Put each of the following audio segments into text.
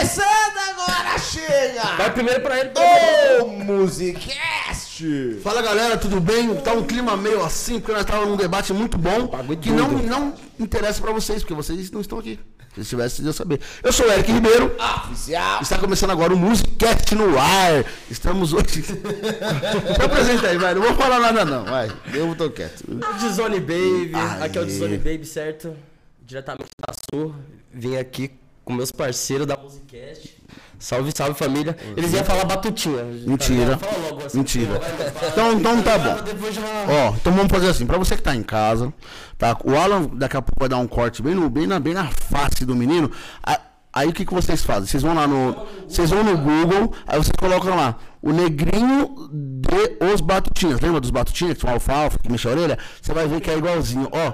começando agora, chega! Vai primeiro pra ele. Ô, Musicast! Fala galera, tudo bem? Tá um clima meio assim, porque nós estávamos num debate muito bom que não, não interessa pra vocês, porque vocês não estão aqui. Se tivessem, vocês iam saber. Eu sou o Eric Ribeiro. Oficial! Está começando agora o Musicast no ar. Estamos hoje. Se apresenta aí, vai. Não vou falar nada, não. Vai. Eu tô quieto. Dizone Baby. Aê. Aqui é o Dizone Baby, certo? Diretamente da Sul. Vim aqui com meus parceiros da Musicast. Salve, salve família. Eles iam falar batutinha. Mentira. Assim. Mentira. Então, então tá bom. Ó, então vamos fazer assim, pra você que tá em casa, tá? O Alan daqui a pouco vai dar um corte bem, no, bem, na, bem na face do menino. Aí o que, que vocês fazem? Vocês vão lá no. Vocês vão no Google, aí vocês colocam lá o negrinho de os batutinhas. Lembra dos batutinhas que são alfalfa, que mexe a orelha? Você vai ver que é igualzinho. Ó,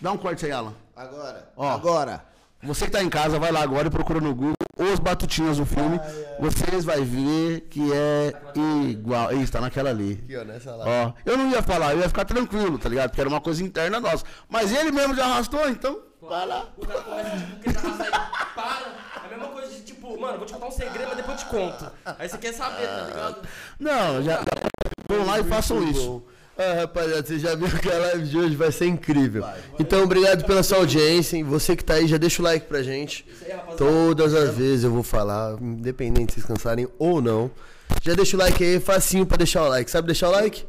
dá um corte aí, Alan. Agora, Ó. agora. Você que tá em casa, vai lá agora e procura no Google os batutinhas do filme. Vocês vai ver que é igual. Isso, tá naquela ali. Aqui, ó, nessa lá. Ó, eu não ia falar, eu ia ficar tranquilo, tá ligado? Porque era uma coisa interna nossa. Mas ele mesmo já arrastou, então. Vai lá. Tipo, que aí, para. É a mesma coisa de, tipo, mano, vou te contar um segredo, mas depois eu te conto. Aí você quer saber, tá ligado? Não, já. já vão lá e façam isso. Ah, rapaziada, você já viu que a live de hoje vai ser incrível. Então, obrigado pela sua audiência. E Você que tá aí, já deixa o like pra gente. aí. Todas as vezes eu vou falar, independente se vocês cansarem ou não. Já deixa o like aí, facinho pra deixar o like. Sabe deixar o like?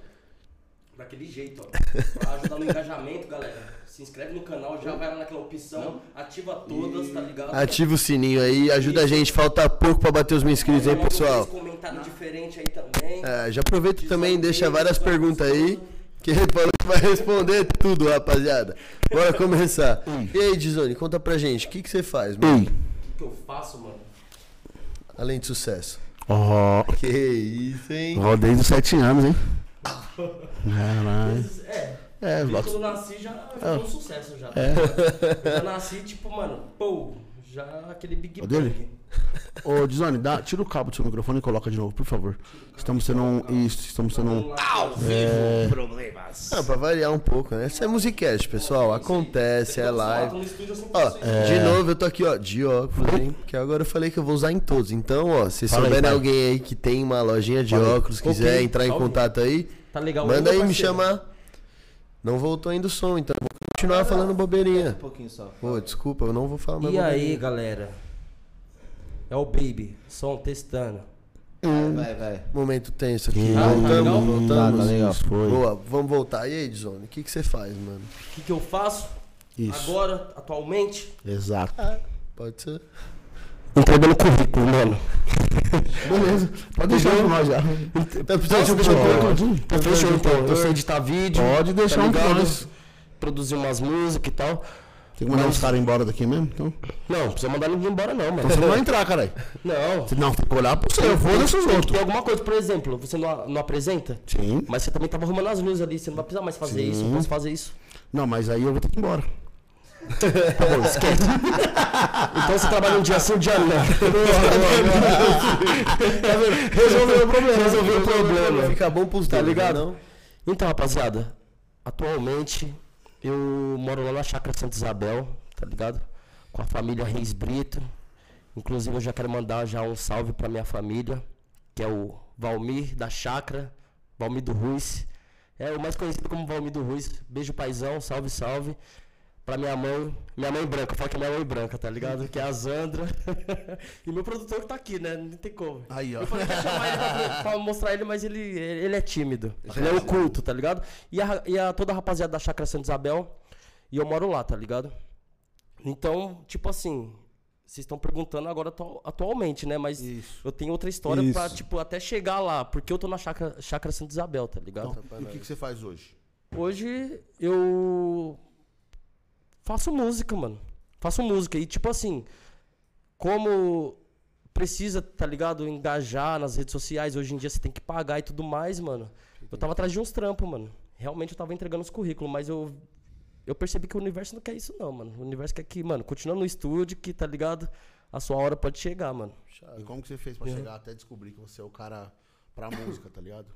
Daquele jeito, ó. Pra ajudar no engajamento, galera. Se inscreve no canal, já vai lá naquela opção, ativa todas, tá ligado? Ativa o sininho aí, ajuda a gente. Falta pouco pra bater os mil inscritos aí, pessoal. uns comentários diferentes aí também. É, já aproveita também, deixa várias perguntas aí. Que ele falou que vai responder tudo, rapaziada. Bora começar. E aí, Dizone, conta pra gente, o que, que você faz, mano? O que eu faço, mano? Além de sucesso. Ó, Que isso, hein? ó, desde os sete anos, hein? Caralho. É. É, Desde bota- quando eu nasci já foi um sucesso já. tá ligado? Eu já nasci, tipo, mano, pô, já aquele Big O dele? Bang. Ô, Dizone, dá, tira o cabo do seu microfone e coloca de novo, por favor. Estamos sendo um. Isso, estamos sendo um. Ao vivo, problemas. Ah, pra variar um pouco, né? Isso é musicast, pessoal. Acontece, é live. Ó, isso. de novo eu tô aqui, ó, de óculos, hein? Que agora eu falei que eu vou usar em todos. Então, ó, se souberem pai. alguém aí que tem uma lojinha de óculos, quiser entrar em contato aí, Tá manda aí me chamar. Não voltou ainda o som, então eu vou continuar falando bobeirinha. Um pouquinho só. Pô, desculpa, eu não vou falar mais E aí, bobeirinha. galera? É o Baby, som testando. Vai, vai. Momento tenso aqui. Ah, tá legal? voltamos, Tá, voltamos. tá legal. Foi. Boa, vamos voltar. E aí, Dizone, o que, que você faz, mano? O que, que eu faço Isso. agora, atualmente? Exato. Pode ser? Entregando currículo, mano. Beleza. Pode deixar nós já. Tá precisando de um Tá Fechou um então. Eu sei editar vídeo. pode deixar um pra ligado? nós. Produzir umas músicas e tal. Tem que mandar uns caras embora daqui mesmo? Então. Não, não precisa mandar ninguém embora, não, mano. Então você não vai entrar, caralho. Não. Não, tem que olhar pro seu, os Tem que outros. ter alguma coisa, por exemplo, você não, não apresenta? Sim. Mas você também tava arrumando as luzes ali, você não vai precisar mais fazer isso, eu posso fazer isso. Não, mas aí eu vou ter que ir embora. Tá esquece. então você trabalha um dia sim, um dia não. Resolveu o problema. Resolveu o problema. Fica bom pros Tá dois, ligado? né, não? Então, rapaziada, atualmente eu moro lá na Chácara Santa Isabel, tá ligado? Com a família Reis Brito. Inclusive eu já quero mandar já um salve pra minha família, que é o Valmir da Chácara, Valmir do Ruiz. É o mais conhecido como Valmir do Ruiz. Beijo paizão, salve, salve. Pra minha mãe, minha mãe branca, fala que é minha mãe branca, tá ligado? Que é a Zandra. e meu produtor que tá aqui, né? Não tem como. Aí, ó. Eu falei que ia chamar ele pra, pra mostrar ele, mas ele, ele, é tímido. Ele é oculto, tá ligado? E a, e a toda a rapaziada da Chácara Santa Isabel. E eu moro lá, tá ligado? Então, tipo assim, vocês estão perguntando agora atu- atualmente, né? Mas Isso. eu tenho outra história pra, Isso. tipo, até chegar lá. Porque eu tô na Chácara, Chácara Santa Isabel, tá ligado? Então, e o que, que você faz hoje? Hoje eu faço música, mano. Faço música. E tipo assim, como precisa, tá ligado? Engajar nas redes sociais, hoje em dia você tem que pagar e tudo mais, mano. Eu tava atrás de uns trampos, mano. Realmente eu tava entregando os currículos, mas eu. Eu percebi que o universo não quer isso, não, mano. O universo quer que, mano, continua no estúdio, que, tá ligado? A sua hora pode chegar, mano. E como que você fez pra chegar até descobrir que você é o cara pra música, tá ligado?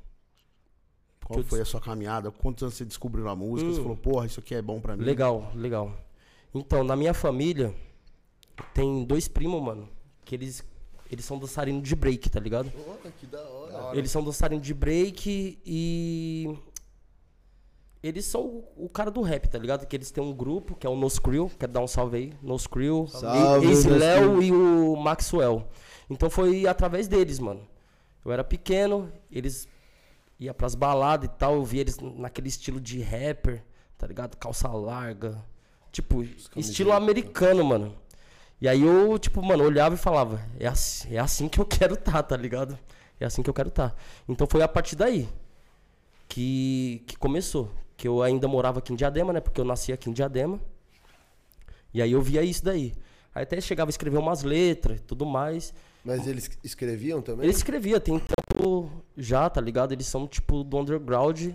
Qual foi a sua caminhada? Quantos anos você descobriu a música? Você falou, porra, isso aqui é bom pra mim. Legal, legal. Então, na minha família, tem dois primos, mano, que eles eles são dançarinos de break, tá ligado? Olha, que da hora. Eles são dançarinos de break e. Eles são o, o cara do rap, tá ligado? Que eles têm um grupo, que é o Nos Crew, quero dar um salve aí. Nos Crew, Salve, Ace Nos Léo e o Maxwell. Então foi através deles, mano. Eu era pequeno, eles iam pras baladas e tal, eu via eles naquele estilo de rapper, tá ligado? Calça larga. Tipo, estilo americano, mano. E aí eu, tipo, mano, olhava e falava, é assim, é assim que eu quero tá, tá ligado? É assim que eu quero tá. Então foi a partir daí que, que começou. Que eu ainda morava aqui em Diadema, né? Porque eu nasci aqui em Diadema. E aí eu via isso daí. Aí até chegava a escrever umas letras e tudo mais. Mas eles escreviam também? Ele escrevia, tem tempo já, tá ligado? Eles são tipo do underground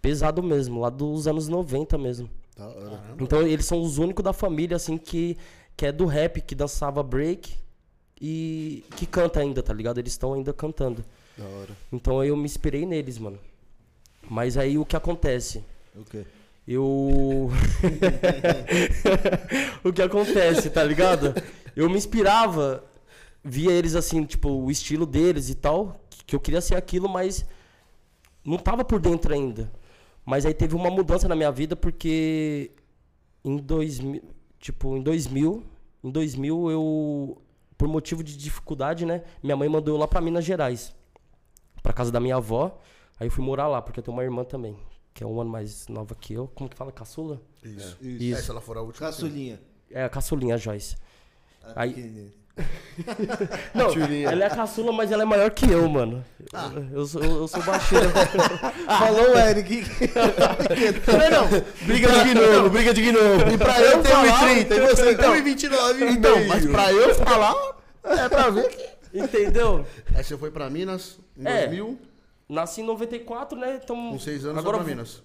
pesado mesmo, lá dos anos 90 mesmo. Da hora. Então eles são os únicos da família, assim, que, que é do rap, que dançava break e que canta ainda, tá ligado? Eles estão ainda cantando. Da hora. Então eu me inspirei neles, mano. Mas aí o que acontece? O quê? Eu. o que acontece, tá ligado? Eu me inspirava, via eles assim, tipo, o estilo deles e tal, que eu queria ser aquilo, mas não tava por dentro ainda. Mas aí teve uma mudança na minha vida porque em 2000, tipo, em 2000, em 2000 eu por motivo de dificuldade, né, minha mãe mandou eu lá pra Minas Gerais, pra casa da minha avó. Aí eu fui morar lá porque eu tenho uma irmã também, que é um ano mais nova que eu. Como que fala? Caçula? Isso. Isso. É, se ela for a última. Caçulinha. É, a caçulinha, a Joyce. Ah, Aí-. Não, ela é a caçula, mas ela é maior que eu, mano. Eu, eu sou, eu sou baixinho. Falou o Eric. Não, não. Briga de gnomo, briga de gnomo. E pra eu tem falar- 1,30 e você Então- tem 1,29 Então, mas pra eu falar, é pra ver que. Entendeu? Aí você foi pra Minas em É. 2000, Nasci em 94, né? Então, com seis anos agora pra Minas.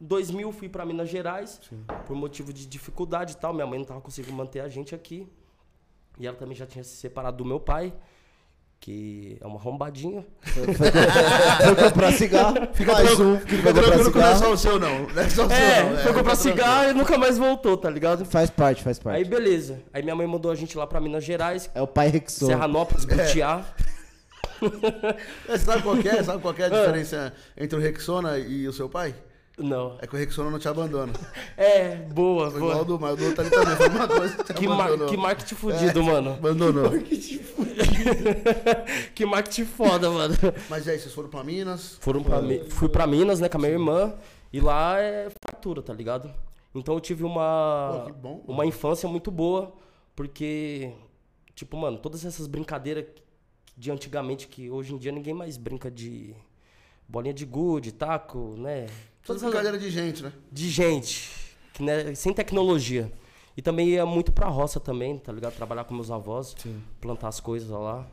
2000 fui pra Minas Gerais, por motivo de dificuldade e tal. Minha mãe não tava conseguindo manter a gente aqui. E ela também já tinha se separado do meu pai, que é uma arrombadinha. Foi comprar cigarro. Fica mais tranquilo, um. fica tranquilo que não é só o seu, não. Não é só o seu, É, não. foi fica comprar cigarro e nunca mais voltou, tá ligado? Faz parte, faz parte. Aí beleza. Aí minha mãe mandou a gente lá pra Minas Gerais, É o pai Rexon. Serranópolis, Butiá. É, sabe qual que é? Sabe qual que é a Ah. diferença entre o Rexona e o seu pai? Não. É que o Rexona não te abandona. É, boa, Foi igual boa. o do mas o do outro ali também. Foi uma coisa que te Que, mar que marketing fudido, mano. Abandonou. que marketing foda, mano. Mas aí, vocês foram pra Minas? Foram pra, Mi- fui pra Minas, né, com a minha irmã. E lá é fatura, tá ligado? Então eu tive uma, Pô, que bom, uma infância muito boa. Porque, tipo, mano, todas essas brincadeiras de antigamente, que hoje em dia ninguém mais brinca de bolinha de gude, taco, né? Toda Todas as- brincadeira de gente, né? de gente, que, né, sem tecnologia. E também ia muito pra roça também, tá ligado? Trabalhar com meus avós, plantar as coisas lá.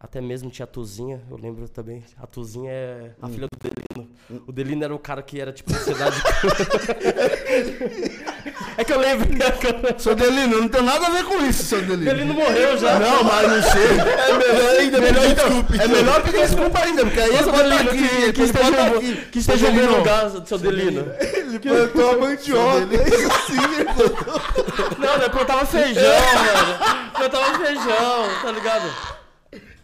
Até mesmo tinha a Tuzinha, eu lembro também. A Tuzinha é a filha do Delino. O Delino era o cara que era tipo ansiedade. é que eu lembro. Seu Delino, não tem nada a ver com isso, seu O Delino. Delino morreu já. Não, mas não sei. É melhor ainda, melhor, então, é melhor pedir desculpa ainda, porque aí ele pode estar Delino, aqui, que, ele esteja, aqui. que esteja ouvindo o gás do seu Delino. Ele plantou a mandioca. Não, né? Plantava feijão, mano. Plantava feijão, tá ligado?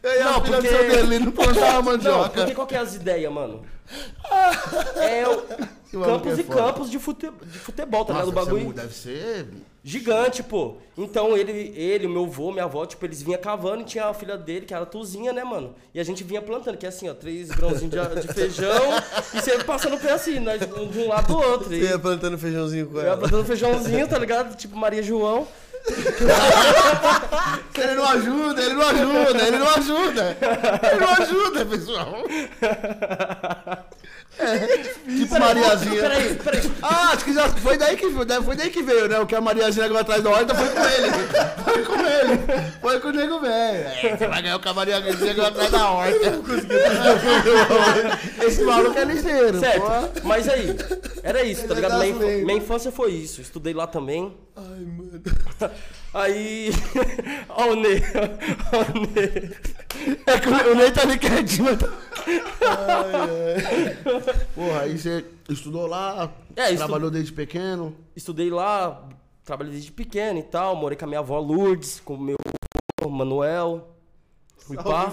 Aí a Não, filha do porque- seu plantava Não, mandioca. porque qual que é as ideias, mano? É o campos é e campos de, fute, de futebol, tá ligado? O deve ser bagulho deve ser... gigante, pô. Então ele, ele, o meu avô, minha avó, tipo, eles vinham cavando e tinha a filha dele, que era a Tuzinha, né, mano? E a gente vinha plantando, que é assim, ó, três grãozinhos de, de feijão e você passando o pé assim, nós, um de um lado do outro. E Você ia plantando feijãozinho com eu ia ela. plantando feijãozinho, tá ligado? Tipo Maria João. Ele não ajuda, ele não ajuda, ele não ajuda. Ele não ajuda, pessoal. É, tipo Mariazinha. Peraí, peraí. Ah, acho que já foi daí que, foi daí que veio, né? O que a Mariazinha agora atrás da horta foi com ele. Foi com ele. Foi com o nego velho. É, você vai ganhar o que a Mariazinha agora atrás da horta. Esse maluco é ligeiro. Certo, pô. mas aí, era isso, tá ligado? Minha, lendas. minha infância foi isso. Estudei lá também. Ai, mano. Aí. Ó o Ney. Ó o Ney. É que o Ney tá ali quietinho. mas tá- Porra, aí você estudou lá, É, estu- trabalhou desde pequeno. Estudei lá, trabalhei desde pequeno e tal. Morei com a minha avó Lourdes, com o meu Manuel. Fui pá.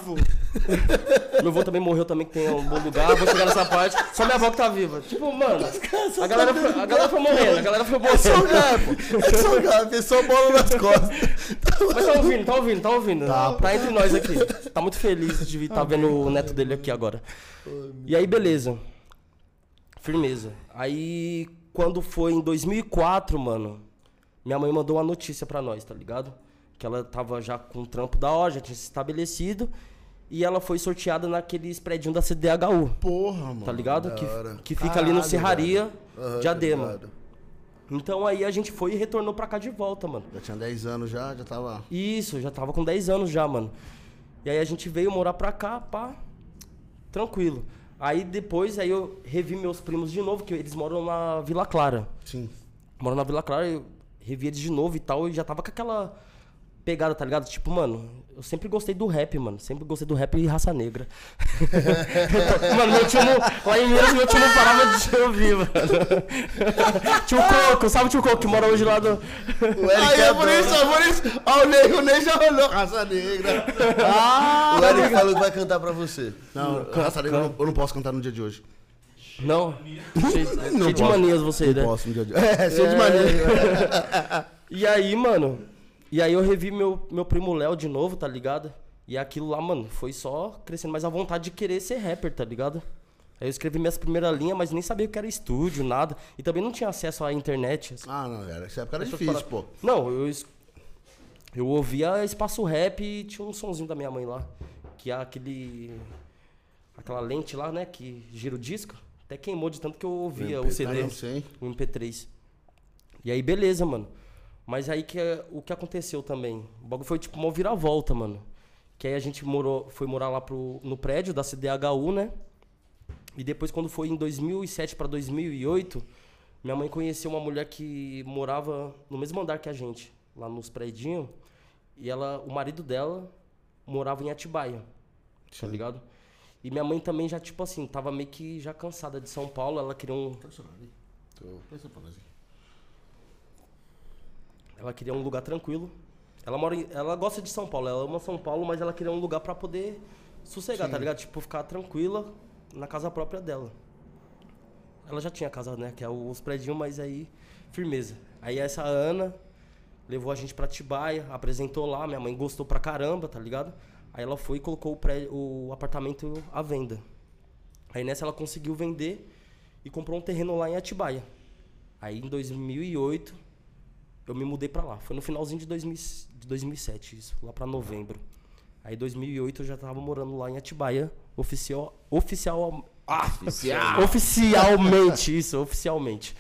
Meu avô também morreu também, que tem um bom lugar. Vou chegar nessa parte. Só minha avó que tá viva. Tipo, mano, a galera, foi, a galera foi morrendo, a galera foi É só o morrendo. gato, é só o gato, é só bola nas costas. Mas tá ouvindo, tá ouvindo, tá ouvindo. Tá, entre nós aqui. Tá muito feliz de estar vendo o neto dele aqui agora. E aí, beleza. Firmeza. Aí, quando foi em 2004, mano, minha mãe mandou uma notícia pra nós, tá ligado? Que ela tava já com o trampo da hora, já tinha se estabelecido. E ela foi sorteada naqueles prédios da CDHU, Porra, mano. tá ligado? Que, que fica ali no Caralho, Serraria, Aham, Diadema. tá. Então aí a gente foi e retornou pra cá de volta, mano. Já tinha 10 anos já, já tava. Isso, já tava com 10 anos já, mano. E aí a gente veio morar pra cá, pá, tranquilo. Aí depois, aí eu revi meus primos de novo, que eles moram na Vila Clara. Sim. Moram na Vila Clara, eu revi eles de novo e tal, e já tava com aquela pegada, tá ligado? Tipo, mano, eu sempre gostei do rap, mano. Sempre gostei do rap e raça negra. Então, mano, meu tio não, lá em Minas, meu tio não parava de ouvir, mano. tio Coco, sabe o tio Coco que mora hoje lá do... Aí é por isso, é por isso. Ó, o Ney, o Ney já olhou raça negra. Ah! O Eric falou que vai cantar pra você. Não, raça negra eu não, eu não posso cantar no dia de hoje. Não? Cheio, de manias você, né? Não posso no dia de hoje. É, cheio de mania. E aí, mano, e aí eu revi meu, meu primo Léo de novo, tá ligado? E aquilo lá, mano, foi só crescendo mais a vontade de querer ser rapper, tá ligado? Aí eu escrevi minhas primeiras linhas, mas nem sabia o que era estúdio, nada. E também não tinha acesso à internet. assim. Ah, não, cara. Essa época era Essas difícil, pô. Não, eu, eu ouvia espaço rap e tinha um sonzinho da minha mãe lá. Que é aquele. Aquela lente lá, né? Que gira o disco. Até queimou de tanto que eu ouvia o CD. Não sei. O MP3. E aí, beleza, mano. Mas aí que é- o que aconteceu também? O bagulho foi tipo uma viravolta, mano. Que aí a gente morou, foi morar lá pro, no prédio da CDHU, né? E depois, quando foi em 2007 pra 2008, minha mãe conheceu uma mulher que morava no mesmo andar que a gente, lá nos prédios. E ela, o marido dela morava em Atibaia, tá ligado? E minha mãe também já, tipo assim, tava meio que já cansada de São Paulo. Ela queria um, Pensa pra nós aí. Ela queria um lugar tranquilo. Ela mora em- ela gosta de São Paulo, ela ama São Paulo, mas ela queria um lugar pra poder sossegar, tá ligado? Tipo, ficar tranquila na casa própria dela. Ela já tinha casa, né, que é os prédios, mas aí firmeza. Aí essa Ana levou a gente pra Tibaia, apresentou lá, minha mãe gostou pra caramba, tá ligado? Aí ela foi e colocou o, pré- o apartamento à venda. Aí nessa ela conseguiu vender e comprou um terreno lá em Atibaia. Aí em 2008 eu me mudei pra lá. Foi no finalzinho de, 2000, de 2007, isso, lá pra novembro. Aí em 2008 eu já tava morando lá em Atibaia, oficial, oficial, ah, oficialmente, isso, oficialmente.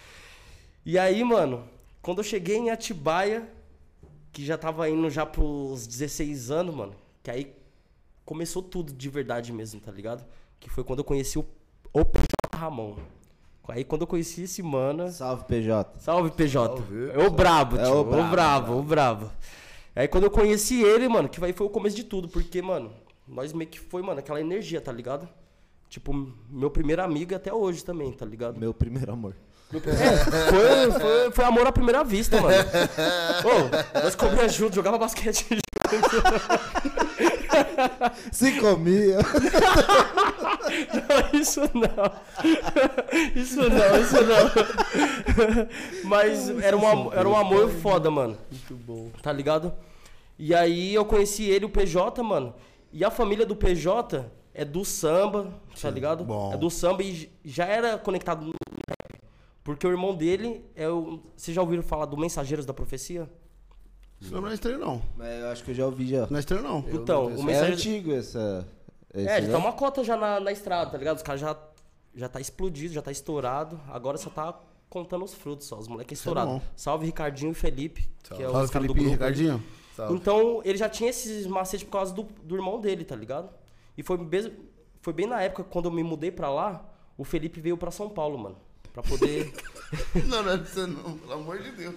E aí, mano, quando eu cheguei em Atibaia, que já tava indo já pros 16 anos, mano, que aí começou tudo de verdade mesmo, tá ligado? Que foi quando eu conheci o, o Ramon. Aí quando eu conheci esse mano, Salve, PJ. Salve, PJ. Salve. É o brabo, É tio. o o brabo, brabo, o brabo. Aí quando eu conheci ele, mano, que aí foi o começo de tudo, porque, mano, nós meio que foi, mano, aquela energia, tá ligado? Tipo, meu primeiro amigo e até hoje também, tá ligado? Meu primeiro amor. É, foi, foi, foi amor à primeira vista, mano. Ô, nós comíamos junto, jogava basquete Se comia. Não, isso não. Isso não, isso não. Mas era um, era um amor foda, mano. Muito bom. Tá ligado? E aí eu conheci ele, o PJ, mano. E a família do PJ é do samba, tá ligado? bom. É do samba e já era conectado no. Porque o irmão dele é o. Vocês já ouviram falar do Mensageiros da Profecia? Isso não é estranho, não. Mas eu acho que eu já ouvi já. Não é estranho, não. então, o É Mensageiro. antigo essa. esse, É, ele né? tá uma cota já na, na estrada, tá ligado? Os caras já, já tá explodido, já tá estourado. Agora só tá contando os frutos só. Os moleques Isso é estourados. bom. Salve Ricardinho e Felipe, que é caras do Felipe e grupo. Ricardinho. Salve. Então, ele já tinha esses macetes por causa do, do irmão dele, tá ligado? E foi, bem- foi bem na época, quando eu me mudei pra lá, o Felipe veio pra São Paulo, mano. Pra poder... Não, não é de você não, pelo amor de Deus.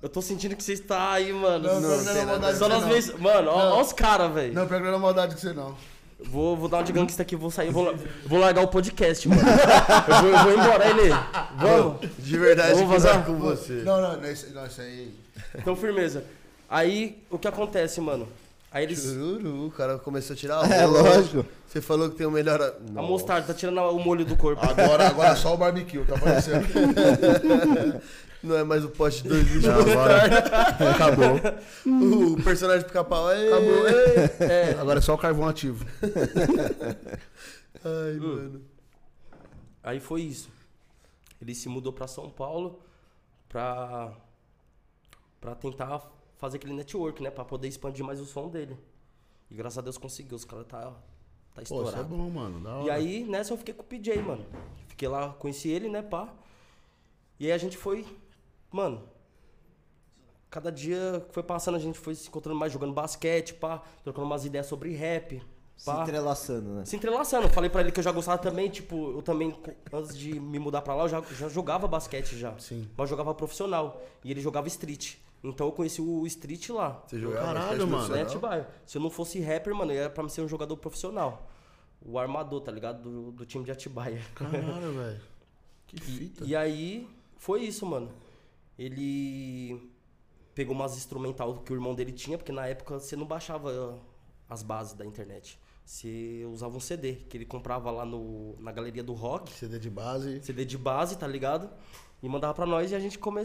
eu tô sentindo que você está aí, mano. Não, não, não, é maldade Só nas vezes... Mano, ó, ó os caras, velho. Não, pior que não é maldade com você, não. Vou, vou dar uma de gangsta aqui, vou sair, vou, vou largar o podcast, mano. eu, vou, eu vou embora, ele. Vamos? De verdade, Vamos que vazar? vai com você. Não, não, não, isso, não, isso aí. Então, firmeza. Aí, o que acontece, mano? Aí eles. Chururu, o cara começou a tirar a É, lógico. Você falou que tem o melhor. A mostarda, tá tirando o molho do corpo. Agora, agora só o barbecue, tá aparecendo. Não é mais o poste de dois de Não, agora acabou. O personagem pica-pau. Ei, Acabou. É. Agora é só o carvão ativo. Ai, mano. Aí foi isso. Ele se mudou pra São Paulo pra, pra tentar fazer aquele network, né? Pra poder expandir mais o som dele. E graças a Deus conseguiu. Os caras tá, tá Pô, isso é estourado. bom, mano. Da hora. E aí, nessa eu fiquei com o PJ, mano. Fiquei lá, conheci ele, né, pá. E aí a gente foi, mano. Cada dia que foi passando, a gente foi se encontrando mais, jogando basquete, pá. Trocando umas ideias sobre rap, Se pá. entrelaçando, né? Se entrelaçando. Eu Falei pra ele que eu já gostava também, tipo, eu também, antes de me mudar pra lá, eu já, já jogava basquete já. Sim. Mas eu jogava profissional. E ele jogava street. Então eu conheci o street lá. Você jogava Caralho, mano. Né? Atibaia. Se eu não fosse rapper, mano, era pra me ser um jogador profissional. O armador, tá ligado? Do, do time de Atibaia. Caralho, velho. Que E, fita. e aí, foi isso, mano. Ele pegou umas instrumental que o irmão dele tinha, porque na época você não baixava as bases da internet. Você usava um CD, que ele comprava lá no, na galeria do rock. CD de base. CD de base, tá ligado? E mandava pra nós e a gente come...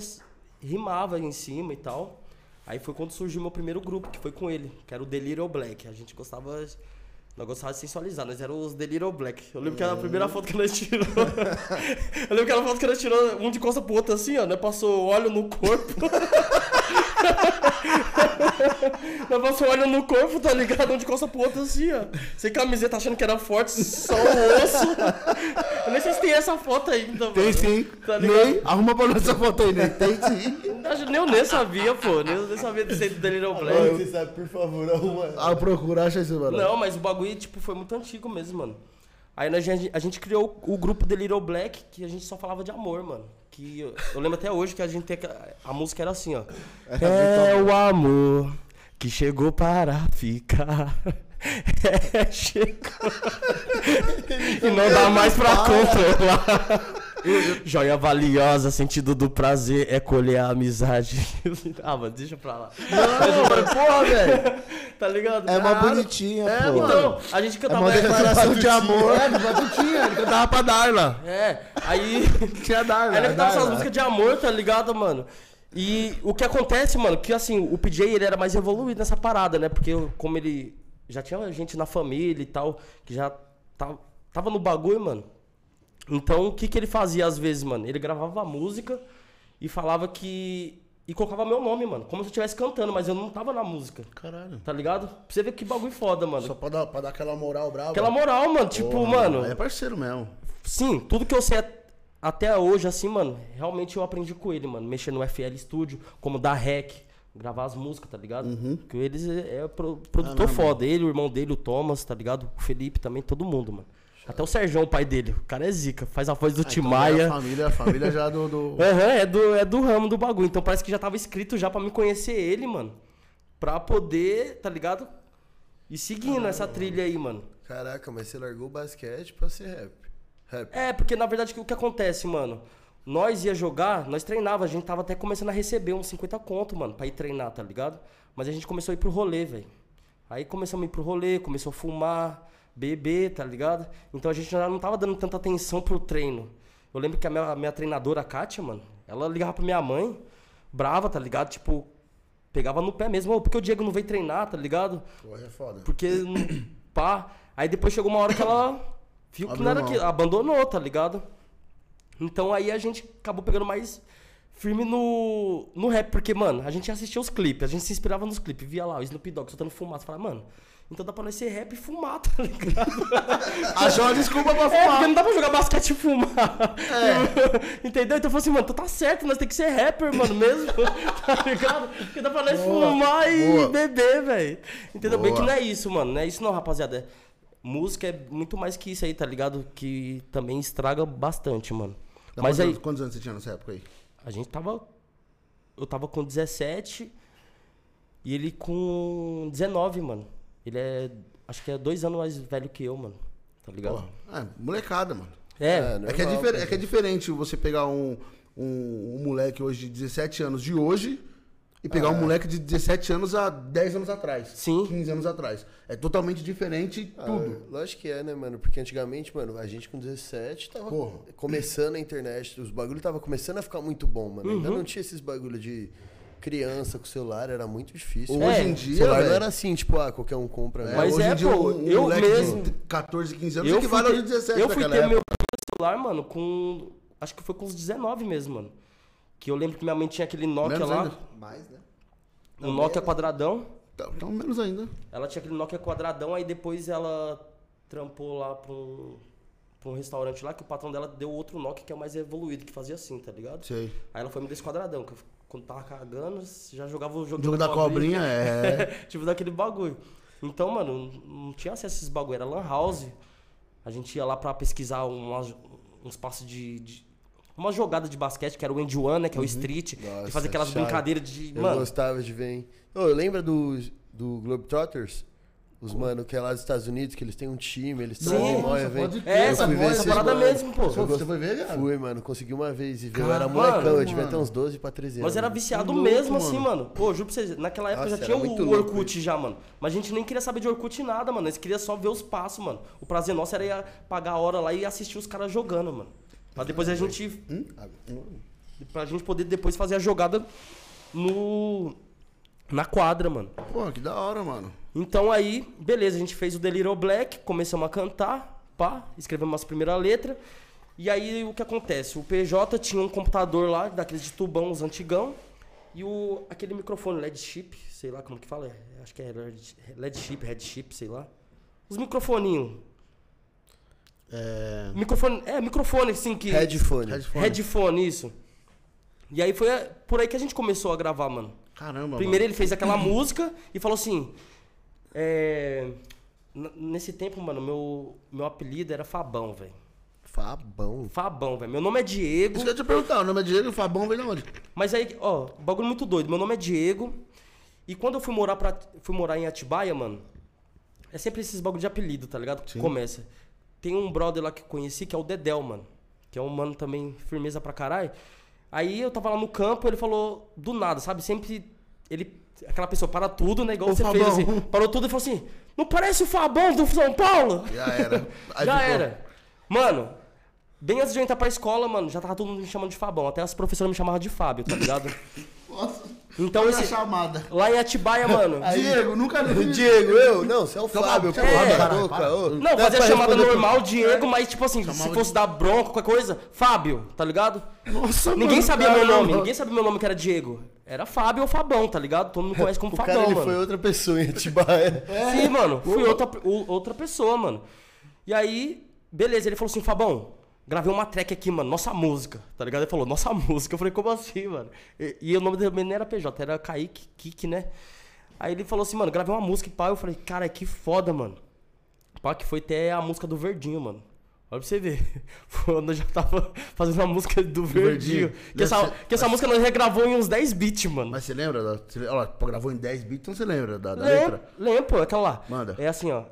rimava em cima e tal. Aí foi quando surgiu meu primeiro grupo, que foi com ele, que era o Delirium Black. A gente gostava. Nós gostávamos de sensualizar, nós éramos os Delirium Black. Eu lembro que era a primeira foto que nós tirou. Eu lembro que era a foto que nós tirou um de costa pro outro assim, ó, né? Passou óleo no corpo. Nós passou óleo no corpo, tá ligado? Um de costa pro outro assim, ó. Sem camiseta, achando que era forte, só o osso. Eu nem sei se tem essa foto ainda, Tem mano. sim. Tá ligado? Ney, arruma pra nós essa foto aí, Ney. Tem sim. Acho- Nem eu nem sabia, pô. Nem eu nem sabia desse do Agora Black. você sabe, por favor, arruma. Ah, procura, acha isso, mano. Não, mas o bagulho, tipo, foi muito antigo mesmo, mano. Aí nós, a gente- a gente criou o grupo The Little Black, que a gente só falava de amor, mano. Que eu, eu lembro até hoje que a gente tem a música era assim, ó. É o amor que chegou para ficar. É, chegou. e não dá mais pra controlar. Joia valiosa, sentido do prazer é colher a amizade. ah, mano, deixa pra lá. Não, mas porra, velho. Tá ligado? É uma bonitinha, É, pô. mano. Então, a gente É cantava. uma declaração de amor. É, Batutinha, ele cantava pra Darla. É, aí. Tinha Darla. Aí ele cantava essas músicas de amor, tá ligado, mano? E o que acontece, mano, que assim, o PJ ele era mais evoluído nessa parada, né? Porque como ele já tinha gente na família e tal, que já tava, tava no bagulho, mano. Então, o que que ele fazia às vezes, mano? Ele gravava a música e falava que. E colocava meu nome, mano. Como se eu estivesse cantando, mas eu não tava na música. Caralho. Tá ligado? Pra você ver que bagulho foda, mano. Só pra dar, pra dar aquela moral brava. Aquela moral, mano. Tipo, Porra, mano. É parceiro mesmo. Sim, tudo que eu sei at- até hoje, assim, mano, realmente eu aprendi com ele, mano. Mexer no FL Studio, como dar rec, gravar as músicas, tá ligado? Porque eles é, é pro- produtor foda. Ele, o irmão dele, o Thomas, tá ligado? O Felipe também, todo mundo, mano. Até o Serjão, o pai dele. O cara é zica, faz a voz do Ah, então Timaya. é a família, a família já do. do... Aham, é, do, é do ramo do bagulho. Então parece que já tava escrito já pra me conhecer ele, mano. Pra poder, tá ligado? E seguindo essa trilha aí, mano. Caraca, mas você largou o basquete pra ser rap. Rap. É, porque na verdade o que acontece, mano? Nós ia jogar, nós treinava, a gente tava até começando a receber uns 50 conto, mano, pra ir treinar, tá ligado? Mas a gente começou a ir pro rolê, velho. Aí começamos a ir pro rolê, começou a fumar, beber, tá ligado? Então a gente já não tava dando tanta atenção pro treino. Eu lembro que a minha, a minha treinadora, a Kátia, mano, ela ligava pra minha mãe, brava, tá ligado? Tipo, pegava no pé mesmo, "Ô, porque o Diego não veio treinar, tá ligado? Porra, é foda. Porque, pá. Aí depois chegou uma hora que ela viu que não era aquilo, abandonou, tá ligado? Então aí a gente acabou pegando mais firme no, no rap, porque, mano, a gente assistia os clipes, a gente se inspirava nos clipes, via lá o Snoop Dogg soltando fumaça, falava, mano, então dá pra nós ser rap e fumar, tá ligado? Achou uma desculpa pra É, porque fumar. não dá pra jogar basquete e fumar. Entendeu? Então eu falei assim, mano, tu tá certo, nós tem que ser rapper, mano, mesmo. tá ligado? Porque dá pra nós Boa, fumar e boa. beber, velho. Entendeu? Bem que Boa. não é isso, mano. Não é isso não, rapaziada. Música é muito mais que isso aí, tá ligado? Que também estraga bastante, mano. Dá Mas aí, anos- Quantos anos você tinha nessa época aí? a gente tava. Eu tava com 17 e ele com 19, mano. Ele é. Acho que é dois anos mais velho que eu, mano. Tá ligado? Porra, é, molecada, mano. É, É que é, normal, difer- pô. é que é diferente você pegar um, um, um moleque hoje de 17 anos de hoje e pegar um moleque de 17 anos a 10 anos atrás. Sim. 15 anos atrás. É totalmente diferente Ah, tudo. lógico que é, né, mano? Porque antigamente, mano, a gente com 17 tava Porra. começando a internet, os bagulho tava começando a ficar muito bom, mano. Ainda Uhum. não tinha esses bagulho de criança com celular, era muito difícil. Hoje É, em O dia, celular velho, não era assim, tipo, ah, qualquer um compra, né? Mas hoje é, em dia, pô, um eu moleque mesmo- de 14, 15 anos Eu equivale fui aos ter, 17 eu fui ter época. meu primeiro celular, mano, com. Acho que foi com uns 19 mesmo, mano. Que eu lembro que minha mãe tinha aquele Nokia Menos lá. ainda. Mais, né? Um Nokia quadradão. Então, então, menos ainda. Ela tinha aquele Nokia quadradão, aí depois ela trampou lá pra um, pra um restaurante lá, que o patrão dela deu outro Nokia que é o mais evoluído, que fazia assim, tá ligado? Sei. Aí ela foi me desse quadradão, que eu, quando tava cagando, já jogava o jogo, jogo da cobrinha é. tipo daquele bagulho. Então, mano, não tinha acesso a esses bagulho, era lan house. A gente ia lá pra pesquisar umas, uns passos de, de- Uma jogada de basquete, que era o end one, né? Que é o street. Nossa, e fazer aquelas chave. brincadeiras de. Eu mano, gostava de ver, hein? Ô, lembra do, do Globetrotters? Os mano que é lá dos Estados Unidos, que eles têm um time, eles Sim. móia, vem. pode crer, É, Eu essa, essa esses parada mano. mesmo, pô. Pô, você foi ver, cara? Fui, mano, consegui uma vez e ver. Eu era molecão, eu mano. devia ter uns 12 pra 13 anos. Nós era viciado louco, mesmo, assim, mano. mano. Pô, juro pra vocês, naquela época Nossa, já tinha o louco Orkut já, mano. Mas a gente nem queria saber de Orkut nada, mano. Nós queria só ver os passos, mano. O prazer nosso era ir pagar a hora lá e assistir os caras jogando, mano. Pra depois a gente. Hum? Pra gente poder depois fazer a jogada no. Na quadra, mano. Pô, que da hora, mano. Então aí, beleza, a gente fez o The Little Black, começamos a cantar, pá, escrevemos nossa primeira letra. E aí o que acontece? O PJ tinha um computador lá, daqueles de tubão, os antigão, e o, aquele microfone LED chip, sei lá como que fala, é, acho que é LED, LED chip, Red chip, sei lá. Os microfoninhos. É. Microfone, é, microfone assim que. Headphone. Headphone. Headphone, isso. E aí foi por aí que a gente começou a gravar, mano. Caramba, Primeiro ele fez aquela música e falou assim. é, nesse tempo, mano, meu, meu apelido era Fabão, velho. Fabão. Fabão, velho. Meu nome é Diego. Isso que eu ia te perguntar, o nome é Diego e o Fabão vem de onde? Mas aí, ó, bagulho muito doido. Meu nome é Diego. E quando eu fui morar, pra, fui morar em Atibaia, mano, é sempre esses bagulho de apelido, tá ligado? Que começa. Tem um brother lá que eu conheci, que é o Dedel, mano. Que é um mano também, firmeza pra caralho. Aí eu tava lá no campo, ele falou do nada, sabe? Sempre ele. Aquela pessoa para tudo, né? Igual Ô, você Fabão. fez assim. Parou tudo e falou assim: Não parece o Fabão do São Paulo? Já era. Aí já ficou. era. Mano, bem antes de eu entrar pra escola, mano, já tava todo mundo me chamando de Fabão. Até as professoras me chamavam de Fábio, tá ligado? Nossa. Então esse. chamada. Lá em Atibaia, mano. Diego, nunca vi. Diego, eu? Não, você é o Então, Fábio, é, pô. é, para. ô. Não, Dá fazer a pra chamada normal, Diego, mas tipo assim, Chamava se fosse dar bronca, qualquer coisa, Fábio, tá ligado? Nossa, Ninguém mano, sabia meu nome, ninguém sabia meu nome que era Diego. Era Fábio ou Fabão, tá ligado? Todo mundo conhece como O Fabão, cara, ele mano. foi outra pessoa em Atibaia. Sim, mano, fui outra, outra pessoa, mano. E aí, beleza, ele falou assim, Fabão, gravei uma track aqui, mano, nossa música, tá ligado? Ele falou, nossa música. Eu falei, como assim, mano? E, e o nome dele também não era PJ, era Kaique, Kik, né? Aí ele falou assim, mano, gravei uma música e pá. Eu falei, cara, que foda, mano. Pá, que foi até a música do Verdinho, mano. Olha pra você ver. Quando eu já tava fazendo a música do Verdinho. Verdinho. Que essa, ser- que essa música nós regravou em uns 10 beats, mano. Mas você lembra? Da, você, olha gravou em 10 bits, então você lembra da, da Lembro, letra? lembro, pô, aquela lá. Manda. É assim, ó.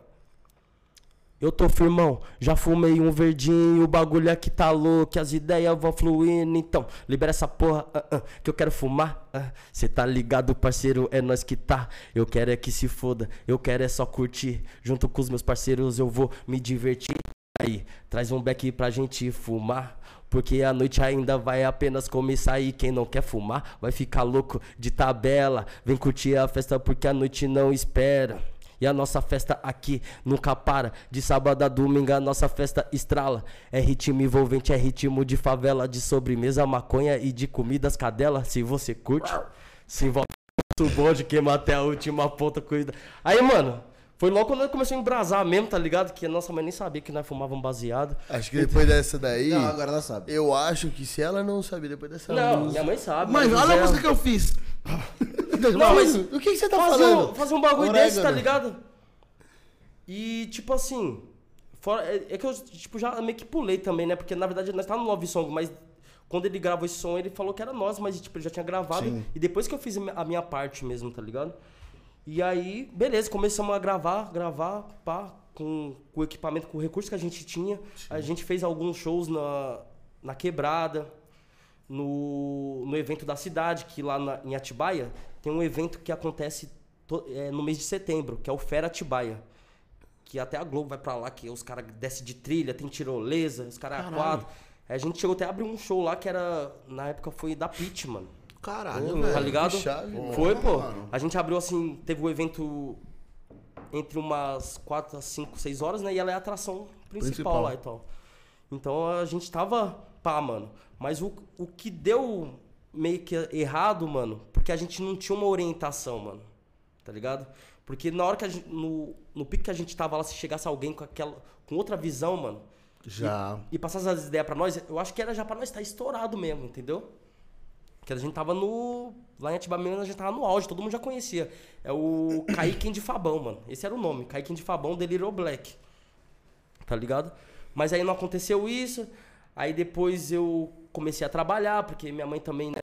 Eu tô firmão, já fumei um verdinho, o bagulho aqui tá louco, as ideias vão fluindo, então libera essa porra, ah, ah, que eu quero fumar. Cê tá ligado, parceiro, é nós que tá. Eu quero é que se foda, eu quero é só curtir. Junto com os meus parceiros eu vou me divertir. Aí, traz um beck pra gente fumar. Porque a noite ainda vai apenas começar e quem não quer fumar vai ficar louco de tabela. Vem curtir a festa porque a noite não espera. E a nossa festa aqui nunca para. De sábado a domingo a nossa festa estrala. É ritmo envolvente, é ritmo de favela, de sobremesa, maconha e de comidas cadela. Se você curte, se envolve muito bom de queimar até a última ponta, cuida. Aí, mano, foi logo quando comecei a embrasar mesmo, tá ligado? Que a nossa mãe nem sabia que nós fumávamos baseado. Acho que depois dessa daí. Não, agora ela sabe. Eu acho que se ela não sabe depois dessa Não, música. minha mãe sabe. Mas mas olha a ela- música que eu fiz. Não, mas O que, que você tá fazer, falando? um, fazer um bagulho Orégano. desse, tá ligado? E, tipo assim, fora, é, é que eu tipo, já meio que pulei também, né? Porque, na verdade, nós tá no Love Song, mas quando ele gravou esse som, ele falou que era nós, mas, tipo, ele já tinha gravado. Sim. E depois que eu fiz a minha parte mesmo, tá ligado? E aí, beleza, começamos a gravar, gravar, pá, com, com o equipamento, com o recurso que a gente tinha. A gente fez alguns shows na, na quebrada. no, no evento da cidade, que lá na- em Atibaia tem um evento que acontece to- é, no mês de setembro, que é o Fera Atibaia. Que até a Globo vai pra lá, que os caras descem de trilha, tem tirolesa, os caras a quatro. Aí a gente chegou até a abrir um show lá que era, na época foi da Pit, mano. Caralho, velho. Tá ligado? chave. Foi, pô. mano. A gente abriu assim, teve o evento entre umas 4 a 5, 6 horas, né? E ela é a atração principal, Principal. lá e tal. Então a gente tava pá, mano. Mas o, o que deu meio que errado, mano, porque a gente não tinha uma orientação, mano. Tá ligado? Porque na hora que a gente. No, no pico que a gente tava lá, se chegasse alguém com aquela. com outra visão, mano, Já. e passasse as ideias pra nós, eu acho que era já pra nós estar estourado mesmo, entendeu? Que a gente tava no. Lá em Atibaia a gente tava no auge, todo mundo já conhecia. É o Kaiken de Fabão, mano. Esse era o nome. Kaiken de Fabão, Deliro Black. Tá ligado? Mas aí não aconteceu isso. Aí depois eu comecei a trabalhar, porque minha mãe também, né?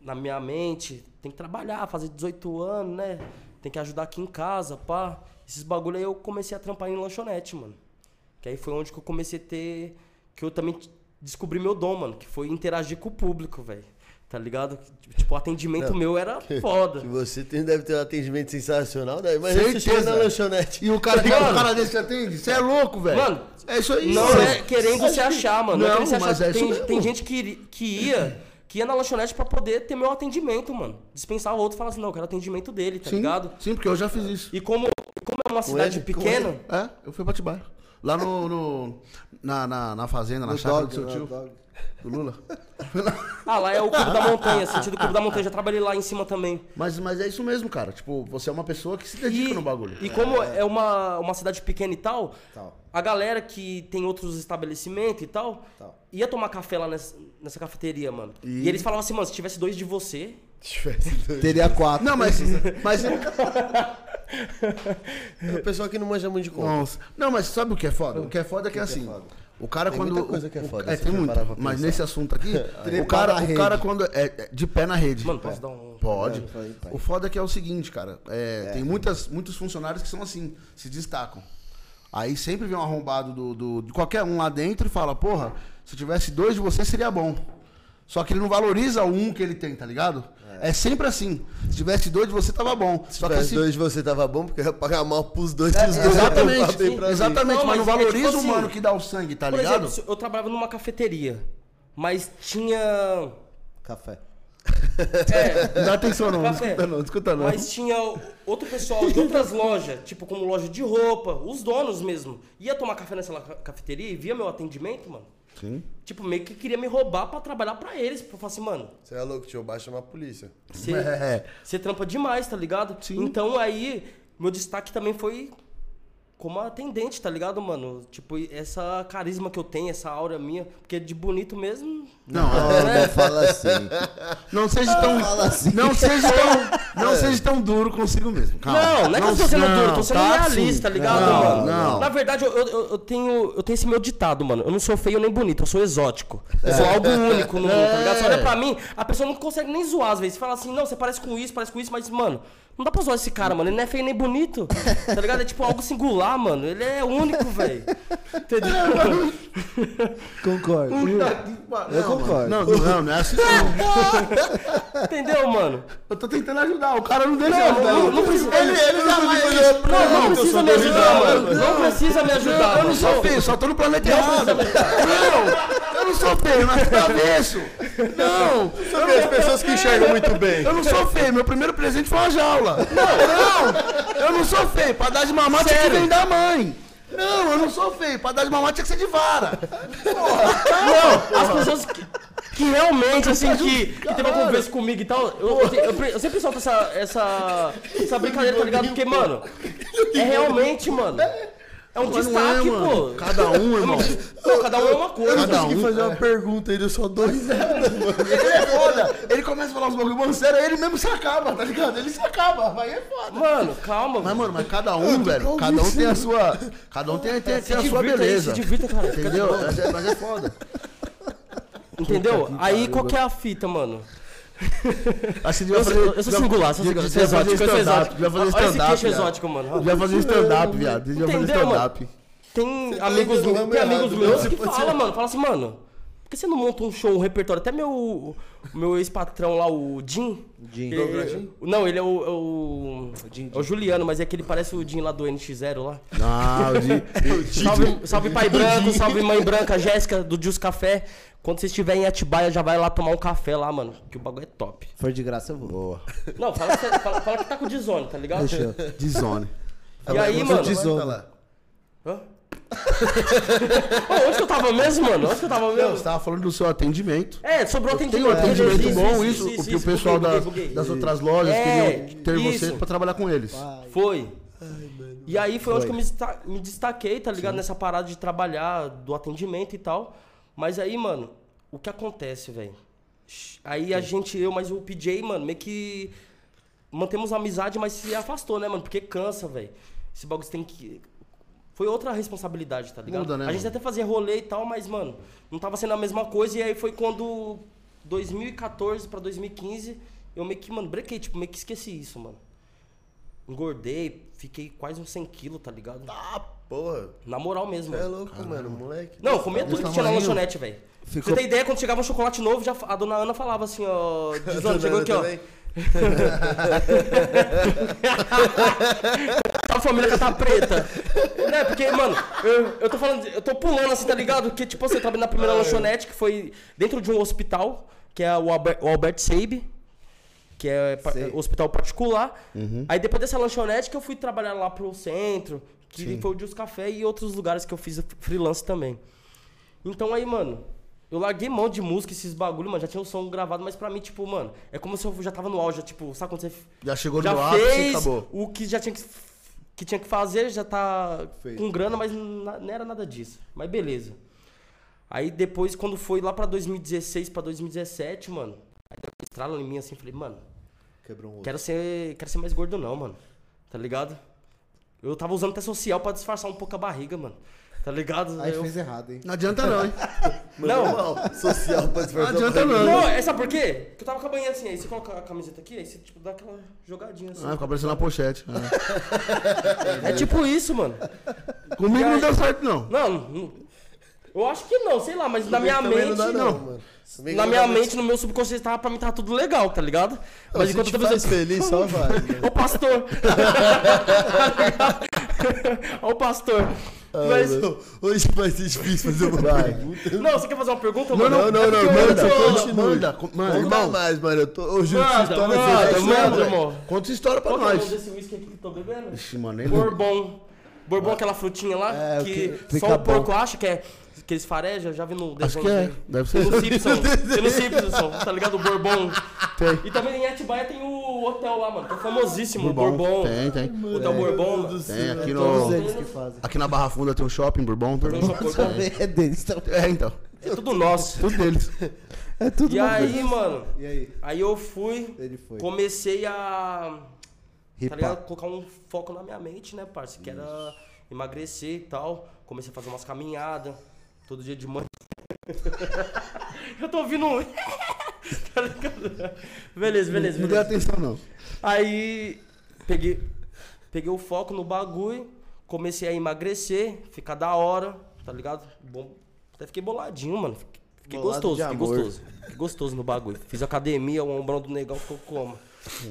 Na minha mente, tem que trabalhar, fazer 18 anos, né? Tem que ajudar aqui em casa, pá. Esses bagulho aí eu comecei a trampar em lanchonete, mano. Que aí foi onde que eu comecei a ter. Que eu também descobri meu dom, mano. Que foi interagir com o público, velho. Tá ligado? Tipo, o atendimento Não, meu era foda. Que você tem, deve ter um atendimento sensacional, daí. Mas você chega Certeza. na lanchonete. E o cara, que Mano. um cara desse que atende? Você é louco, velho. Mano, é isso aí. Não é querendo se achar, mano. Não, é Não, querendo se achar. mas é isso tem, mesmo. tem gente que, que ia, que ia na lanchonete pra poder ter meu atendimento, mano. Dispensar o outro e falar assim, não, eu quero atendimento dele, tá Sim, ligado? sim, porque eu já fiz isso. E como, como é uma cidade ele? Pequena? É, eu fui pra Atibaia. Lá no, no- na, na, na fazenda, na No chácara dog, do seu no tio, dog. do Lula. ah, lá é o Clube da Montanha, sentido Clube da Montanha, já trabalhei lá em cima também. Mas, mas é isso mesmo, cara. Tipo, você é uma pessoa que se dedica E, no bagulho. e como é uma, uma cidade pequena e tal, Tal. a galera que tem outros estabelecimentos e tal, Tal. ia tomar café lá nessa, nessa cafeteria, mano. E- E... eles falavam assim, mano, se tivesse dois de você, Teria quatro. Não, mas. mas O pessoal que não manja muito de conta. Nossa. Não, mas sabe o que é foda? O que é foda é que, assim. foda? O cara Tem quando. muita coisa que é o- foda, É, tem Mas nesse assunto aqui, o cara, o cara quando. É, é de pé na rede. mano, posso dar um... Pode. É. O foda é que é o seguinte, cara. é, Tem muitas, muitos funcionários que são assim, se destacam. Aí sempre vem um arrombado do, do- de qualquer um lá dentro e fala, porra, se tivesse dois de você seria bom. Só que ele não valoriza o um que ele tem, tá ligado? É, sempre assim. Se tivesse dois de você, tava bom. Se Só que tivesse assim, dois de você tava bom, porque eu ia pagar mal pros dois é, dos dois. exatamente, exatamente, Não, mas não mas é tipo valoriza assim, o mano que dá o sangue, tá Por ligado? exemplo, eu trabalhava numa cafeteria, mas tinha... Café. É, Não dá atenção não, não Café. escuta não, não escuta não. Mas tinha outro pessoal de outras lojas, tipo como loja de roupa, os donos mesmo. Ia tomar café nessa cafeteria e via meu atendimento, mano. Sim. Tipo, meio que queria me roubar pra trabalhar pra eles. Eu falar assim, mano, Você é louco, tio, baixa uma polícia. você É. você trampa demais, tá ligado? Sim. Então aí, meu destaque também foi como atendente, tá ligado, mano? Tipo, essa carisma que eu tenho, essa aura minha. Porque de bonito mesmo. Não, Não, não fala assim. Não seja tão. Fala assim. Não seja tão. Não seja tão duro consigo mesmo. Calma. Não, não é que eu tô sendo duro, eu tô sendo tá realista, tá ligado, não, mano? Não. Na verdade, eu, eu, eu tenho, eu tenho esse meu ditado, mano. Eu não sou feio nem bonito, eu sou exótico. Eu sou algo único no mundo, tá ligado? Você olha pra mim, a pessoa não consegue nem zoar às vezes. Você fala assim, não, você parece com isso, parece com isso, mas, mano, não dá pra zoar esse cara, mano. Ele não é feio nem bonito. Tá ligado? É tipo algo singular, mano. Ele é único, velho. Entendeu? Concordo. Que. Eu Não, concordo. Não, não, não é assim não. Entendeu, mano? Eu tô tentando ajudar, o cara não deixa Não, ajudar. não, não precisa. Ele, ele mais. Não, não precisa me ajudar, mano. Não precisa me ajudar, Eu não sou feio, só tô no planeta errado. Não, eu não sou feio, mas tá avesso. Não, Sabe as pessoas que enxergam muito bem. eu não sou feio. Meu primeiro presente foi uma jaula. Não, eu não sou feio. Pra dar de mamar tinha que vem da mãe. Não, eu não sou feio. Pra dar de mamar tinha que ser de vara. Não, as pessoas que, que realmente, assim, que, que teve uma conversa comigo e tal, eu, eu, eu, eu sempre solto essa, essa, essa brincadeira, tá ligado? Porque, mano, é realmente, mano, é um Mas não destaque, é, mano. pô. Cada um, irmão. Não, cada um é uma coisa. Cada Consegui um. fazer uma pergunta aí, deu só dois anos, mano. Ele é foda. Ele começa a falar uns bagulho bom sério, ele mesmo se acaba, tá ligado? Ele se acaba, aí é foda. Mano, calma, Mas, mano, mas cada um, velho, cada um tem a sua. Cada um tem, tem, tem a sua aí, beleza. se divirta, cara. Entendeu? Mas é, mas é foda. Entendeu? Aí qual que é a fita, mano? Acho que Eu sou- eu sou singular, sou singular, exótico, eu sou exótico. Devia fazer Olha esse stand-up. queixo viado. exótico, mano. Devia fazer stand-up, viado. Devia fazer stand-up. Tem tá amigos, tem amigos meus que falam, mano, fala assim, mano, por que você não monta um show, um repertório? Até meu, meu ex-patrão lá, o Jim. Jim. ele- não, ele é o, é o, Jim, é o Juliano, mas é que ele parece o Jim lá do NX0 lá. Não, o de... Salve, salve pai branco, salve mãe branca, Jéssica do Jus Café. Quando vocês estiverem em Atibaia, já vai lá tomar um café lá, mano. Que o bagulho é top. For de graça, eu vou. Boa. Não, fala, que você- fala, fala que tá com desone, tá ligado? Fechou. De zone. E aí, mano? você falar. Hã? Ô, onde que eu tava mesmo, mano? Onde que eu tava Não, mesmo? você tava falando do seu atendimento. É, sobrou Tem atendimento. um atendimento beleza, bom, isso, o que o pessoal buguei, das, buguei, buguei. das outras lojas É, queriam ter você isso. pra trabalhar com eles. Foi. E aí foi, onde que eu me, desta- me destaquei, tá ligado? Nessa parada de trabalhar, do atendimento e tal. Mas aí, mano, o que acontece, velho? Aí a gente, eu, mas o PJ, mano, meio que mantemos a amizade, mas se afastou, né, mano? Porque cansa, velho. Esse bagulho você tem que. Foi outra responsabilidade, tá ligado? Muda, né, a gente mano? até fazia rolê e tal, mas, mano, não tava sendo a mesma coisa. E aí foi quando 2014 pra 2015, eu meio que, mano, brequei, tipo, meio que esqueci isso, mano. Engordei, fiquei quase uns 100 quilos, tá ligado? Ah, porra. Na moral mesmo. Você é louco, mano, moleque. Não, eu comia tudo que tinha na lanchonete, velho. Ficou- Você tem ideia, quando chegava um chocolate novo, já, a dona Ana falava assim, ó. Dizona, chegou aqui, ó. A família cata preta. né? Porque, mano, eu, eu tô falando, eu tô pulando assim, tá ligado? Porque, tipo, você trabalha na primeira lanchonete, que foi dentro de um hospital, que é o Albert, o Albert Seib, que é Sei. hospital particular. Aí depois dessa lanchonete que eu fui trabalhar lá pro centro, que foi o Jus Café e outros lugares que eu fiz freelance também. Então aí, mano, eu larguei mão de música, esses bagulho, mano, já tinha o som gravado, mas pra mim, tipo, mano, é como se eu já tava no auge, tipo, sabe quando você Já chegou no já ápice e fez acabou. o que já tinha que, que tinha que fazer, já tá Feito. com grana, mas não era nada disso. Mas beleza. Aí depois, quando foi lá pra 2016, pra 2017, mano, aí deu uma estrala em mim assim, falei, mano, um quero ser, quero ser mais gordo não, mano. Tá ligado? Eu tava usando até social pra disfarçar um pouco a barriga, mano. Tá ligado? Aí Eu- fez errado, hein? Não adianta não, hein? Não, Social pra. Não adianta não. Não, é sabe por quê? Porque eu tava com a banheira assim, aí você coloca a camiseta aqui, aí você tipo dá aquela jogadinha assim. Ah, fica aparecendo na pochete. É. É tipo isso, mano. Comigo não deu certo, não. Não, não- eu acho que não, sei lá, mas na minha mente, não dá, não. mano. Comigo Na não minha mente, no meu subconsciente, tava, pra mim tava tudo legal, tá ligado? Mas enquanto te faz feliz, só vai. né? Ô pastor! Ó o Mas, Mano, Hoje vai ser difícil fazer uma pergunta. não, você quer fazer uma pergunta, Não, não, Não, não, não, é porque manda, eu. Manda, Não dá irmão. mais, mano. Eu tô. Júlio, essa Manda, história manda, é manda, mano. Conta essa história pra Qual que é nós. desse whisky aqui que eu tô bebendo? Ixi, mano, nem Bourbon. Bourbon, aquela frutinha lá, É, que, que só o porco acha que é que eles farejam, já vi no Acho desenho. que é. Deve Tem ser. no Simpson, tem no Simpson, tá ligado? O Bourbon. Tem. E também em Atibaia tem o hotel lá, mano, que é famosíssimo, o Bourbon. Bourbon. Tem, tem. Hotel Bourbon, mano. Tem aqui Todos no. eles que fazem. Aqui na Barra Funda tem um shopping, Bourbon. Tem um shopping Bourbon. É deles, então. É, então. É tudo nosso. Tudo deles. É tudo E aí, coisa. mano, E aí? aí eu fui, Ele foi. comecei a tá Ripar. ligado? colocar um foco na minha mente, né, parça? Que era emagrecer e tal. Comecei a fazer umas caminhadas, todo dia de manhã. eu tô ouvindo um. Tá ligado? beleza, beleza, Não deu beleza. atenção, não. Aí peguei, peguei o foco no bagulho, comecei a emagrecer, ficar da hora, tá ligado? Bom, até fiquei boladinho, mano. Fiquei, Bolado gostoso, de fiquei amor. gostoso. Fiquei gostoso no bagulho. Fiz academia, o ombrão do negão ficou como?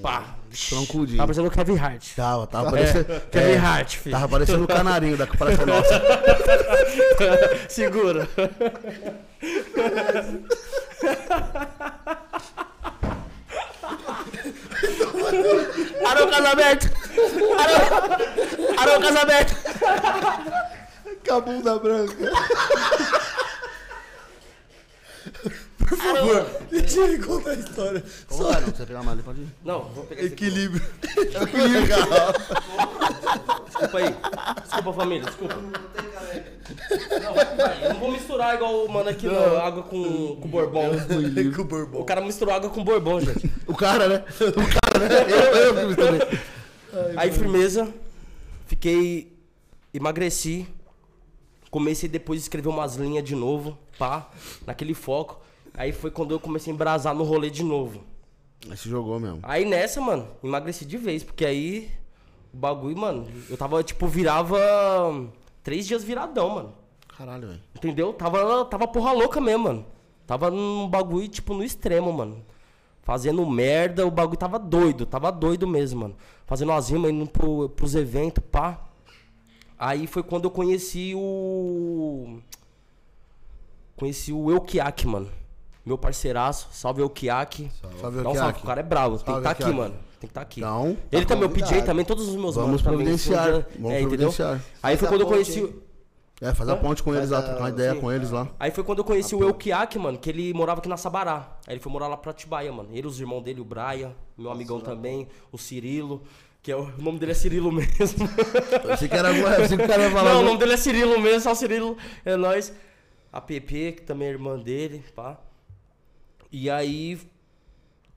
Pá! Troncudinho. Tava parecendo o Kevin Hart. Tava, tava parecendo. É, Kevin é, Hart, filho. Tava parecendo o canarinho da Praça Nossa. Segura. Arão casamento! Arão, Arão casamento! Com a bunda branca. Por favor, deixa ele contar a história. Como vai, não? Você pegar mais ali, pode ir. Não, vou pegar esse aqui. Equilíbrio. Desculpa aí. Desculpa, família, desculpa. Não, vai, eu não vou misturar igual o mano aqui, não. Água com, com bourbon. Com o bourbon. O cara misturou água com bourbon, gente. O cara, né? O cara, né? Eu, eu que misturei. Aí, firmeza. Fiquei. Emagreci. Comecei depois a escrever umas linhas de novo, pá, naquele foco. Aí foi quando eu comecei a embrasar no rolê de novo. Aí se jogou mesmo. Aí nessa, mano, emagreci de vez, porque aí o bagulho, mano, eu tava, tipo, virava três dias viradão, mano. Caralho, velho. Entendeu? Tava, tava porra louca mesmo, mano. Tava num bagulho, tipo, no extremo, mano. Fazendo merda, o bagulho tava doido, tava doido mesmo, mano. Fazendo as rimas, indo pro, pros eventos, pá. Aí foi quando eu conheci o. Conheci o Elkiak, mano. Meu parceiraço, salve Elkiak. Salve, Dá um salve, Elkiak. o cara é bravo. Tem que Salve, estar aqui, mano. Tem que estar aqui. Então, Ele também, o PJ também, todos os meus Vamos manos providenciar, vamos é, entendeu? providenciar. Aí foi a quando eu conheci. o- É, faz a ponte com eles lá, a- trocar uma ideia sim. com eles lá. Aí foi quando eu conheci o Elkiak, mano, que ele morava aqui na Sabará. Aí ele foi morar lá pra Atibaia, mano. Ele, os irmãos dele, o Brian, meu amigão também, o Cirilo, que é o, o nome dele é Cirilo mesmo. Você que era, você que o cara falar. Não, o nome dele é Cirilo mesmo, só o Cirilo é nós. A PP, que também é irmã dele, pá. E aí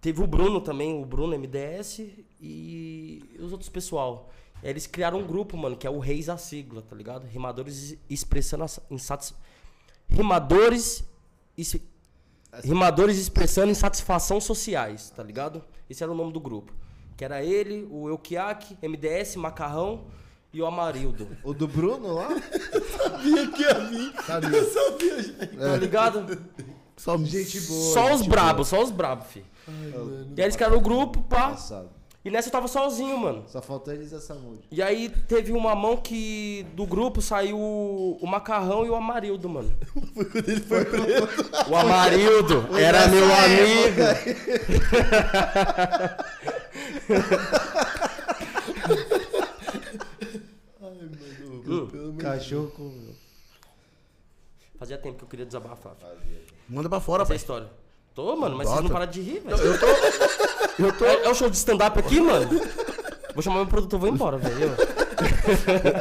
teve o Bruno também, o Bruno MDS e os outros pessoal. Eles criaram um grupo, mano, que é o Reis a sigla, tá ligado? Rimadores expressando a insatis... Rimadores is- Rimadores expressando insatisfação sociais, tá ligado? Esse era o nome do grupo. Que era ele, o Elkiak, MDS, Macarrão e o Amarildo. O do Bruno lá? Sabia que ia vir. Eu sabia já. Tá ligado? Só Gente boa. Só os gente brabos, só os brabos, fi. E aí eles criaram o grupo, pá. Engraçado. E nessa eu tava sozinho, mano. Só faltou eles essa música. E aí teve uma mão que do grupo saiu o Macarrão e o Amarildo, mano. Foi quando ele foi preso. O Amarildo era meu amigo. Hum, Cachorro com. Fazia tempo que eu queria desabafar. fi. Manda pra fora, Essa é a pai. história. Tô, mano, mas vocês não param de rir, velho. Eu tô. Eu tô. É, é o show de stand-up aqui, mano? Vou chamar meu produtor, vou embora, velho.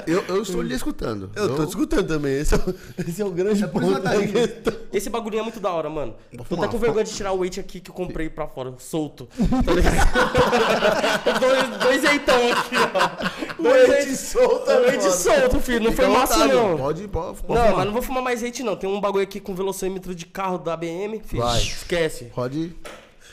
Eu, eu estou lhe escutando. Eu tô te escutando também. Esse é o, esse é o grande isso ponto da tá. Esse bagulhinho é muito da hora, mano. Tô até com vergonha de tirar o weight aqui que eu comprei pra fora, solto. Tá ligado? dois, dois eitão aqui, ó. Dois Leite solto, é foda. solto, filho. Não Fica foi massa, vontade, não. Pode, pode, pode Não, fumar. mas não vou fumar mais leite, não. Tem um bagulho aqui com velocímetro de carro da BM, filho. Vai. Esquece. Pode.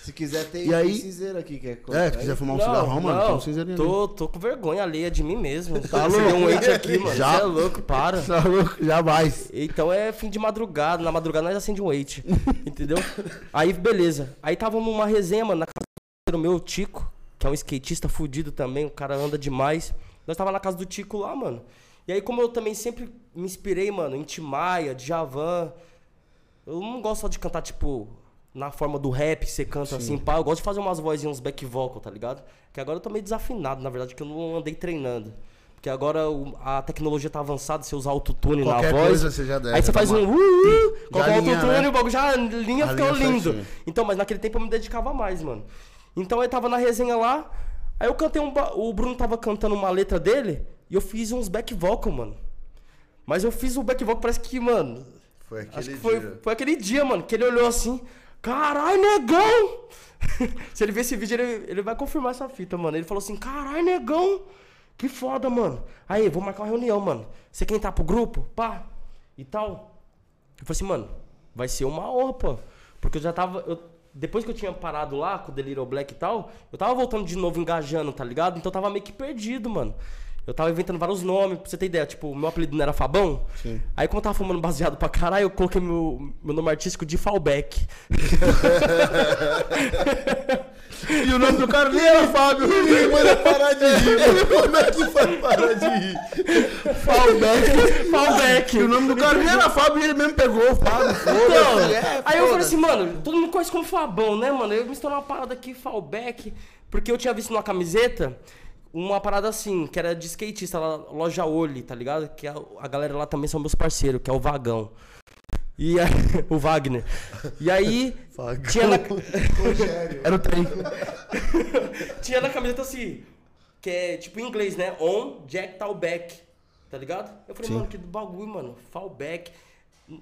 Se quiser, tem E aí- cinzeiro aqui. Quer É, se quiser fumar um cigarrão, mano, tem um cinzeirinho ali. tô, tô com vergonha alheia de mim mesmo. Tá louco? um weight aqui, mano. Já. Você é louco, para. Tá louco? Jamais. Então é fim de madrugada. Na madrugada nós acende um weight. entendeu? Aí, beleza. Aí tava numa resenha, mano, na casa do meu Tico, que é um skatista fudido também, o cara anda demais. Nós tava na casa do Tico lá, mano. E aí, como eu também sempre me inspirei, mano, em Timaya, Djavan. Eu não gosto só de cantar, tipo, na forma do rap, você canta assim, pá. Eu gosto de fazer umas vozinhas, uns back vocal, tá ligado? Que agora eu tô meio desafinado, na verdade, que eu não andei treinando. Porque agora a tecnologia tá avançada, você usa autotune na voz. coisa você já deve. Aí você já faz dá um uma- uh, uh, coloca o alinha, autotune né? e o bagulho já a linha ficou Alinha lindo. certinho. Então, mas naquele tempo eu me dedicava mais, mano. Então eu tava na resenha lá, aí eu cantei um. ba- O Bruno tava cantando uma letra dele e eu fiz uns back vocal, mano. Mas eu fiz o back vocal, parece que, mano. Foi aquele Acho que foi, dia. foi aquele dia, mano, que ele olhou assim. Carai, negão! Se ele ver esse vídeo, ele, ele vai confirmar essa fita, mano. Ele falou assim: carai, negão! Que foda, mano. Aí, vou marcar uma reunião, mano. Você quer entrar pro grupo? Pá. E tal. Eu falei assim, mano, vai ser uma honra, pô. Porque eu já tava. eu- depois que eu tinha parado lá com o Delirium Black e tal, eu tava voltando de novo engajando, tá ligado? Então eu tava meio que perdido, mano. Eu tava inventando vários nomes, pra você ter ideia. Tipo, meu apelido não era Fabão. Sim. Aí, como eu tava fumando baseado pra caralho, eu coloquei meu, meu nome artístico de Fallback. E o nome do cara nem era Fábio. Ninguém manda parar de rir. Como é que vai parar de rir? Fallback. Fallback. E o nome do cara nem era Fábio e ele mesmo pegou o Fábio. Então. É, aí eu falei assim, mano, todo mundo conhece como Fabão, né, mano? Eu me tornou uma parada aqui, fallback, porque eu tinha visto numa camiseta uma parada assim, que era de skatista, lá, loja Oli, tá ligado? Que a, a galera lá também são meus parceiros, que é o Vagão. E aí, o Wagner. E aí, tinha na, Era o trem. tinha na camiseta assim, que é tipo em inglês, né? On, Jack, tal, back. Tá ligado? Eu falei, mano, que do bagulho, mano. Fallback.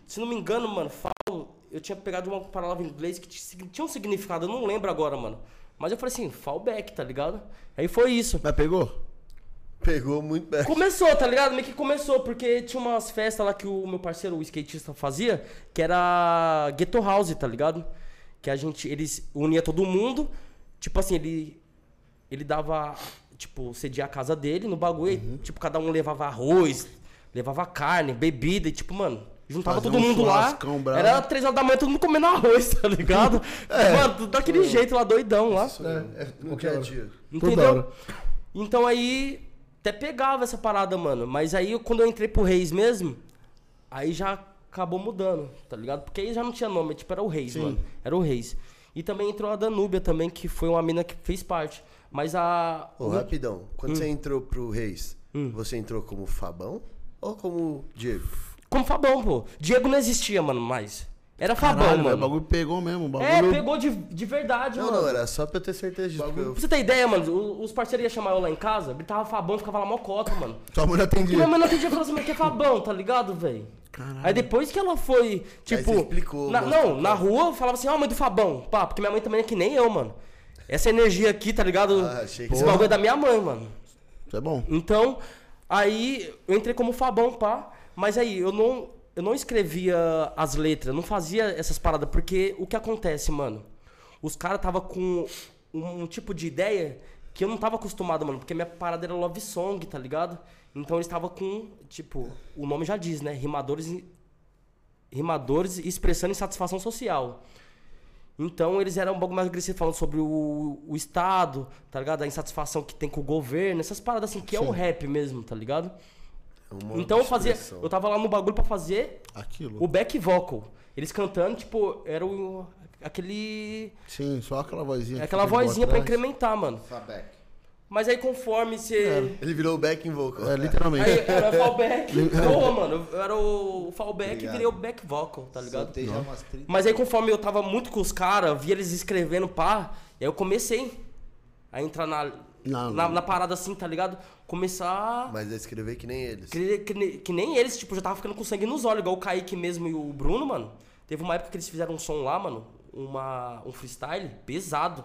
Se não me engano, mano, fall, eu tinha pegado uma palavra em inglês que ti- tinha um significado, eu não lembro agora, mano. Mas eu falei assim, fallback, tá ligado? Aí foi isso. Mas pegou? Pegou muito bem. Começou, tá ligado? Meio que começou, porque tinha umas festas lá que o meu parceiro, o skatista, fazia, que era Ghetto House, tá ligado? Que a gente, eles unia todo mundo, tipo assim, ele ele dava, tipo, cedia a casa dele no bagulho, e, tipo, cada um levava arroz, levava carne, bebida, e tipo, mano, Juntava Fazer todo um mundo lá. brabo. Era três horas da manhã, todo mundo comendo arroz, tá ligado? Mano, tudo daquele jeito lá, doidão lá. É, qualquer dia. Entendeu? Então aí até pegava essa parada, mano. Mas aí quando eu entrei pro Reis mesmo, aí já acabou mudando, tá ligado? Porque aí já não tinha nome, tipo, era o Reis, mano. Era o Reis. E também entrou a Danúbia também, que foi uma mina que fez parte. Mas a. Ô, rapidão. Quando você entrou pro Reis, você entrou como Fabão ou como Diego? Como Fabão, pô. Diego não existia, mano, mais. Era Fabão, Caralho, velho, o mano. bagulho pegou mesmo. O É, bagulho... pegou de, de verdade, Não, mano. não, era só pra eu ter certeza disso. eu- Pra você ter ideia, mano, o- os parceiros iam chamar eu lá em casa, gritava Fabão, ficava lá mocota, mano. Sua mulher E minha atendia. mãe não entendia, falou assim, mas que é Fabão, tá ligado, velho? Caralho. Aí depois que ela foi, tipo. você explicou, na- não, na rua eu falava assim, ó, mãe do Fabão. Pá, porque minha mãe também é que nem eu, mano. Essa energia aqui, tá ligado? Ah, achei que Esse você- bagulho é da minha mãe, mano. Isso é bom. Então, aí eu entrei como Fabão, pá. Mas aí eu não, eu não escrevia as letras, não fazia essas paradas, porque o que acontece, mano? Os caras tava com um, um tipo de ideia que eu não tava acostumado, mano, porque minha parada era love song, tá ligado? Então eles tava com, tipo, o nome já diz, né? Rimadores, rimadores expressando insatisfação social. Então eles eram um pouco mais agressivos falando sobre o, o Estado, tá ligado? A insatisfação que tem com o governo, essas paradas assim, que é o rap mesmo, tá ligado? É um modo Então eu fazia. Eu tava lá no bagulho pra fazer Aquilo. o back vocal. Eles cantando, tipo, era o. aquele. Sim, só aquela vozinha. que aquela vozinha pra incrementar, mano. Fabec. Mas aí conforme você. Ele virou o back in vocal. É, literalmente. Aí era fallback. Boa, mano. Eu era o fallback e Obrigado. virei o back vocal, tá ligado? Soltei já umas 30. Mas aí conforme eu tava muito com os caras, via eles escrevendo pá, aí eu comecei a entrar na, Na- na, na parada assim, tá ligado? Começar. Mas é escrever que nem eles. Que, que, que nem eles, tipo, já tava ficando com sangue nos olhos, igual o Kaique mesmo e o Bruno, mano. Teve uma época que eles fizeram um som lá, mano, uma, um freestyle pesado.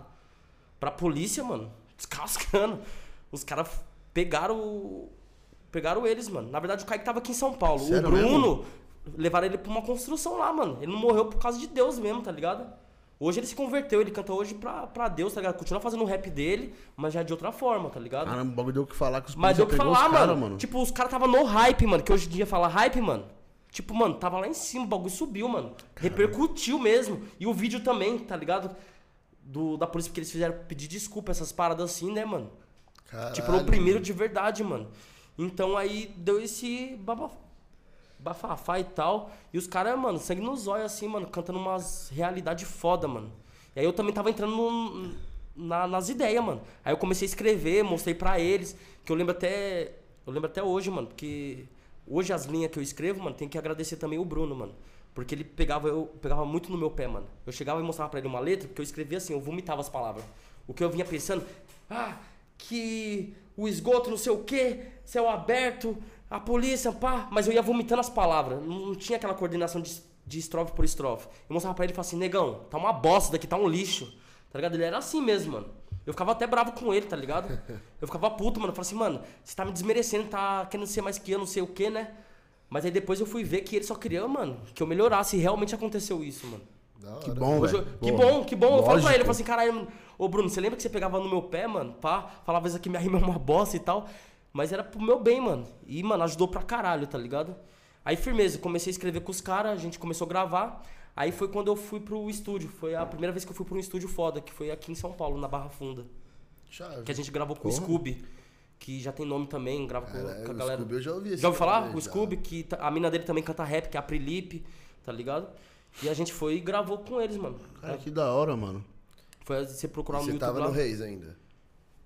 Pra polícia, mano, descascando. Os caras pegaram. Pegaram eles, mano. Na verdade, o Kaique tava aqui em São Paulo. Sério o Bruno, levaram ele pra uma construção lá, mano. Ele não morreu por causa de Deus mesmo, tá ligado? Hoje ele se converteu, ele canta hoje pra, pra Deus, tá ligado? Continua fazendo o rap dele, mas já de outra forma, tá ligado? Caramba, o bagulho deu o que falar que os Mas deu o que falar, mano. cara, Tipo, os caras tava no hype, mano. Que hoje em dia fala hype, mano. Tipo, mano, tava lá em cima, o bagulho subiu, mano. Repercutiu mesmo. E o vídeo também, tá ligado? Do, da polícia, porque eles fizeram pedir desculpa, essas paradas assim, né, mano? Caralho. Tipo, no primeiro de verdade, mano. Então aí deu esse baba- bafafá e tal. E os caras, mano, sangue nos olhos, assim, mano, cantando umas realidade foda, mano. E aí eu também tava entrando no- na- nas ideias, mano. Aí eu comecei a escrever, mostrei pra eles, que eu lembro até. Eu lembro até hoje, mano, porque hoje as linhas que eu escrevo, mano, tem que agradecer também o Bruno, mano. Porque ele pegava, eu pegava muito no meu pé, mano. Eu chegava e mostrava pra ele uma letra, porque eu escrevia assim, eu vomitava as palavras. O que eu vinha pensando, ah, que o esgoto, não sei o quê, céu aberto, a polícia, pá. Mas eu ia vomitando as palavras. Não, não tinha aquela coordenação de, de estrofe por estrofe. Eu mostrava pra ele e falava assim, negão, tá uma bosta daqui, tá um lixo. Tá ligado? Ele era assim mesmo, mano. Eu ficava até bravo com ele, tá ligado? Eu ficava puto, mano. Eu falava assim, mano, você tá me desmerecendo, tá querendo ser mais que eu, não sei o quê, né? Mas aí depois eu fui ver que ele só queria, mano, que eu melhorasse. E realmente aconteceu isso, mano. Que bom, velho. que bom, que bom. Eu falo pra lógico. ele, eu falo assim, caralho, ô Bruno, você lembra que você pegava no meu pé, mano? Pá, falava isso aqui, minha rima é uma bosta e tal. Mas era pro meu bem, mano. E, mano, ajudou pra caralho, tá ligado? Aí, firmeza, comecei a escrever com os caras, a gente começou a gravar. Aí foi quando eu fui pro estúdio. Foi a primeira vez que eu fui pra um estúdio foda, que foi aqui em São Paulo, na Barra Funda. Chave. Que a gente gravou com o Scooby, que já tem nome também, grava com, Caralho, com a o galera. Scooby eu já ouvi Já ouviu falar? O já. Scooby, que a mina dele também canta rap, que é a Prilipe, tá ligado? E a gente foi e gravou com eles, mano. Cara, que da hora, mano. Foi você procurar no Você YouTube tava lá. no Reis ainda.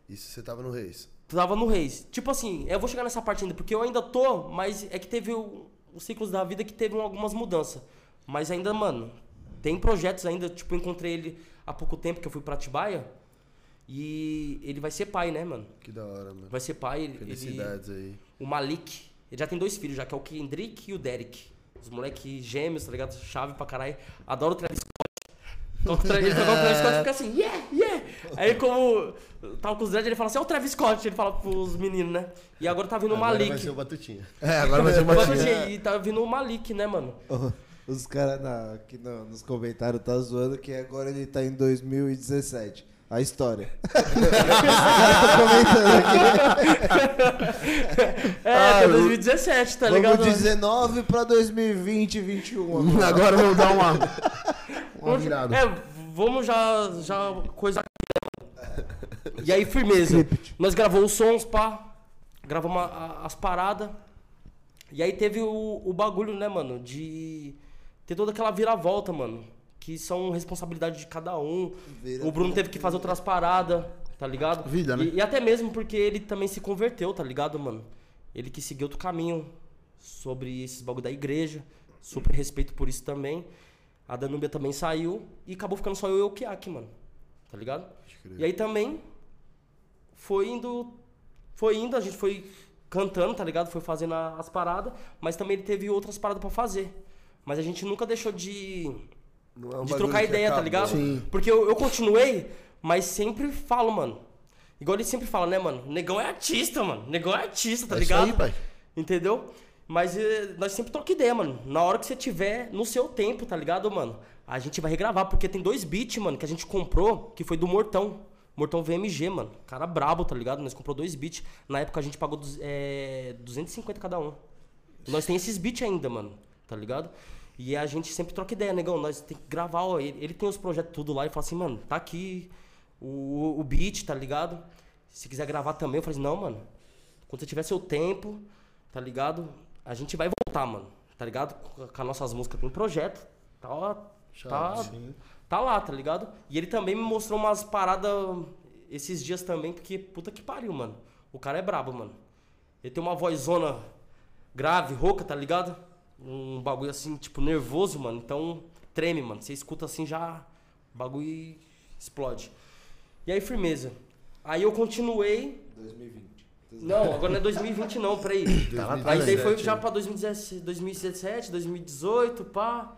Isso você tava no Reis. Tava no Reis. Tipo assim, eu vou chegar nessa parte ainda, porque eu ainda tô, mas é que teve o- os ciclos da vida que teve algumas mudanças. Mas ainda, mano, tem projetos ainda, tipo, encontrei ele há pouco tempo que eu fui pra Atibaia. E ele vai ser pai, né, mano? Que da hora, mano. Vai ser pai. Ele, Felicidades aí. o Malik, ele já tem dois filhos já, que é o Kendrick e o Derek. Os moleque gêmeos, tá ligado? Chave pra caralho. Adoro o Travis Scott. Toca o Travis, ele Scott fica assim, yeah, yeah. Aí como tava com os dread, ele fala assim, é o Travis Scott, ele fala pros meninos, né? E agora tá vindo o Agora Malik. vai ser o Batutinha. É, agora vai ser Agora, gente, E tá vindo o Malik, né, mano? Os caras aqui no- nos comentários tá zoando que agora ele tá em 2017. A história. Aqui. É, Ah, até eu- 2017, tá ligado? Vamos 19 pra 2020 e 21. agora. Agora vamos dar uma, uma virada. É, vamos já, já coisa E aí, firmeza. Nós gravamos os sons, pá. Gravamos as paradas. E aí teve o, o bagulho, né, mano, de ter toda aquela viravolta, mano. Que são responsabilidade de cada um. Vira- O Bruno teve que fazer outras paradas, tá ligado? Vida, né? E, e até mesmo porque ele também se converteu, tá ligado, mano? Ele que seguiu outro caminho sobre esses bagulho da igreja. Super respeito por isso também. A Danúbia também saiu e acabou ficando só eu e o Kiak, mano. Tá ligado? E aí também foi indo. Foi indo, a gente foi cantando, tá ligado? Foi fazendo as paradas, mas também ele teve outras paradas pra fazer. Mas a gente nunca deixou de, é um de trocar ideia, tá ligado? Sim. Porque eu, eu continuei, mas sempre falo, mano. Igual ele sempre fala, né, mano? Negão é artista, mano. Negão é artista, tá É isso ligado? aí, pai. Entendeu? Mas eh, nós sempre troca ideia, mano. Na hora que você tiver no seu tempo, tá ligado, mano? A gente vai regravar, porque tem dois beats, mano, que a gente comprou, que foi do Mortão. Mortão VMG, mano. Cara brabo, tá ligado? Nós comprou dois beats. Na época a gente pagou eh, 250 cada um. E nós tem esses beats ainda, mano. Tá ligado? E a gente sempre troca ideia, negão. Nós tem que gravar, ó. Ele, ele tem os projetos tudo lá e fala assim, mano, tá aqui o, o beat, tá ligado? Se quiser gravar também, eu falei assim, não, mano. Quando você tiver seu tempo, tá ligado? A gente vai voltar, mano. Tá ligado? Com com as nossas músicas tem projeto. Tá, ó, tá, tá lá, tá ligado? E ele também me mostrou umas paradas esses dias também, porque puta que pariu, mano. O cara é brabo, mano. Ele tem uma vozona grave, rouca, tá ligado? Um bagulho assim, tipo, nervoso, mano. Então, treme, mano. Você escuta assim, já. O bagulho explode. E aí, firmeza. Aí eu continuei 2020. não, agora não é 2020 não, peraí. Tá Aí daí foi 2017, já pra 2017, 2017, 2018, pá,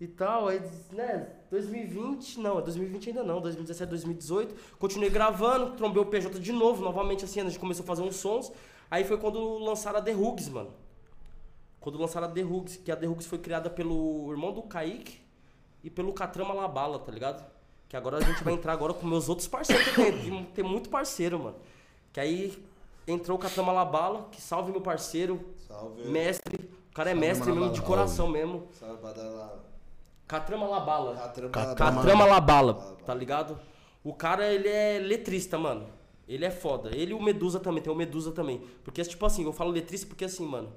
e tal. Aí, né, 2020, não, é 2020 ainda não, 2017, 2018. Continuei gravando, trombei o PJ de novo, novamente assim, a gente começou a fazer uns sons. Aí foi quando lançaram a The Hugs, mano. Quando lançaram a The Hugs, que a The Hugs foi criada pelo irmão do Kaique e pelo Catrama Labala, tá ligado? Que agora a gente vai entrar agora com meus outros parceiros que tem. Muito parceiro, mano. Que aí entrou o Catrama Labala, que salve meu parceiro, Salve. mestre. O cara é Salve, mestre mesmo, de coração mesmo. Salve lá. Catrama Labala. Catrama. Catrama. Catrama Labala, tá ligado? O cara, ele é letrista, mano. Ele é foda. Ele e o Medusa também, tem o Medusa também. Porque, tipo assim, eu falo letrista porque, assim, mano,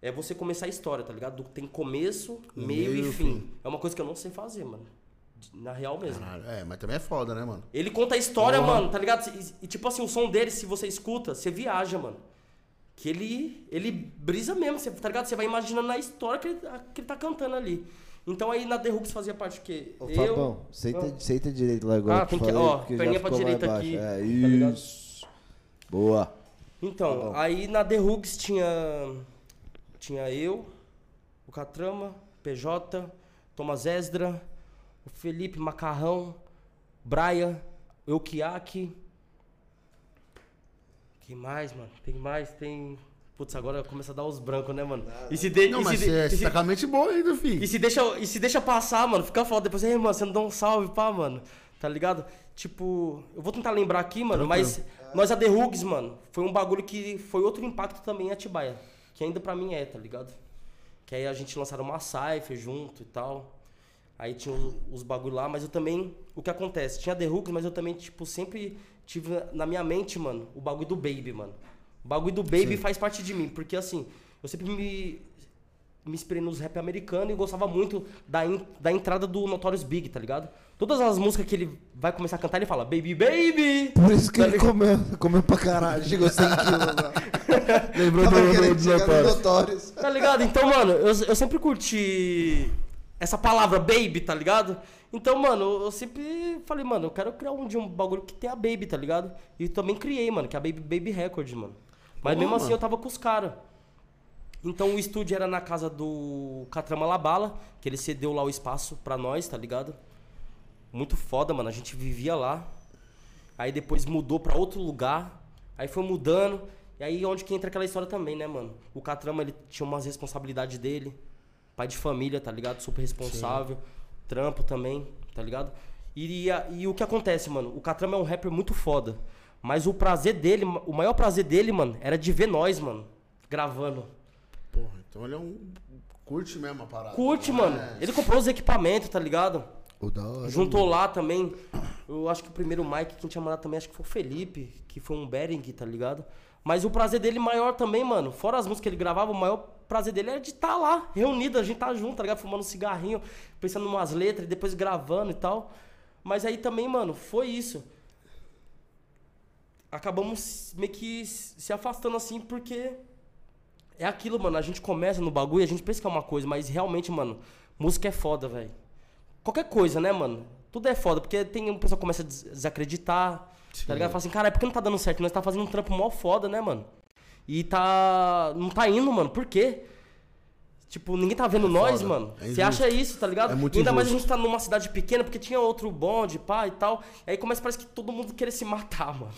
é você começar a história, tá ligado? Tem começo, meio, meio e e fim. fim. É uma coisa que eu não sei fazer, mano. Na real mesmo. Caralho, é, mas também é foda, né, mano? Ele conta a história, Porra. mano, tá ligado? E, e, tipo assim, o som dele, se você escuta, você viaja, mano. Que ele, ele brisa mesmo, você, tá ligado? Você vai imaginando a história que ele, que ele tá cantando ali. Então aí na The fazia parte o quê? Ô, eu... Fabão, senta, senta direito lá agora. Ah, tem que- falei, ó, perninha pra direita aqui, É, tá isso. Boa. Então, Tá aí na The Hooks tinha. Tinha eu, o Catrama, PJ, Thomas Esdra, o Felipe Macarrão, Braia, eu Kiaki. Quem mais, mano? Tem mais, tem. Putz, agora começa a dar os brancos, né, mano? E se, de... Não, e mas se, de- é se- você tá com a mente boa ainda, filho. e se deixa, e se deixa passar, mano, fica foda. Depois, ei, mano, você não dá um salve, pá, mano. Tá ligado? Tipo, eu vou tentar lembrar aqui, mano, mas nós a The Hugs, mano, foi um bagulho que foi outro impacto também em Atibaia. Que ainda pra mim é, tá ligado? Que aí a gente lançaram uma Cypher junto e tal. Aí tinha os, os bagulho lá, mas eu também. O que acontece? Tinha The Hugs, mas eu também, tipo, sempre tive na minha mente, mano, o bagulho do Baby, mano. O bagulho do Baby faz parte de mim, porque assim, eu sempre me me inspirei nos rap americanos e gostava muito da, in- da entrada do Notorious Big, tá ligado? Todas as músicas que ele vai começar a cantar, ele fala Baby Baby! Por isso que Tá ele comeu, comeu pra caralho. Chegou 100 quilos. Lembrou do, do, querendo do chegar no Notório. Notórios. Tá ligado? Então, mano, eu, eu sempre curti essa palavra baby, tá ligado? Então, mano, eu sempre falei, mano, eu quero criar um, de um bagulho que tenha baby, tá ligado? E também criei, mano, que é a Baby Baby Records, mano. Mas Pô, mesmo assim mano. eu tava com os caras. Então o estúdio era na casa do Catrama Labala, que ele cedeu lá o espaço pra nós, tá ligado? Muito foda, mano. A gente vivia lá. Aí depois mudou pra outro lugar. Aí foi mudando. E aí onde que entra aquela história também, né, mano? O Catrama, ele tinha umas responsabilidades dele. Pai de família, tá ligado? Super responsável. Trampo também, tá ligado? E, a- e o que acontece, mano? O Catrama é um rapper muito foda. Mas o prazer dele, o maior prazer dele, mano, era de ver nós, mano, gravando. Porra, então ele é um. Curte mesmo a parada. Curte, É. mano. Ele comprou os equipamentos, tá ligado? O da hora. Juntou lá também. Eu acho que o primeiro mic quem tinha mandado também, acho que foi o Felipe, que foi um Bering, tá ligado? Mas o prazer dele maior também, mano. Fora as músicas que ele gravava, o maior prazer dele era de estar lá, reunido, a gente tá junto, tá ligado? Fumando um cigarrinho, pensando em umas letras e depois gravando e tal. Mas aí também, mano, foi isso. Acabamos meio que se afastando assim, porque é aquilo, mano. A gente começa no bagulho e a gente pensa que é uma coisa, mas realmente, mano, música é foda, velho. Qualquer coisa, né, mano? Tudo é foda, porque tem um pessoal que começa a des- desacreditar, tá ligado? Fala assim, cara, é porque não tá dando certo? Nós tá fazendo um trampo mó foda, né, mano? E tá. Não tá indo, mano. Por quê? Tipo, ninguém tá vendo nós, foda. mano. É Você injusto. acha isso, tá ligado? É muito E ainda mais a injusto. gente tá numa cidade pequena, porque tinha outro bonde, pá e tal. E aí começa, parece que todo mundo querer se matar, mano.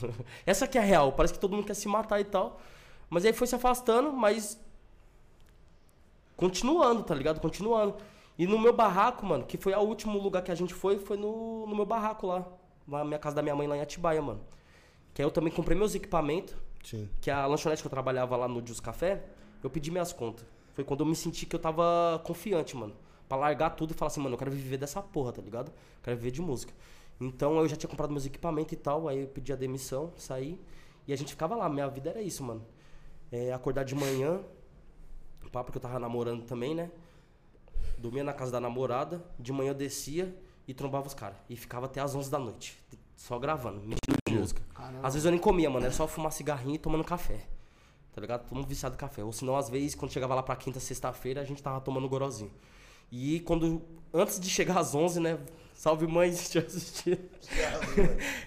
Essa que é a real. Parece que todo mundo quer se matar e tal. Mas aí foi se afastando, mas. Continuando, tá ligado? Continuando. E no meu barraco, mano, que foi o último lugar que a gente foi, foi no, no meu barraco lá. Na minha casa da minha mãe lá em Atibaia, mano. Que aí eu também comprei meus equipamentos Sim. que a lanchonete que eu trabalhava lá no Jus Café, eu pedi minhas contas. Foi quando eu me senti que eu tava confiante, mano. Pra largar tudo e falar assim, mano, eu quero viver dessa porra, tá ligado? Eu quero viver de música. Então eu já tinha comprado meus equipamentos e tal, aí eu pedi a demissão, saí. E a gente ficava lá, minha vida era isso, mano. É, acordar de manhã, pá, porque eu tava namorando também, né? Dormia na casa da namorada, de manhã eu descia e trombava os caras. E ficava até as 11 da noite, só gravando, mexendo música. Às vezes eu nem comia, mano, era só fumar cigarrinho e tomando café. Tá ligado? Todo mundo viciado em café. Ou senão, às vezes, quando chegava lá pra quinta, sexta-feira, a gente tava tomando gorozinho. E quando, antes de chegar às 11, né? Salve mãe, se assistindo.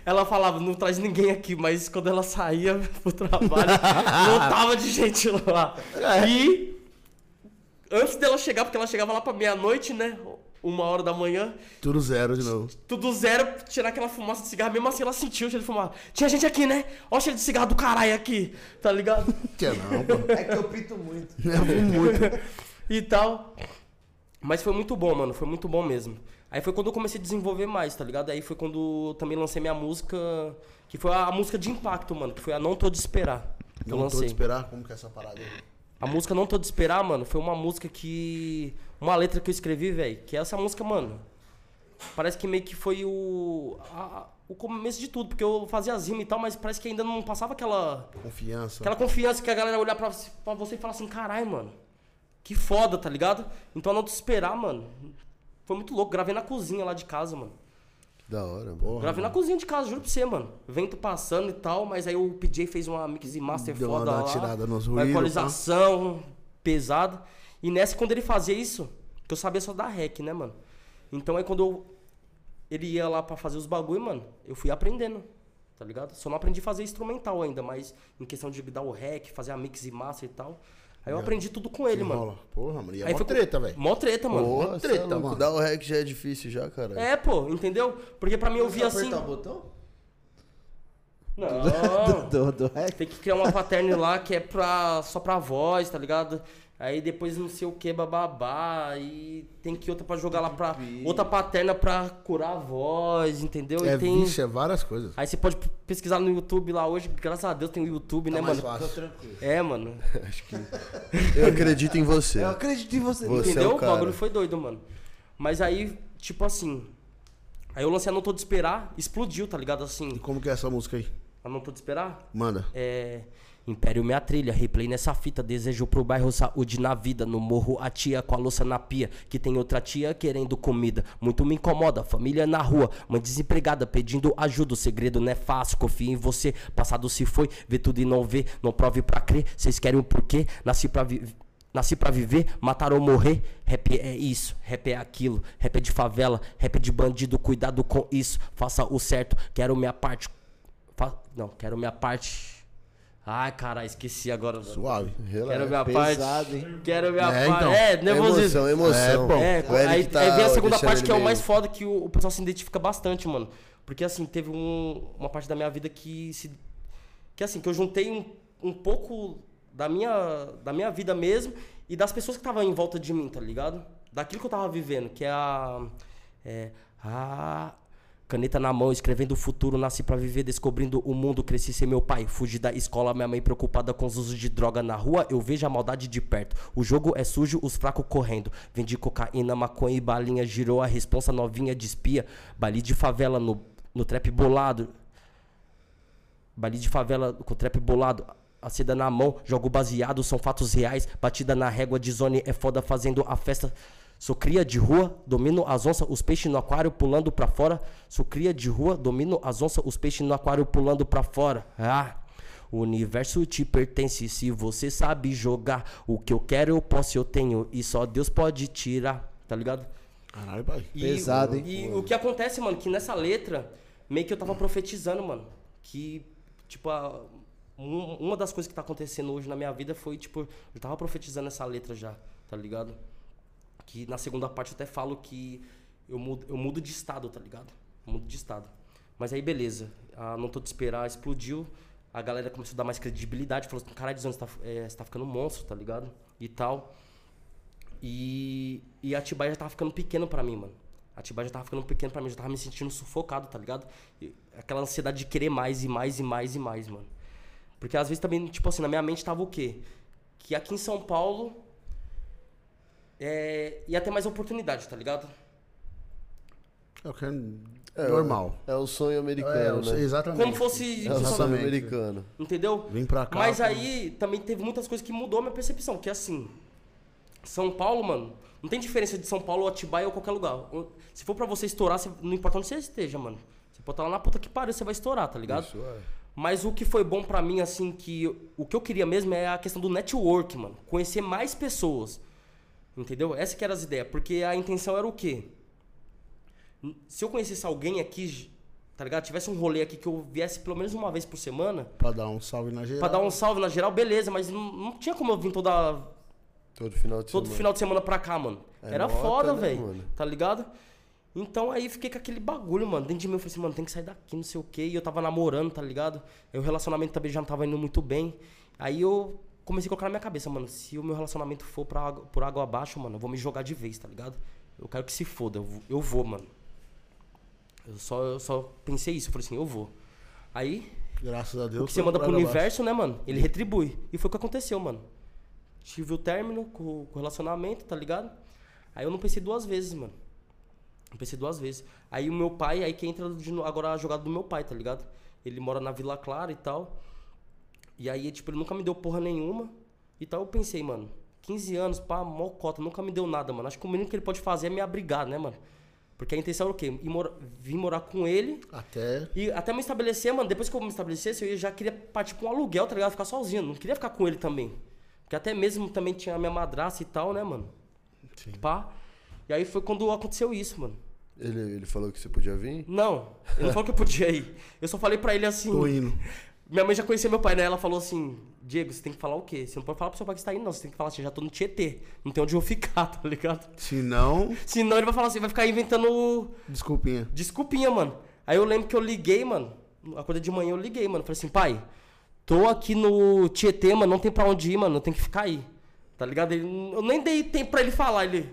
ela falava, não traz ninguém aqui, mas quando ela saía pro trabalho, não tava de gente lá. E antes dela chegar, porque ela chegava lá pra meia-noite, né? Uma hora da manhã, Tudo zero de novo. tudo zero, tirar aquela fumaça de cigarro, mesmo assim ela sentiu o cheiro de fumaça. Tinha gente aqui, né? Ó o cheiro de cigarro do caralho aqui, tá ligado? Tinha não, pô. É que eu pinto muito. Eu muito. e tal. Mas foi muito bom, mano. Foi muito bom mesmo. Aí foi quando eu comecei a desenvolver mais, tá ligado? Aí foi quando eu também lancei minha música, que foi a, a música de impacto, mano, que foi a Não Tô de Esperar. Que eu Não tô de lancei. esperar. Como que é essa parada aí? A música Não Tô de Esperar, mano, foi uma música que. Uma letra que eu escrevi, velho. Que essa música, mano. Parece que meio que foi o. a- o começo de tudo, porque eu fazia as rimas e tal, mas parece que ainda não passava aquela. Confiança. Aquela confiança que a galera olhar pra, pra você e falar assim, caralho, mano. Que foda, tá ligado? Então não te esperar, mano. Foi muito louco. Gravei na cozinha lá de casa, mano. Que da hora, mano. Porra, Gravei na cozinha de casa, juro pra você, mano. Vento passando e tal, mas aí o PJ fez uma mix e master Deu foda uma lá. tirada nos uma ruídos, equalização pesada. E nessa, quando ele fazia isso, que eu sabia só dar rec, né, mano? Então aí quando eu, ele ia lá pra fazer os bagulho, mano, eu fui aprendendo, tá ligado? Só não aprendi a fazer instrumental ainda, mas em questão de dar o rec, fazer a mix e master e tal. Aí eu aprendi tudo com ele, mano. Rola. Porra, mano. E é Aí mó foi- treta, velho. Mó treta, mano. Porra. Treta, é louco. mano. Dar o rec já é difícil já, cara. É, pô, entendeu? Porque pra mim eu via assim. apertar o botão? Não. Do, do rec? Tem que criar uma pattern lá que é pra, só pra voz, tá ligado? Aí depois não sei o que, bababá. E tem que outra pra jogar lá pra. Outra paterna pra curar a voz, entendeu? É, e tem. vixe, é várias coisas. Aí você pode pesquisar no YouTube lá hoje, graças a Deus tem o YouTube, né, Tá mais mano? fácil. tranquilo. É, mano. Eu acredito em você. Eu acredito em você. Você é Entendeu? o o cara. bagulho foi doido, mano. Mas aí, tipo assim. Aí eu lancei a Não Tô de Esperar, explodiu, tá ligado? E Assim, como que é essa música aí? a Não Tô de Esperar. Manda. É. Império minha trilha, replay nessa fita. Desejo pro bairro saúde na vida. No morro a tia com a louça na pia. Que tem outra tia querendo comida. Muito me incomoda, família na rua. Mãe desempregada pedindo ajuda. O segredo não é fácil, confia em você. Passado se foi, vê tudo e não vê. Não prove pra crer. Vocês querem o porquê? Nasci pra viver. Nasci pra viver, matar ou morrer. Rap é isso, rap é aquilo. Rap é de favela, rap é de bandido. Cuidado com isso, faça o certo. Quero minha parte. Fa- Não, quero minha parte. Ai, caralho, esqueci agora. Suave. Quero minha Pesado, parte. hein? Quero minha É, parte. então. É, nervosismo. Emoção, emoção. É, pô. É, Eric aí, tá aí vem a segunda parte que é o mais foda, que o, o pessoal se identifica bastante, mano. Porque assim, teve um- uma parte da minha vida que se. Que assim, que eu juntei um, um pouco da minha, da minha vida mesmo e das pessoas que estavam em volta de mim, tá ligado? Daquilo que eu tava vivendo, que é a. É. A. Caneta na mão, escrevendo o futuro, nasci pra viver, descobrindo o mundo, cresci sem meu pai, fugi da escola, minha mãe preocupada com os usos de droga na rua, eu vejo a maldade de perto. O jogo é sujo, os fracos correndo. Vendi cocaína, maconha e balinha, girou a responsa novinha de espia. Bali de favela no, no trap bolado. Bali de favela com trap bolado. A seda na mão, jogo baseado, são fatos reais. Batida na régua de zone é foda fazendo a festa. Sou cria de rua, domino as onças, os peixes no aquário pulando pra fora. Sou cria de rua, domino as onças, os peixes no aquário pulando pra fora. Ah, o universo te pertence se você sabe jogar. O que eu quero, eu posso, eu tenho. E só Deus pode tirar, tá ligado? Caralho, pai. E, Pesado, hein? E o que acontece, mano, que nessa letra, meio que eu tava profetizando, mano. Que, tipo, a- um- uma das coisas que tá acontecendo hoje na minha vida foi, tipo, eu tava profetizando essa letra já, tá ligado? Que na segunda parte eu até falo que eu mudo, eu mudo de estado, tá ligado? Eu mudo de estado. Mas aí, beleza. A Não Tô Te Esperar explodiu. A galera começou a dar mais credibilidade. Falou assim, caralho, você tá, é, você tá ficando monstro, tá ligado? E tal. E, e Atibaia já tava ficando pequeno pra mim, mano. Atibaia já tava ficando pequeno pra mim, já tava me sentindo sufocado, tá ligado? E aquela ansiedade de querer mais e mais e mais e mais, mano. Porque às vezes também, tipo assim, na minha mente tava o quê? Que aqui em São Paulo é, ia ter mais oportunidade, tá ligado? É o que é É, normal. É o sonho americano, É, eu né? exatamente. Como fosse. É o sonho americano. Entendeu? Vim pra cá. Mas aí também teve muitas coisas que mudou a minha percepção. Que é assim, São Paulo, mano, não tem diferença de São Paulo ou Atibaia ou qualquer lugar. Se for pra você estourar, você- não importa onde você esteja, mano. Você pode estar lá na puta que pariu, você vai estourar, tá ligado? Isso, é. Mas o que foi bom pra mim, assim, que eu- o que eu queria mesmo é a questão do network, mano. Conhecer mais pessoas. Entendeu? Essa que era as ideias. Porque a intenção era o quê? Se eu conhecesse alguém aqui, tá ligado? Tivesse um rolê aqui que eu viesse pelo menos uma vez por semana, Pra dar um salve na geral. Pra dar um salve na geral, beleza, mas não, não tinha como eu vir toda, Todo final de todo semana. final de semana pra cá, mano. É Era nota, foda, né, velho. Tá ligado? Então aí fiquei com aquele bagulho, mano. Dentro de mim eu falei assim, mano, tem que sair daqui, não sei o quê. E eu tava namorando, tá ligado? E o relacionamento também já não tava indo muito bem. Aí eu comecei a colocar na minha cabeça, mano, se o meu relacionamento for pra, por água abaixo, mano, eu vou me jogar de vez, tá ligado? Eu quero que se foda, eu vou, eu vou mano. Eu só, eu só pensei isso, eu falei assim, eu vou. Aí, Graças a Deus. o que você manda pro água abaixo. universo, né, mano? Ele retribui. E foi o que aconteceu, mano. Tive o término com, com o relacionamento, tá ligado? Aí eu não pensei duas vezes, mano. Não pensei duas vezes. Aí o meu pai, aí que entra de agora a jogada do meu pai, tá ligado? Ele mora na Vila Clara e tal. E aí, tipo, ele nunca me deu porra nenhuma. E tal, eu pensei, mano, 15 anos, pá, mocota, nunca me deu nada, mano. Acho que o mínimo que ele pode fazer é me abrigar, né, mano? Porque a intenção era o quê? Ir mora- Vim morar com ele Até. e até me estabelecer, mano, depois que eu me estabelecesse, eu já queria partir pra um aluguel, tá ligado? Ficar sozinho. Não queria ficar com ele também. Porque até mesmo também tinha a minha madraça e tal, né, mano? Sim. Pá. E aí foi quando aconteceu isso, mano. Ele, ele falou que você podia vir? Não, ele não falou que eu podia ir. Eu só falei pra ele assim. Tô indo. Minha mãe já conhecia meu pai, né? Ela falou assim: Diego, você tem que falar o quê? Você não pode falar pro seu pai que você tá indo, não. Você tem que falar assim: já tô no Tietê. Não tem onde eu ficar, tá ligado? Se não, Senão ele vai falar assim: vai ficar inventando desculpinha. Desculpinha, mano. Aí eu lembro que eu liguei, mano. Acordei de manhã, eu liguei, mano. Falei assim, pai, tô aqui no Tietê, mano, não tem pra onde ir, mano, eu tenho que ficar aí. Tá ligado? Ele, eu nem dei tempo pra ele falar, ele...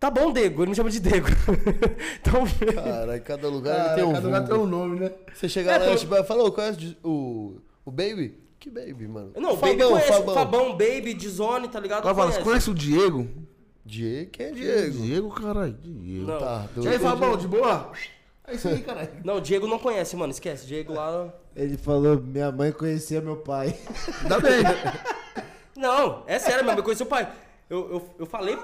Tá bom, Dego, ele me chama de Dego. então, Caralho, cada lugar Cara, ele tem um cada lugar tem um nome, né? Você chega É, lá e tipo, fala, ô, conhece o, o Baby? Que Baby, mano? não, o Baby Fabão, conhece. Fabão. Fabão. Baby, Dizone, tá ligado? Agora fala, você Conhece. o Diego? Diego, quem é Diego? Diego, caralho. Diego. Não. Tá, E aí, Fabão, de boa? É isso aí, caralho. Não, o Diego não conhece, mano, esquece. Diego lá... Ele falou, minha mãe conhecia meu pai. Ainda bem. Não, é sério, meu, eu conheci o pai. Eu, eu, eu falei...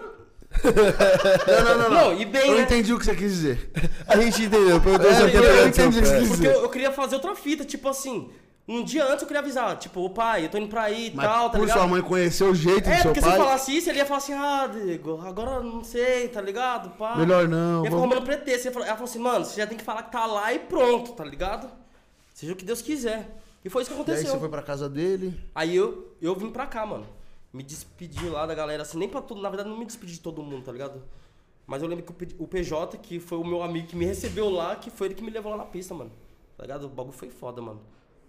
Não, não, não. não. Não, e bem, Eu né? entendi o que você quis dizer. A gente entendeu, perguntou É, eu- eu entendi o que você quis Porque dizer. eu, eu queria fazer outra fita, tipo assim, um dia antes eu queria avisar, tipo, ô pai, eu tô indo pra aí e tal, tá por ligado? sua mãe conhecer o jeito é, do seu porque se eu pai, falasse isso, ele ia falar assim, ah, Diego, agora não sei, tá ligado? Pá. melhor não. Ia ficar vamos- arrumando pretexto. Ela falou- assim, mano, você já tem que falar que tá lá e pronto, tá ligado? Seja o que Deus quiser. E foi isso que E aí aconteceu. você foi pra casa dele. Aí eu, eu vim pra cá, mano. Me despedi lá da galera, assim, nem pra tudo. Na verdade, não me despedi de todo mundo, tá ligado? Mas eu lembro que o PJ, que foi o meu amigo que me recebeu lá, que foi ele que me levou lá na pista, mano. Tá ligado? O bagulho foi foda, mano.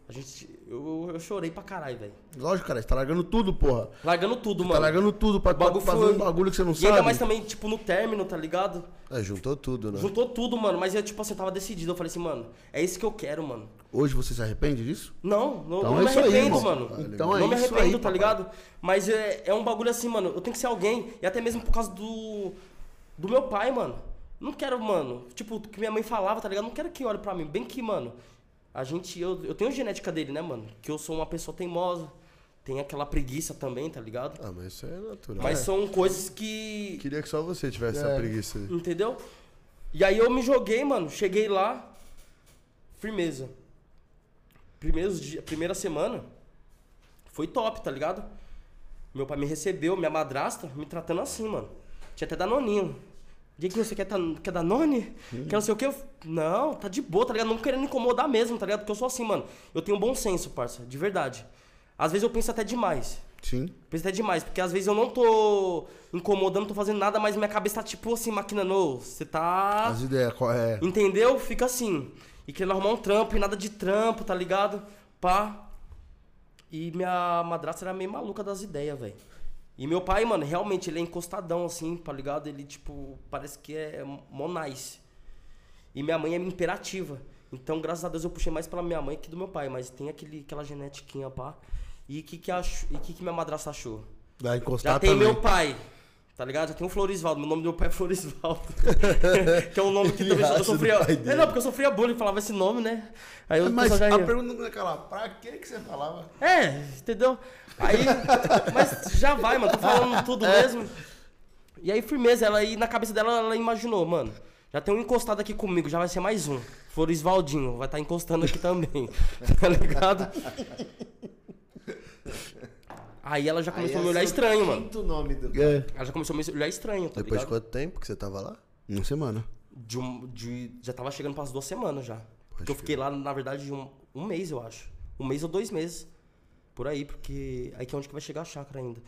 A gente. Eu, eu chorei pra caralho, velho. Lógico, cara, você tá largando tudo, porra. Largando tudo, Tá mano. largando tudo pra, pra bagulho fazer um bagulho que você não E sabe. ainda mais também, tipo, no término, tá ligado? É, juntou tudo, né? Juntou tudo, mano. Mas eu, tipo assim, eu tava decidido. Eu falei assim, mano, é isso que eu quero, mano. Hoje você se arrepende disso? Não, não, Então não é me isso aí, arrependo, irmão. mano. Então é não me isso arrependo, aí, tá papai. ligado? Mas é, é um bagulho assim, mano. Eu tenho que ser alguém. E até mesmo por causa do. Do meu pai, mano. Não quero, mano. Tipo, o que minha mãe falava, tá ligado? Não quero que olhe pra mim. Bem que, mano. A gente. Eu, eu tenho a genética dele, né, mano? Que eu sou uma pessoa teimosa. Tem aquela preguiça também, tá ligado? Ah, mas isso é natural. Mas são coisas que. Queria que só você tivesse É. essa preguiça aí. Entendeu? E aí eu me joguei, mano. Cheguei lá. Firmeza. Primeiros dia, primeira semana. Foi top, tá ligado? Meu pai me recebeu, minha madrasta, me tratando assim, mano. Tinha até Danoninho. Diego, você quer, tá, quer Danone? Quer não sei o que? Não, tá de boa, tá ligado? Não querendo incomodar mesmo, tá ligado? Porque eu sou assim, mano. Eu tenho bom senso, parça, de verdade. Às vezes eu penso até demais. Sim. Penso até demais, porque às vezes eu não tô incomodando, não tô fazendo nada, mas minha cabeça tá tipo assim, maquinando, você tá. As ideias, qual é? Entendeu? Fica assim. E querendo arrumar um trampo e nada de trampo, tá ligado? Pá. E minha madrasta era meio maluca das ideias, velho. E meu pai, mano, realmente, ele é encostadão, assim, tá ligado? Ele, tipo, parece que é mó nice. E minha mãe é imperativa. Então, graças a Deus, eu puxei mais pela minha mãe que do meu pai. Mas tem aquele, aquela genetiquinha, pá. E o que que, ach- e que que minha madrasta achou? Vai encostar Já tem também. meu pai, tá ligado? Já tem o Florisvaldo. Meu nome do meu pai é Florisvaldo. que é um nome que Ele também eu sofria. É, não, porque eu sofria bullying, falava esse nome, né? Aí eu Mas já a pergunta não é aquela, pra que que você falava? É, entendeu? Aí. mas já vai, mano. Tô falando tudo É. mesmo. E aí, firmeza, ela aí na cabeça dela, ela imaginou, mano. Já tem um encostado aqui comigo, já vai ser mais um. Florisvaldinho, vai estar encostando aqui também. tá ligado? Aí ela já começou a me olhar estranho, mano. Muito nome do. É. Ela já começou a me olhar estranho, tá Depois de ligado? quanto tempo que você tava lá? Uma semana. De um, de, já tava chegando para as duas semanas já. Porque eu fiquei lá, na verdade, de um, um mês, eu acho. Um mês ou dois meses. Por aí, porque aí que é onde que vai chegar a chácara ainda.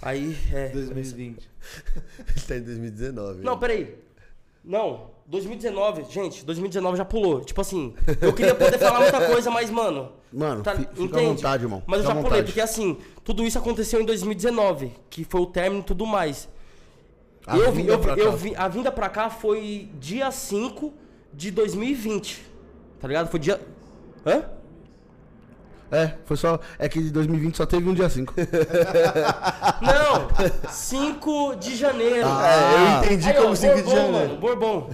Aí, é. 2020. Ele tá em 2019. Não, né? peraí. Não, 2019, gente, 2019 já pulou. Tipo assim, eu queria poder falar muita coisa, mas, mano. Mano, tá- fi- fica à entende? vontade, irmão. Mas eu Fica já à pulei, porque assim, tudo isso aconteceu em 2019, que foi o término e tudo mais. A eu, vi, vinda eu, eu cá. vi- a vinda pra cá foi dia 5 de 2020. Tá ligado? Foi dia. Hã? É, foi só. É que de 2020 só teve um dia 5. Não! 5 de janeiro. É, eu entendi Aí, ó, como 5 de janeiro. mano, Bourbon.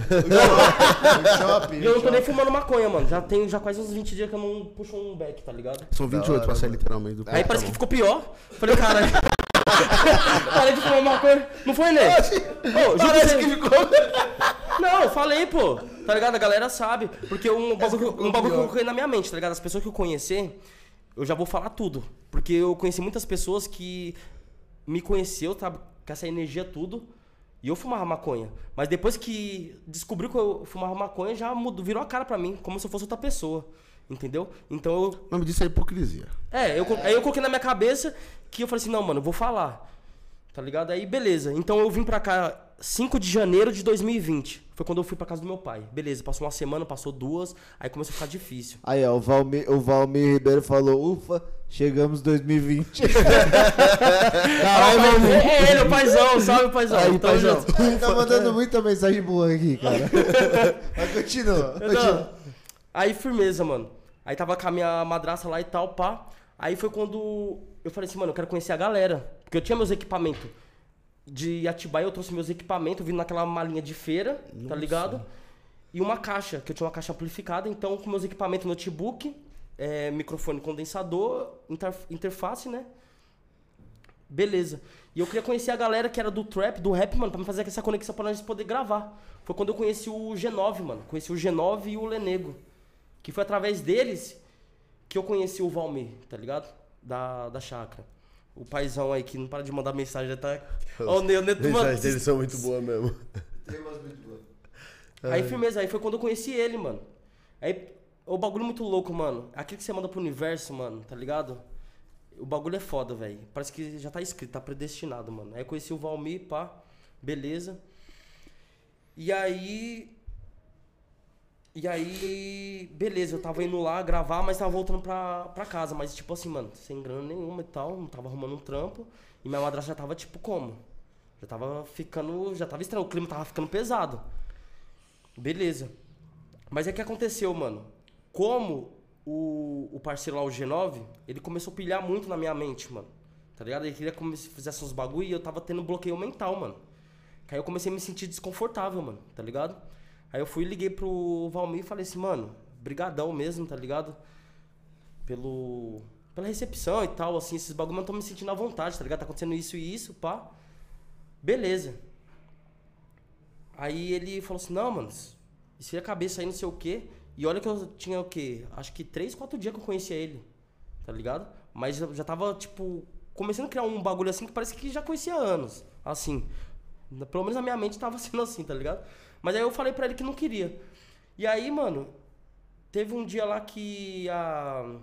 shopping. Eu não tô nem fumando maconha, mano. Já tem já quase uns 20 dias que eu não puxo um beck, tá ligado? São 28 pra sair literalmente do Aí parece que ficou pior. Falei, cara. Parei de fumar maconha. Não foi, né? Juro Parece que ficou. Não, eu falei, pô. Tá ligado? A galera sabe. Porque um bagulho, que eu- um bagulho que eu coloquei na minha mente, tá ligado? As pessoas que eu conhecer, eu já vou falar tudo. Porque eu conheci muitas pessoas que me conheceu, tá? Com essa energia tudo. E eu fumava maconha. Mas depois que descobriu que eu fumava maconha, já mudou, virou a cara pra mim, como se eu fosse outra pessoa. Entendeu? Então eu O nome disso é hipocrisia. é, eu, aí eu coloquei na minha cabeça que eu falei assim, não, mano, eu vou falar. Tá ligado? Aí, beleza. Então eu vim pra cá 5 de janeiro de 2020. Foi quando eu fui pra casa do meu pai. Beleza, passou uma semana, passou duas, aí começou a ficar difícil. Aí, ó, o Valmir, o Valmir Ribeiro falou: ufa, chegamos 2020. Caralho, meu É, é ele, o paizão, salve paizão. Aí, Tamo paizão. tá mandando muita mensagem boa aqui, cara. Mas continua. Continua. Aí, firmeza, mano. Aí tava com a minha madraça lá e tal, pá. Aí foi quando eu falei assim, mano, eu quero conhecer a galera. Porque eu tinha meus equipamentos. De Atibaia eu trouxe meus equipamentos, vindo naquela malinha de feira, tá ligado? E uma caixa, que eu tinha uma caixa amplificada, então com meus equipamentos, notebook, é, microfone condensador, inter- interface, né? Beleza. E eu queria conhecer a galera que era do trap, do rap, mano, pra me fazer essa conexão pra nós poder gravar. Foi quando eu conheci o G9, mano. Conheci o G9 e o Lenego. Que foi através deles que eu conheci o Valmir, tá ligado? Da, da chácara. O paizão aí que não para de mandar mensagem, já tá. Ó, o Neto, mensagens deles são muito boas mesmo. Aí, firmeza, aí foi quando eu conheci ele, mano. Aí, o bagulho é muito louco, mano. Aquilo que você manda pro universo, mano, tá ligado? O bagulho é foda, velho. Parece que já tá escrito, tá predestinado, mano. Aí eu conheci o Valmir, pá, beleza. E aí. E aí, beleza, eu tava indo lá gravar, mas tava voltando pra, pra casa. Mas, tipo assim, mano, sem grana nenhuma e tal, não tava arrumando um trampo. E minha madrasta já tava, tipo, como? Já tava ficando. Já tava estranho, o clima tava ficando pesado. Beleza. Mas é que aconteceu, mano. Como o, o parceiro lá, o G9, ele começou a pilhar muito na minha mente, mano. Tá ligado? Ele queria que eu fizesse uns bagulho e eu tava tendo bloqueio mental, mano. Aí eu comecei a me sentir desconfortável, mano, tá ligado? Aí eu fui liguei pro Valmir e falei assim, mano, brigadão mesmo, tá ligado? Pelo... Pela recepção e tal, assim, esses bagulho, mas eu tô me sentindo à vontade, tá ligado? Tá acontecendo isso e isso, pá. Beleza. Aí ele falou assim, não, mano, é a cabeça aí, não sei o quê. E olha que eu tinha o quê? Acho que três, quatro dias que eu conhecia ele, tá ligado? Mas eu já tava, tipo, começando a criar um bagulho assim que parece que já conhecia há anos, assim. Pelo menos a minha mente tava sendo assim, tá ligado? Mas aí eu falei pra ele que não queria. E aí, mano, teve um dia lá que a,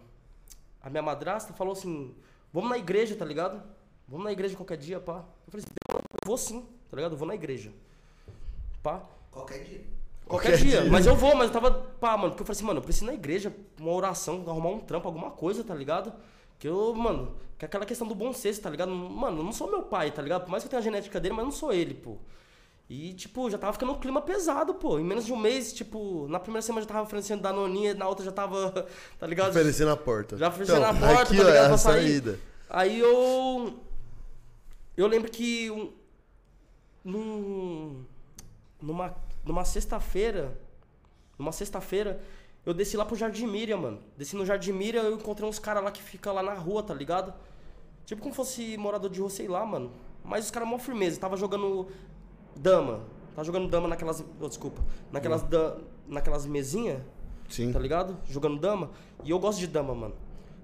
a minha madrasta falou assim: vamos na igreja, tá ligado? Vamos na igreja qualquer dia, pá. Eu falei assim: eu vou sim, tá ligado? Eu vou na igreja. Pá. Qualquer dia. Qualquer, Qualquer dia. dia. Mas eu vou, mas eu tava. Pá, mano, porque eu falei assim, mano, eu preciso ir na igreja, uma oração, arrumar um trampo, alguma coisa, tá ligado? Que eu, mano, que é aquela questão do bom senso, tá ligado? Mano, eu não sou meu pai, tá ligado? Por mais que eu tenha a genética dele, mas eu não sou ele, pô. E, tipo, já tava ficando um clima pesado, pô. Em menos de um mês, tipo, na primeira semana já tava oferecendo Danoninha, na outra já tava, tá ligado? Oferecendo a porta. Já oferecendo Então, a porta, aqui, tá ligado? é Pra a sair. saída. Aí eu. Eu lembro que. Um, num, numa numa sexta-feira. Numa sexta-feira, eu desci lá pro Jardim Miriam, mano. Desci no Jardim Miriam, eu encontrei uns caras lá que ficam lá na rua, tá ligado? Tipo como fosse morador de rua, sei lá, mano. Mas os caras mó firmeza. Tava jogando dama. Tava jogando dama naquelas. oh, desculpa. Naquelas, da, naquelas mesinhas Sim. tá ligado? Jogando dama. E eu gosto de dama, mano.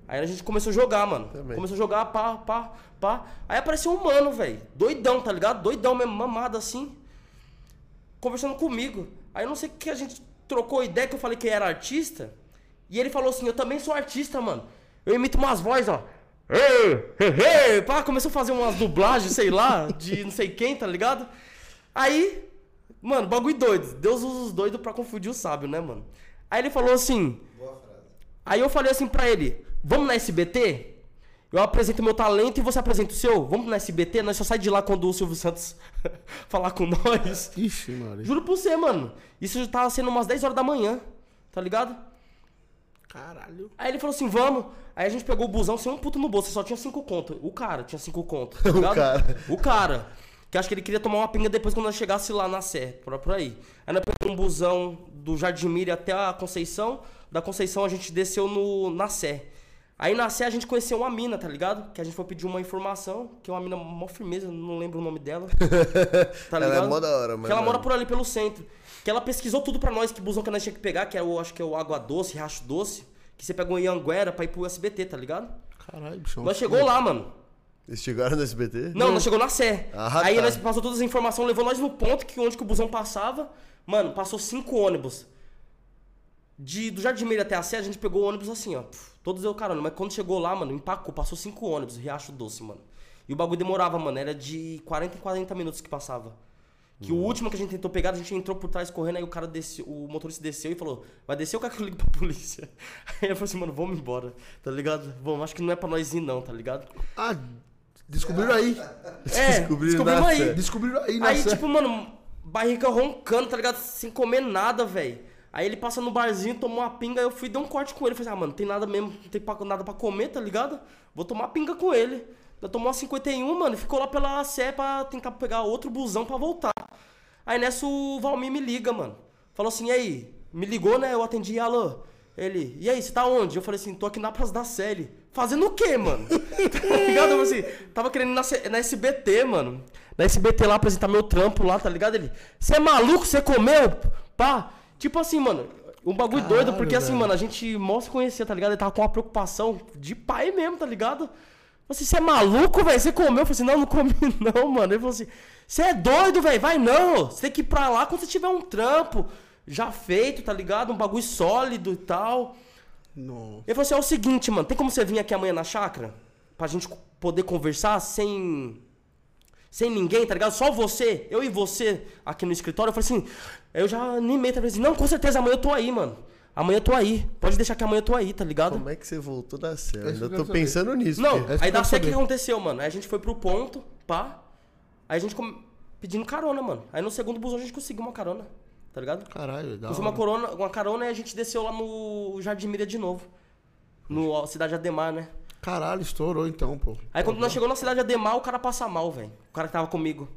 Aí a gente começou a jogar, mano. Também. Começou a jogar, pá, pá, pá. Aí apareceu um mano, velho. Doidão, tá ligado? Doidão mesmo, mamado assim. Conversando comigo. Aí eu não sei o que a gente trocou ideia, que eu falei que era artista. E ele falou assim, eu também sou artista, mano. Eu imito umas vozes, ó. Ei, ei, ei. Pá, começou a fazer umas dublagens, sei lá, de não sei quem, tá ligado? Aí, mano, bagulho doido. Deus usa os doidos pra confundir o sábio, né, mano? Aí ele falou assim. Aí eu falei assim pra ele: Vamos na SBT? Eu apresento meu talento e você apresenta o seu? Vamos na SBT? Nós só sai de lá quando o Silvio Santos falar com nós. Ixi, Maria. Juro pra você, mano. Isso já tava sendo umas 10 horas da manhã, tá ligado? Caralho. Aí ele falou assim, vamos. Aí a gente pegou o busão sem um puto no bolso, só tinha cinco conto. O cara tinha cinco conto, tá ligado? cara. O cara. Que acho que ele queria tomar uma pinga depois quando nós chegasse lá na Sé, por, por aí. Aí nós pegamos um busão do Jardim Miriam até a Conceição. Da Conceição a gente desceu no, na Sé. Aí na Sé a gente conheceu uma mina, tá ligado? Que a gente foi pedir uma informação, que é uma mina mó firmeza, não lembro o nome dela. Tá Ela é ligado? mó da hora, mas Que ela mora por ali pelo centro. Que ela pesquisou tudo pra nós, que busão que nós tinha que pegar, que é o, acho que é o Água Doce, Riacho Doce. Que você pegou em Anguera pra ir pro SBT, tá ligado? Caralho, bichão. Nós chegou lá, mano. Eles chegaram no SBT? Não, nós chegou na Sé. Ah, aí tá. nós passou todas as informações, levou nós no ponto que onde que o busão passava. Mano, passou cinco ônibus. De, do Jardim Meira até a Sé, a gente pegou o ônibus assim, ó. puf, todos eu carona. Mas quando chegou lá, mano, empacou, passou cinco ônibus, Riacho Doce, mano. E o bagulho demorava, mano. Era de 40 em 40 minutos que passava. Que o último que a gente tentou pegar, a gente entrou por trás correndo, aí o cara desceu, o motorista desceu e falou, vai descer o cara que eu ligo pra polícia. Aí eu falei assim, mano, vamos embora, tá ligado? Vamos, acho que não é pra nós ir não, tá ligado? Ah, descobriram aí. É, Descobriram descobrimos na aí. Sé. Descobriram aí, Aí, nossa. tipo, mano, barriga roncando, tá ligado? Sem comer nada, velho. Aí ele passa no barzinho, tomou uma pinga, aí eu fui dar um corte com ele. Falei, ah, mano, não tem nada mesmo, não tem nada pra comer, tá ligado? Vou tomar pinga com ele. Eu tomou uma 51, mano, e ficou lá pela Sé pra tentar pegar outro busão pra voltar. Aí nessa o Valmir me liga, mano. Falou assim, e aí? Me ligou, né? Eu atendi, alô. Ele, e aí, você tá onde? Eu falei assim, tô aqui na Praça da Série. Fazendo o quê, mano? tá ligado? Falei assim, tava querendo ir na, na SBT, mano. Na SBT lá apresentar meu trampo lá, tá ligado? Ele, você é maluco? Você comeu? Pá. Tipo assim, mano, um bagulho doido, porque assim, mano, a gente mal se conhecia, tá ligado? Ele tava com uma preocupação de pai mesmo, tá ligado? Assim, você é maluco, velho? Você comeu? Eu falei assim, não, não comi não, mano. Ele falou assim, você é doido, velho? Vai não. Você tem que ir pra lá quando você tiver um trampo já feito, tá ligado? Um bagulho sólido e tal. Não. Ele falou assim, é o seguinte, mano, tem como você vir aqui amanhã na chácara? Pra gente poder conversar sem... sem ninguém, tá ligado? Só você, eu e você aqui no escritório. Eu falei assim, eu já animei, tá ligado? Não, com certeza, amanhã eu tô aí, mano. Amanhã eu tô aí. Pode deixar que amanhã eu tô aí, tá ligado? Como é que você voltou da isso Ainda tô saber. pensando nisso. Não, porque- É isso que aí quero sé o que aconteceu, mano. Aí a gente foi pro ponto, pá. Aí a gente come- pedindo carona, mano. Aí no segundo busão a gente conseguiu uma carona, tá ligado? Caralho, da Conseguiu uma, corona, uma carona e a gente desceu lá no Jardim Miriam de novo. No Cidade Ademar, né? Caralho, estourou então, pô. Aí quando nós chegamos na Cidade Ademar, o cara passa mal, velho. O cara que tava comigo.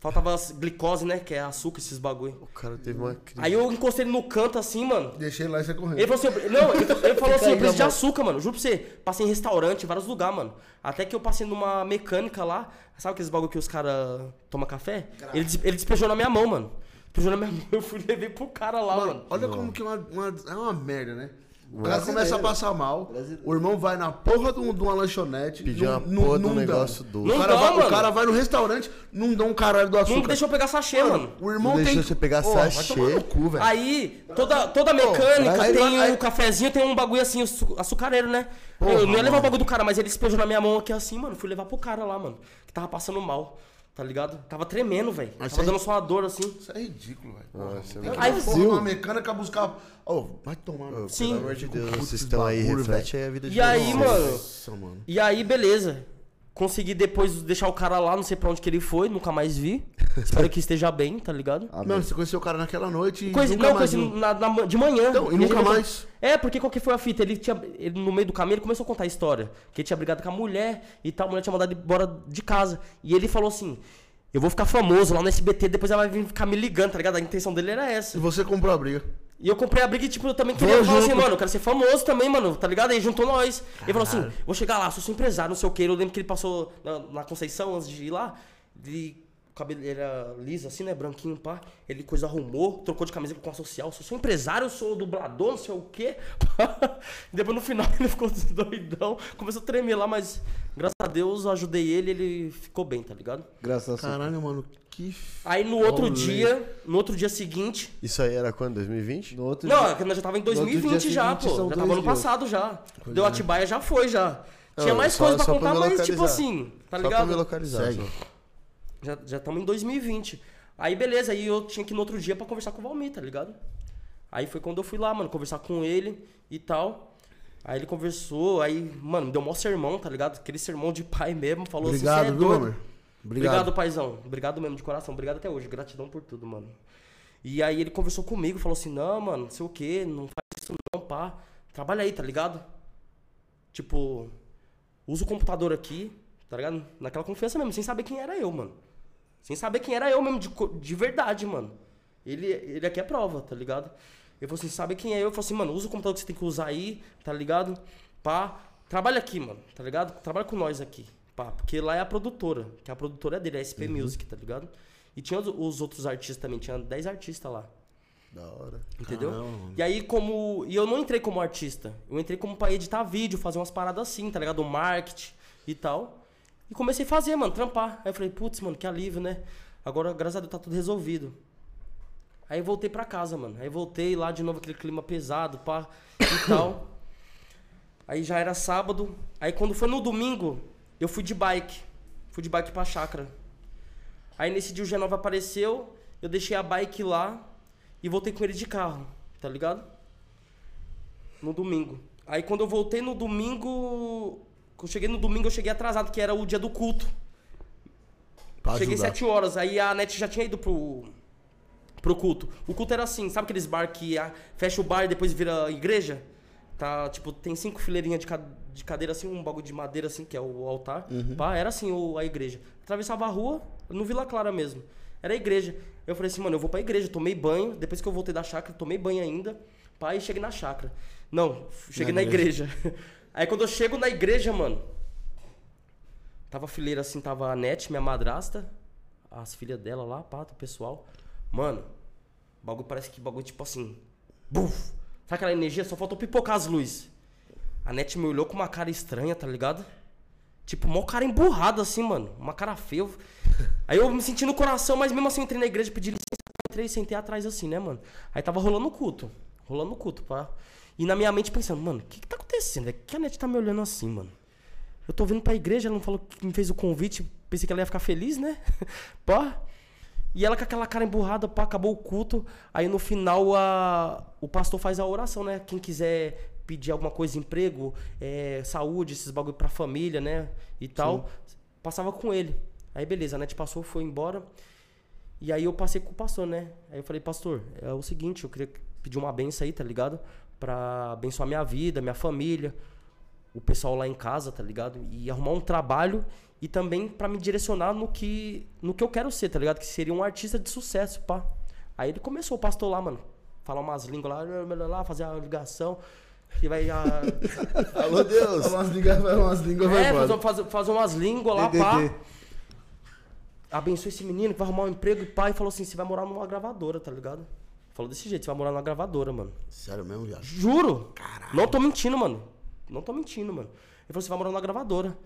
Faltava glicose, né? Que é açúcar, esses bagulho. O cara teve uma crise. Aí eu encostei ele no canto assim, mano. Deixei lá e você correndo. Ele falou assim, não, ele, ele falou assim, eu preciso de açúcar, mano. Juro pra você. Passei em restaurante, em vários lugares, mano. Até que eu passei numa mecânica lá. Sabe aqueles bagulho que os caras tomam café? Ele, ele despejou na minha mão, mano. Despejou na minha mão. Eu fui levei pro cara lá, mano. Mano, olha como que é uma, uma- é uma merda, né? O cara começa a passar mal, Brasileiro. o irmão vai na porra de um- de uma lanchonete. Pedir uma não- porra de um dá. negócio doce. O cara, dá, vai, o mano. cara vai no restaurante, não dá um caralho do açúcar. Não deixou eu pegar sachê, mano. O irmão Não tem deixou você pegar vai sachê. tomar no cu, velho. Aí, toda, toda mecânica aí- tem aí- um cafezinho, tem um bagulho assim, açu- açucareiro, né? Porra, eu não ia levar mano. o bagulho do cara, mas ele despejou na minha mão aqui assim, mano. Fui levar pro cara lá, mano. Que tava passando mal, tá ligado? Tava tremendo, velho. Tava dando só uma dor assim. Isso é ridículo, velho. Que Aí- porra numa mecânica buscar. Ô, vai tomar. Sim. Pelo amor de Deus, vocês estão aí, reflete aí a vida de E aí, mano? Nossa, mano. E aí, beleza. Consegui depois deixar o cara lá, não sei pra onde que ele foi, nunca mais vi. Espero que esteja bem, tá ligado? Amém. Mano, você conheceu o cara naquela noite e Conheci, nunca não, mais conheci na- na- de manhã. Então, e nunca mais? É, porque qual que foi a fita? Ele tinha. Ele, no meio do caminho, ele começou a contar a história. Que ele tinha brigado com a mulher e tal, a mulher tinha mandado ele embora de casa. E ele falou assim: Eu vou ficar famoso lá no SBT, depois ela vai vir ficar me ligando, tá ligado? A intenção dele era essa. E você comprou a briga. E eu comprei a briga e, tipo, eu também Vou queria falar assim, mano, eu quero ser famoso também, mano, tá ligado? Aí juntou nós. Ele falou assim, vou chegar lá, sou seu empresário, não sei o que. Eu lembro que ele passou na, na Conceição antes de ir lá. Ele, o cabelo ele era liso, assim, né? Branquinho, pá. Ele coisa arrumou, trocou de camisa com a social. Sou seu empresário, eu sou dublador, não sei o quê. Depois no final ele ficou doidão. Começou a tremer lá, mas graças a Deus eu ajudei ele ele ficou bem, tá ligado? Graças a Deus. Caralho, mano, que. Aí no outro Rolê. dia, no outro dia seguinte, Isso aí era quando? 2020? No outro não, dia- é que nós já tava em no outro 2020 dia já, seguinte pô. Já tava ano passado já. Deu é. Atibaia já foi já. Tinha Não, mais só- coisa pra só pra contar, me mas tipo assim, tá Só pra me ligado? localizar. Segue. Já já estamos em 2020. Aí beleza, aí eu tinha que ir no outro dia pra conversar com o Valmir, tá ligado? Aí foi quando eu fui lá, mano, conversar com ele e tal. Aí ele conversou, aí, mano, me deu um maior sermão, tá ligado? Aquele sermão de pai mesmo, falou assim, Obrigado, "Cê é viu, doido." Obrigado. Obrigado. paizão. Obrigado mesmo, de coração. Obrigado até hoje. Gratidão por tudo, mano. E aí ele conversou comigo, falou assim, não, mano, não sei o que, não faz isso não, pá. Trabalha aí, tá ligado? Tipo, usa o computador aqui, tá ligado? Naquela confiança mesmo, sem saber quem era eu, mano. Sem saber quem era eu mesmo, de, de verdade, mano. Ele, ele aqui é prova, tá ligado? Ele falou assim, sabe quem é eu? Eu falei assim, mano, usa o computador que você tem que usar aí, tá ligado? Pá, trabalha aqui, mano, tá ligado? Trabalha com nós aqui, pá. Porque lá é a produtora, que a produtora é dele, é a SP Music, tá ligado? E tinha os, os outros artistas também, tinha 10 artistas lá. Da hora. Entendeu? Caramba. E aí, como. E eu não entrei como artista. Eu entrei como pra editar vídeo, fazer umas paradas assim, tá ligado? Marketing e tal. E comecei a fazer, mano, trampar. Aí eu falei, putz, mano, que alívio, né? Agora, graças a Deus, tá tudo resolvido. Aí voltei pra casa, mano. Aí voltei lá de novo, aquele clima pesado, pá, e tal. Aí já era sábado. Aí quando foi no domingo, eu fui de bike. Fui de bike pra chácara. Aí nesse dia o G9 apareceu, eu deixei a bike lá e voltei com ele de carro, tá ligado? No domingo. Aí quando eu voltei no domingo. Quando eu cheguei no domingo, eu cheguei atrasado, que era o dia do culto. Pra cheguei ajudar. 7 horas. Aí a net já tinha ido pro. Pro culto. O culto era assim, sabe aqueles bar que fecha o bar e depois vira igreja? Tá, tipo, tem cinco fileirinhas de, ca- de cadeira assim, um bagulho de madeira assim, que é o altar. Pá, era assim o, a igreja. Atravessava a rua, no Vila Clara mesmo. Era a igreja. Eu falei assim, mano, eu vou pra igreja, tomei banho. Depois que eu voltei da chácara, tomei banho ainda. Pá, e cheguei na chácara. Não, cheguei na, Na igreja. Aí quando eu chego na igreja, mano, Tava a fileira assim, tava a Net, minha madrasta, as filhas dela lá, pá, o pessoal. Mano, bagulho parece que bagulho tipo assim. Buf! Sabe aquela energia? Só faltou pipocar as luzes. A Net me olhou com uma cara estranha, tá ligado? Tipo, mó cara emburrado assim, mano. Uma cara feia. Aí eu me senti no coração, mas mesmo assim eu entrei na igreja, pedi licença, entrei e sentei atrás assim, né, mano? Aí tava rolando o culto. Rolando o culto, pá. E na minha mente pensando, mano, o que que tá acontecendo? É que a Net tá me olhando assim, mano? Eu tô vindo pra igreja, ela não falou que me fez o convite Pensei que ela ia ficar feliz, né? Pá. E ela com aquela cara emburrada, pá, acabou o culto. Aí no final a, o pastor faz a oração, né? Quem quiser pedir alguma coisa, emprego, é, saúde, esses bagulho pra família, né? E tal. Passava com ele. Aí beleza, a net passou, foi embora. E aí eu passei com o pastor, né? Aí eu falei, pastor, é o seguinte, eu queria pedir uma benção aí, tá ligado? Pra abençoar minha vida, minha família, o pessoal lá em casa, tá ligado? E arrumar um trabalho e também pra me direcionar no que, no que eu quero ser, tá ligado? Que seria um artista de sucesso, pá. Aí ele começou, o pastor lá, mano, falar umas línguas lá, lá fazer a ligação. Que vai. A... Alô, Deus. Umas línguas, umas línguas vai é, embora. fazer, fazer, fazer umas línguas lá, pá. Abençoe esse menino que vai arrumar um emprego e pai falou assim: você vai morar numa gravadora, tá ligado? Falou desse jeito, você vai morar numa gravadora, mano. Sério mesmo, viado? Juro! Não tô mentindo, mano. Não tô mentindo, mano. Ele falou: você vai morar numa gravadora.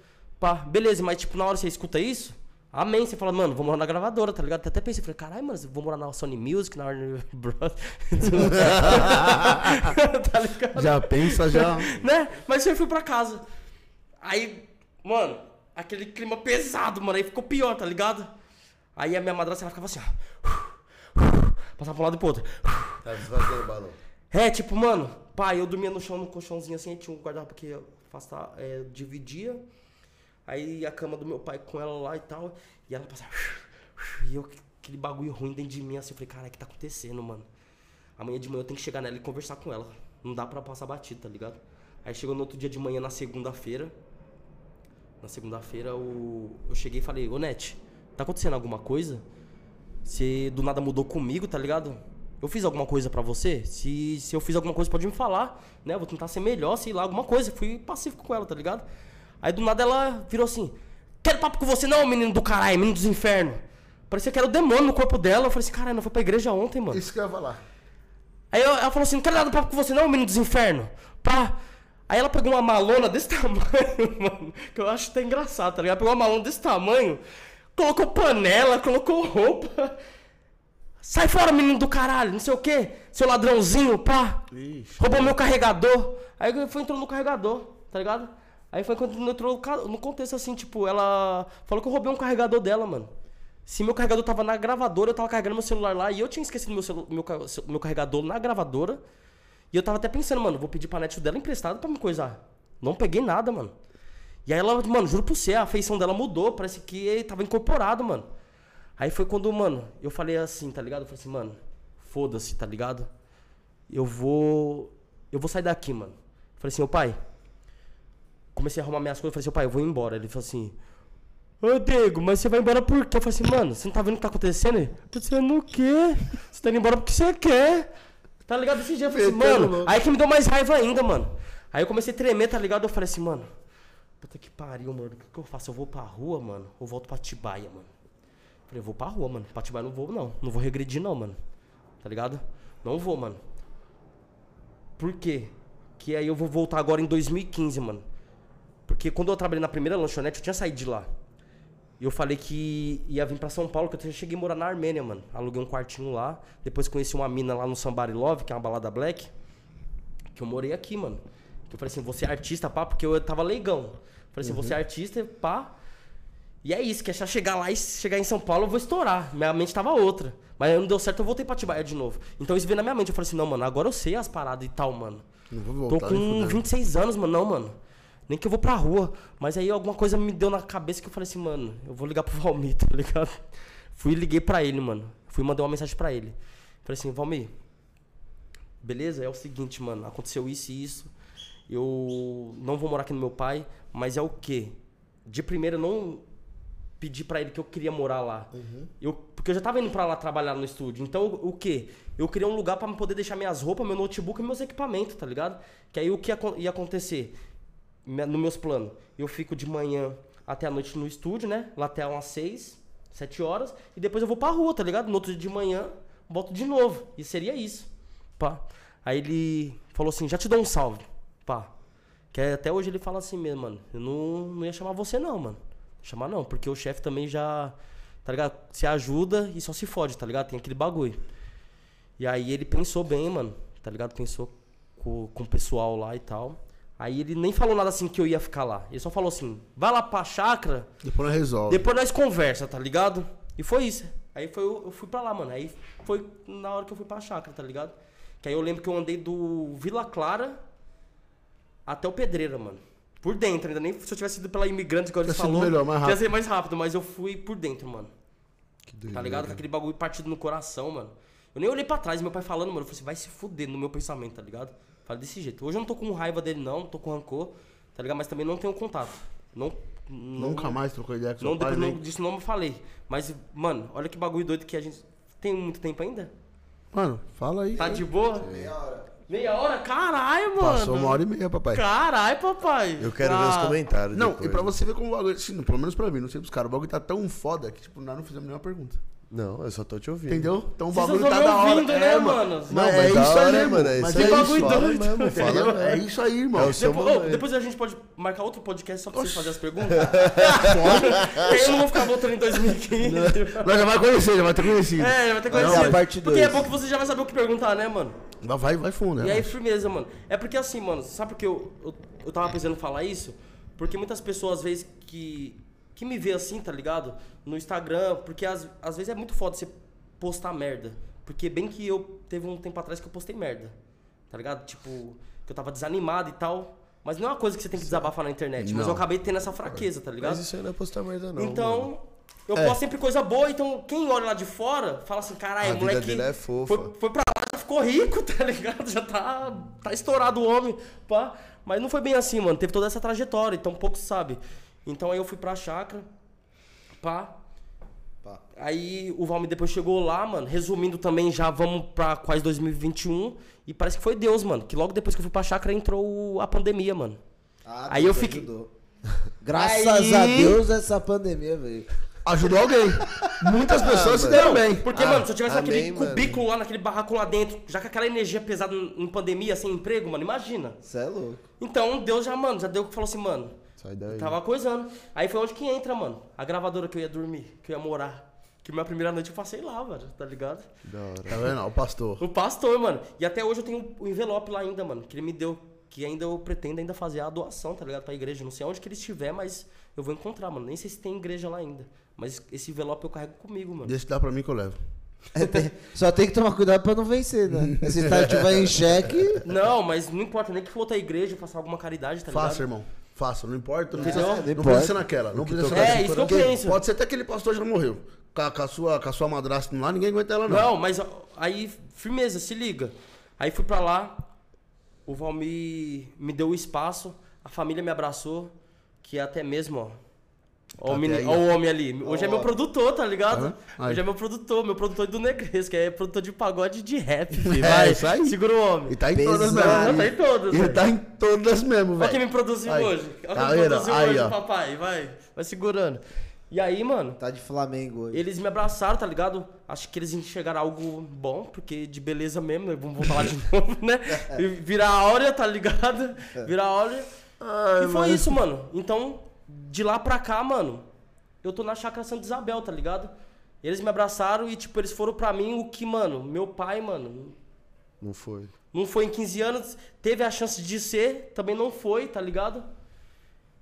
Pá, beleza, mas tipo, na hora você escuta isso, amém. Você fala, mano, vou morar na gravadora, tá ligado? Até pensei, falei, caralho, mano, vou morar na Sony Music, na Warner Bros. tá ligado? Já pensa, já. né? Mas eu fui pra casa. Aí, mano, aquele clima pesado, mano. Aí ficou pior, tá ligado? Aí a minha madrasta, ela ficava assim, ó. Passava pra um lado e pro outro. Tá esvaziando o balão. É, tipo, mano, pai, eu dormia no chão, no colchãozinho assim, tinha um guarda-roupa que afastar, é, dividia. Aí a cama do meu pai com ela lá e tal. E ela passava. E eu, aquele bagulho ruim dentro de mim, assim, eu falei, cara, o que tá acontecendo, mano? Amanhã de manhã eu tenho que chegar nela e conversar com ela. Não dá pra passar batido, tá ligado? Aí chegou no outro dia de manhã, na segunda-feira. Na segunda-feira, eu cheguei e falei, ô Net, tá acontecendo alguma coisa? Você do nada mudou comigo, tá ligado? Eu fiz alguma coisa pra você? Se, se eu fiz alguma coisa, pode me falar, né? Eu vou tentar ser melhor, sei lá, alguma coisa. Fui pacífico com ela, tá ligado? Aí do nada ela virou assim: Quero papo com você, não, menino do caralho, menino dos infernos. Parecia que era o demônio no corpo dela. Eu falei assim: Caralho, não foi pra igreja ontem, mano. Isso que eu ia falar. Aí eu- ela falou assim: Não quero nada papo com você, não, menino dos infernos. Pá. Aí ela pegou uma malona desse tamanho, mano. Que eu acho até engraçado, tá ligado? Pegou uma malona desse tamanho, colocou panela, colocou roupa. Sai fora, menino do caralho, não sei o que, seu ladrãozinho, pá. Ixi. Roubou meu carregador. Aí foi entrou no carregador, tá ligado? Aí foi quando entrou no contexto assim, tipo, ela falou que eu roubei um carregador dela, mano. Se meu carregador tava na gravadora, eu tava carregando meu celular lá e eu tinha esquecido meu, celu- meu, meu carregador na gravadora. E eu tava até pensando, mano, vou pedir pra net dela emprestado pra me coisar. Não peguei nada, mano. E aí ela, mano, juro pra você, a feição dela mudou, parece que tava incorporado, mano. Aí foi quando, mano, eu falei assim, tá ligado? Eu falei assim, mano, foda-se, tá ligado? Eu vou. Eu vou sair daqui, mano. Eu falei assim, ô pai. Comecei a arrumar minhas coisas, eu falei assim, pai, eu vou embora. Ele falou assim. Ô Diego, mas você vai embora por quê? Eu falei assim, mano, você não tá vendo o que tá acontecendo? Ele, Acontecendo o quê? Você tá indo embora porque você quer. Tá ligado? Desse dia eu falei assim, mano. louco. Aí que me deu mais raiva ainda, mano. Aí eu comecei a tremer, tá ligado? Eu falei assim, mano. Puta que pariu, mano. O que, que eu faço? Eu vou pra rua, mano? Ou volto pra Tibaia, mano? Falei, eu vou pra rua, mano. Pra Tibaia eu não vou, não. Não vou regredir, não, mano. Tá ligado? Não vou, mano. Por quê? Que aí eu vou voltar agora em 2015, mano. Porque quando eu trabalhei na primeira lanchonete, eu tinha saído de lá. E eu falei que ia vir pra São Paulo, que eu cheguei a morar na Armênia, mano. Aluguei um quartinho lá. Depois conheci uma mina lá no Somebody Love, que é uma balada black. Que eu morei aqui, mano. Que eu falei assim, você é artista, pá, porque eu tava leigão. Falei assim, você é artista, pá. E é isso, que é só chegar lá e chegar em São Paulo, eu vou estourar. Minha mente tava outra. Mas aí não deu certo, eu voltei pra Tibaia de novo. Então isso veio na minha mente. Eu falei assim, não, mano, agora eu sei as paradas e tal, mano. Não vou Tô voltar. nem com fudendo. 26 anos, mano. Não, mano. Nem que eu vou pra rua. Mas aí alguma coisa me deu na cabeça que eu falei assim, mano, eu vou ligar pro Valmir, tá ligado? Fui e liguei pra ele, mano. Fui e mandei uma mensagem pra ele. Falei assim, Valmir, beleza? É o seguinte, mano. Aconteceu isso e isso. Eu não vou morar aqui no meu pai, mas é o quê? De primeira, eu não pedi pra ele que eu queria morar lá. Eu, porque eu já tava indo pra lá trabalhar no estúdio. Então, o, quê? Eu queria um lugar pra me poder deixar minhas roupas, meu notebook e meus equipamentos, tá ligado? Que aí o que ia acontecer? Nos meus planos, eu fico de manhã até a noite no estúdio, né? Lá até umas 6, 7 horas. E depois eu vou pra rua, tá ligado? No outro dia de manhã, volto de novo. E seria isso. Pá. Aí ele falou assim: já te dou um salve. Pá. Que até hoje ele fala assim mesmo, mano. Eu não, não ia chamar você, não, mano. Chamar não, porque o chefe também já. Tá ligado? Se ajuda e só se fode, tá ligado? Tem aquele bagulho. E aí ele pensou bem, mano. Tá ligado? Pensou com, com o pessoal lá e tal. Aí ele nem falou nada assim que eu ia ficar lá. Ele só falou assim: vai lá pra chácara, Depois nós resolve. depois nós conversa, tá ligado? E foi isso. Aí foi, eu fui pra lá, mano. Aí foi na hora que eu fui pra chácara, tá ligado? Que aí eu lembro que eu andei do Vila Clara até o Pedreira, mano. Por dentro, ainda nem se eu tivesse ido pela imigrante, igual ele falou. melhor, mais Ia rápido. ser mais rápido, mas eu fui por dentro, mano. Que doido, Tá ligado? Com aquele bagulho partido no coração, mano. Eu nem olhei pra trás, meu pai falando, mano. Eu falei assim, vai se fuder no meu pensamento, tá ligado? Falei desse jeito. Hoje eu não tô com raiva dele, não, não tô com rancor, tá ligado? Mas também não tenho contato. Não. não Nunca mais trocou ideia com seu Não, pai, depois nem... não, disso não me falei. Mas, mano, olha que bagulho doido que a gente. Tem muito tempo ainda? Mano, fala aí. Tá de boa? Meia hora. Meia hora? Caralho, mano. Passou uma hora e meia, papai. Caralho, papai. Eu quero ver os Ah, comentários. Não, depois. e pra você ver como o bagulho, assim, pelo menos pra mim, não sei pros caras, o bagulho tá tão foda que, tipo, nós não fizemos nenhuma pergunta. Não, eu só tô te ouvindo. Entendeu? Então o bagulho tá da hora. ouvindo, é, né, mano? mano? Não, Não, é mas isso hora, aí, né, mano? É Mas isso é aí, isso, bagulho fala doido. mesmo, fala. É isso aí, irmão. É Depois, a gente pode marcar outro podcast só pra vocês fazerem as perguntas? Pode. Eu não vou ficar voltando em 2015. Nós já vai conhecer, já vai ter conhecido. É, já vai ter conhecido. a parte Porque é bom que você já vai saber o que perguntar, né, mano? Vai, vai, vai fundo, né? E aí, firmeza, mano. É porque assim, mano, sabe por que eu, eu, eu tava pensando em falar isso? Porque muitas pessoas, às vezes, que, que me vê assim, tá ligado? No Instagram, porque às, às vezes é muito foda você postar merda. Porque bem que eu teve um tempo atrás que eu postei merda. Tá ligado? Tipo, que eu tava desanimado e tal. Mas não é uma coisa que você tem que desabafar na internet. Mas Não. eu acabei tendo essa fraqueza, tá ligado? Mas isso aí não é postar merda, não. Então, mano. eu É. posto sempre coisa boa, então quem olha lá de fora fala assim, caralho, moleque. dele é fofa. Foi, foi pra já ficou rico, tá ligado? Já tá, tá estourado o homem, pá. Mas não foi bem assim, mano. Teve toda essa trajetória, então pouco se sabe. Então aí eu fui pra chácara, pá. Aí o Valmir depois chegou lá, mano. Resumindo também, já vamos pra quase 2021. E parece que foi Deus, mano. Que logo depois que eu fui pra chácara entrou a pandemia, mano. Ah, Aí Deus eu fiquei- ajudou. Graças Aí- a Deus essa pandemia, velho. Ajudou alguém. Muitas pessoas se deram bem. Porque, Ah, mano, se eu tivesse amém, naquele mano. cubículo lá, naquele barraco lá dentro, já com aquela energia pesada em em pandemia, sem emprego, mano, imagina. Você é louco. Então, Deus já, mano, já deu que falou assim, mano, Sai daí. tava coisando. Aí foi onde que entra, mano, a gravadora que eu ia dormir, que eu ia morar. Que minha primeira noite eu passei lá, velho, tá ligado? Da hora. Tá vendo? O pastor. O pastor, mano. E até hoje eu tenho o envelope lá ainda, mano, que ele me deu. Que ainda eu pretendo ainda fazer a doação, tá ligado? Pra igreja. Não sei onde que ele estiver, mas eu vou encontrar, mano. Nem sei se tem igreja lá ainda. Mas esse envelope eu carrego comigo, mano. Deixa dar pra mim que eu levo. É, tem- só tem que tomar cuidado pra não vencer, né? Se tá tiver em xeque. Não, mas não importa nem que for outra igreja, façar alguma caridade, tá ligado? Faça, irmão. Faça. Não importa. Não precisa, Não precisa ser naquela. Não precisa ser É, naquela. isso que eu penso. Pode ser até aquele pastor já morreu. Com a, com a sua, com a sua madrasta lá, ninguém aguenta ela, não. Não, mas aí, firmeza, se liga. Aí fui pra lá, o Valmir me deu o espaço, a família me abraçou, que até mesmo, ó. Ó, Tá o, aí, ó o homem ali. Hoje é meu produtor, tá ligado? Aí. Hoje é meu produtor, meu produtor do Negresco, que é produtor de pagode de rap, filho. É, Vai, isso aí. segura o homem. E tá em Pesado. todas mesmo. tá em todas, Ele velho. tá em todas mesmo, Olha quem velho. me produziu Aí. hoje. Olha Tá quem me produziu Aí, hoje, ó. papai. Vai, vai segurando. E aí, mano, Tá de Flamengo hoje. Eles me abraçaram, tá ligado? Acho que eles enxergaram algo bom, porque de beleza mesmo, né? vamos falar de novo, né? Virar áurea, tá ligado? Virar áurea. e foi isso, mano. Então, de lá pra cá, mano, eu tô na chácara Santa Isabel, tá ligado? Eles me abraçaram e, tipo, eles foram pra mim o que, mano, meu pai, mano, Não foi. não foi em 15 anos, teve a chance de ser, também não foi, tá ligado?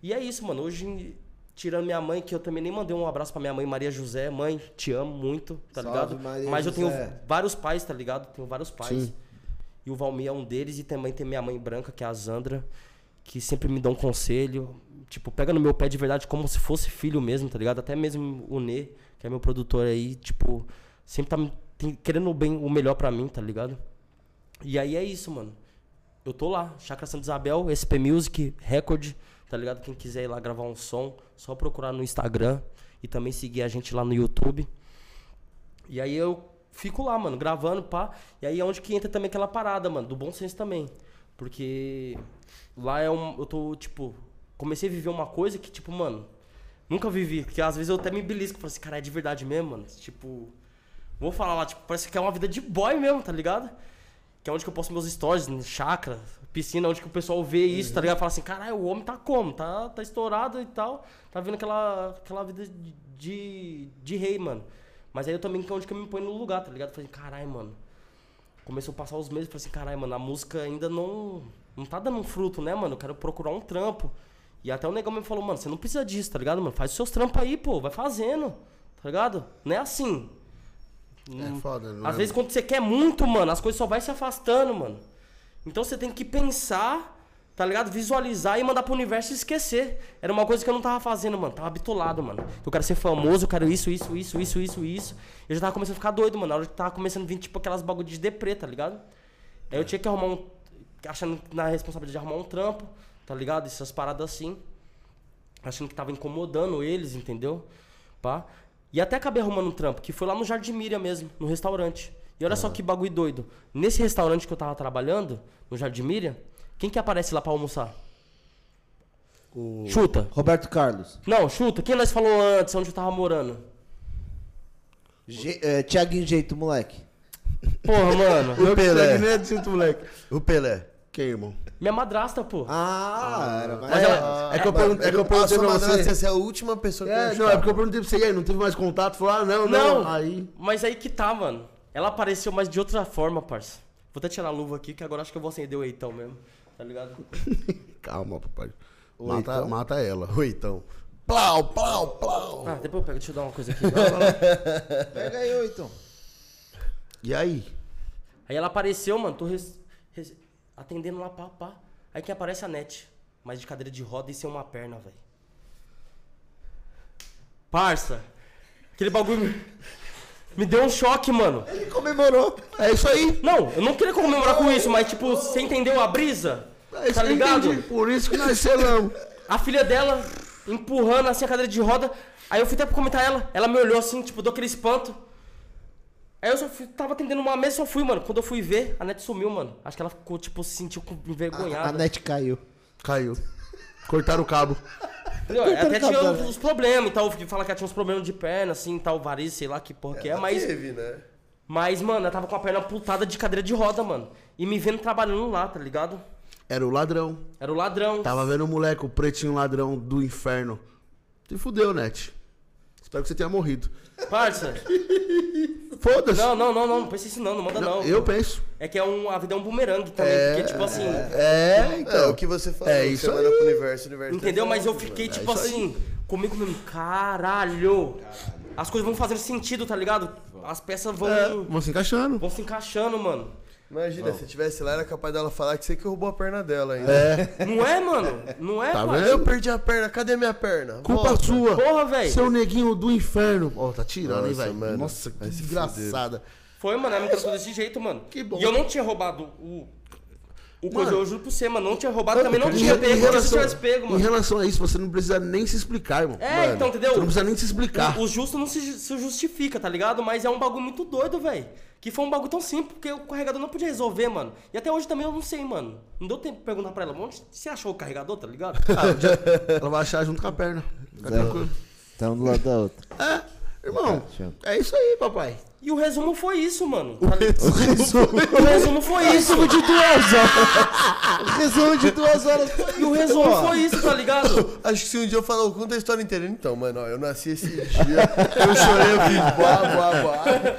E é isso, mano. Hoje, tirando minha mãe, que eu também nem mandei um abraço pra minha mãe, Maria José. Mãe, te amo muito, tá Salve, ligado? Maria Mas eu tenho José. vários pais, tá ligado? Tenho vários pais. Sim. E o Valmir é um deles. E também tem minha mãe branca, que é a Zandra, que sempre me dá um conselho. Tipo, pega no meu pé de verdade como se fosse filho mesmo, tá ligado? Até mesmo o Nê, que é meu produtor aí, tipo, sempre tá tem- querendo bem, o melhor pra mim, tá ligado? E aí é isso, mano. Eu tô lá, Chácara Santa Isabel, SP Music, Record, tá ligado? Quem quiser ir lá gravar um som, só procurar no Instagram e também seguir a gente lá no YouTube. E aí eu fico lá, mano, gravando, pá. E aí é onde que entra também aquela parada, mano, do bom senso também. Porque lá é um. Eu tô, tipo, comecei a viver uma coisa que, tipo, mano, nunca vivi. Que às vezes eu até me belisco, falo assim, cara, é de verdade mesmo, mano. Tipo, vou falar lá, tipo, parece que é uma vida de boy mesmo, tá ligado? Que é onde que eu posto meus stories, no chácara, piscina, onde que o pessoal vê isso, tá ligado? Fala assim, caralho, o homem tá como? Tá, tá estourado e tal. Tá vendo aquela, aquela vida de, de, de rei, mano. Mas aí eu também, que é onde que eu me ponho no lugar, tá ligado? Falei, caralho, mano. Começou a passar os meses, falei assim, caralho, mano, a música ainda não. não tá dando um fruto, né, mano? Eu quero procurar um trampo. E até o negão me falou, mano, você não precisa disso, tá ligado, mano? Faz os seus trampos aí, pô, vai fazendo, tá ligado? Não é assim. É foda, não Às é- vezes quando você quer muito, mano, as coisas só vai se afastando, mano. Então você tem que pensar, tá ligado? Visualizar e mandar pro universo e esquecer. Era uma coisa que eu não tava fazendo, mano. Tava bitolado, mano. Eu quero ser famoso, eu quero isso, isso, isso, isso, isso, isso. Eu já tava começando a ficar doido, mano. Na hora que tava começando a vir, tipo, aquelas bagulho de deprê, tá ligado? Aí eu tinha que arrumar um. Achando na responsabilidade de arrumar um trampo, tá ligado? Essas paradas assim. Achando que tava incomodando eles, entendeu? Pá. E até acabei arrumando um trampo, que foi lá no Jardim Miriam mesmo, no restaurante. E olha só que bagulho doido. Nesse restaurante que eu tava trabalhando, no Jardim Miriam, quem que aparece lá pra almoçar? Chuta. Roberto Carlos. Não, chuta. Quem nós falou antes, onde eu tava morando? Je é, Thiaguinho Jeito, moleque. Porra, mano. O Pelé. É. O Pelé. Quem, irmão? Minha madrasta, pô. Ah, era mais. Mas é, é que eu perguntei, é que eu perguntei sua pra madrasta você. essa é a última pessoa que É, eu não, é porque eu perguntei pra você, e aí, não teve mais contato? Falou, ah, não, não. Não, Aí. mas aí que tá, mano. Ela apareceu, mas de outra forma, parça. Vou até tirar a luva aqui, que agora acho que eu vou acender o eitão mesmo. Tá ligado? Calma, papai. Mata, mata ela. Oi, então. Plau, plau, plau. Ah, depois eu pego. Deixa eu dar uma coisa aqui. Pega aí, então. E aí? Aí ela apareceu, mano, tô res- atendendo lá, pá, pá. Aí quem aparece a net. Mas de cadeira de roda e sem uma perna, velho. Parça, aquele bagulho me, deu um choque, mano. Ele comemorou. É isso aí. Não, eu não queria comemorar com isso, mas tipo, você entendeu a brisa? É isso tá que ligado? entendi. Por isso que nós selamos. A filha dela empurrando assim a cadeira de roda. Aí eu fui até pra comentar ela. Ela me olhou assim, tipo, deu aquele espanto. Aí eu só fui, tava atendendo uma mesa e só fui, mano. Quando eu fui ver, a net sumiu, mano. Acho que ela ficou, tipo, se sentiu com- envergonhada. A net caiu. Caiu. Cortaram o cabo. Entendeu? Até cabo tinha uns, uns problemas e tal. Fala que ela tinha uns problemas de perna, assim, tal, variz, sei lá que porra que é. Mas, Teve, né? mas, mano, ela tava com a perna putada de cadeira de roda, mano. E me vendo trabalhando lá, tá ligado? Era o ladrão. Era o ladrão. Tava vendo o moleque, o pretinho ladrão do inferno. Te fudeu, Net. Espero que você tenha morrido. Parça. Foda-se. Não, não, não, não. Não pensa isso não, não manda não. Eu penso. É que é um, a vida é um bumerangue também. porque, tipo assim. É, É, então. o que você falou. É que isso você manda aí. pro universo, o universo Entendeu? Mas eu fiquei, tipo isso aí. assim, comigo mesmo, caralho. As coisas vão fazendo sentido, tá ligado? As peças vão. É, vão se encaixando. Vão se encaixando, mano. Imagina, se tivesse lá, era capaz dela falar que você que roubou a perna dela ainda. É. Não é, mano? Não é, Tá vendo? Eu perdi a perna, cadê minha perna? Culpa Volta. sua. Porra, velho. Seu neguinho do inferno. Ó, tá tirando, hein, velho? mano. Nossa, que desgraçada. Foi, mano, ela me tratou desse jeito, mano. Que bom. E eu não tinha roubado o. O coisa, eu juro pra você, mano. Não tinha roubado, também não Em tinha em pego. Se relação- tivesse pego, Em mano. relação a isso, você não precisa nem se explicar, irmão. É, Mano, então, entendeu? Você não precisa nem se explicar. O, o justo não se, se justifica, tá ligado? Mas é um bagulho muito doido, velho. Que foi um bagulho tão simples, porque o carregador não podia resolver, mano. E até hoje também eu não sei, mano. Não deu tempo de perguntar pra ela, onde você achou o carregador, tá ligado? Ah, já- ela vai achar junto com a perna. Fica tranquilo. Tá um do lado da outra. É, irmão, é isso aí, papai. E o resumo foi isso, mano. O resumo, O resumo foi isso. resumo de duas horas. O resumo de duas horas E o resumo foi isso, tá ligado? Acho que se um dia eu falar, eu conto a história inteira. Então, mano, ó, eu nasci esse dia, eu chorei, eu fiz boa, boa, boa.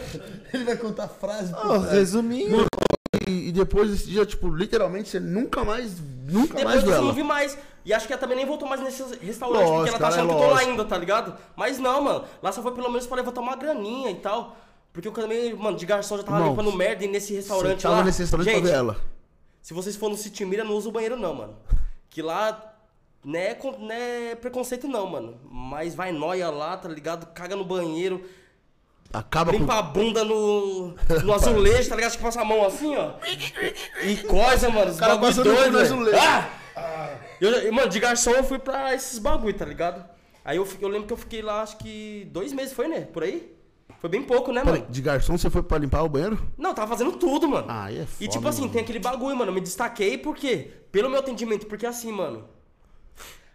Ele vai contar frase frase. resuminho. E, e depois desse dia, tipo, literalmente, você nunca mais, nunca Depois mais disso eu não vi mais. E acho que ela também nem voltou mais nesse restaurante, porque ela tá cara, é achando que eu tô lá ainda, tá ligado? Mas não, mano. Lá só foi pelo menos pra levantar uma graninha e tal. Porque eu também, mano, de garçom já tava Irmão, limpando merda e nesse restaurante tava lá. nesse restaurante gente, pra ver ela. se vocês forem no City Mira, não usa o banheiro não, mano. Que lá não é, con- não é preconceito não, mano. Mas vai nóia lá, tá ligado? Caga no banheiro, Acaba com... limpa a bunda no, no azulejo, tá ligado? Acho que passa a mão assim, ó. E coisa, mano. Os cara bagulho doido, no azulejo. Ah! Eu, mano, de garçom eu fui pra esses bagulho, tá ligado? Aí eu, eu lembro que eu fiquei lá, acho que dois meses, foi, né? Por aí? Foi bem pouco, né, Peraí, mano? de garçom você foi pra limpar o banheiro? Não, tava fazendo tudo, mano. Ah, é E foda, tipo assim, mano. tem aquele bagulho, mano. Eu me destaquei porque, pelo meu atendimento, porque assim, mano.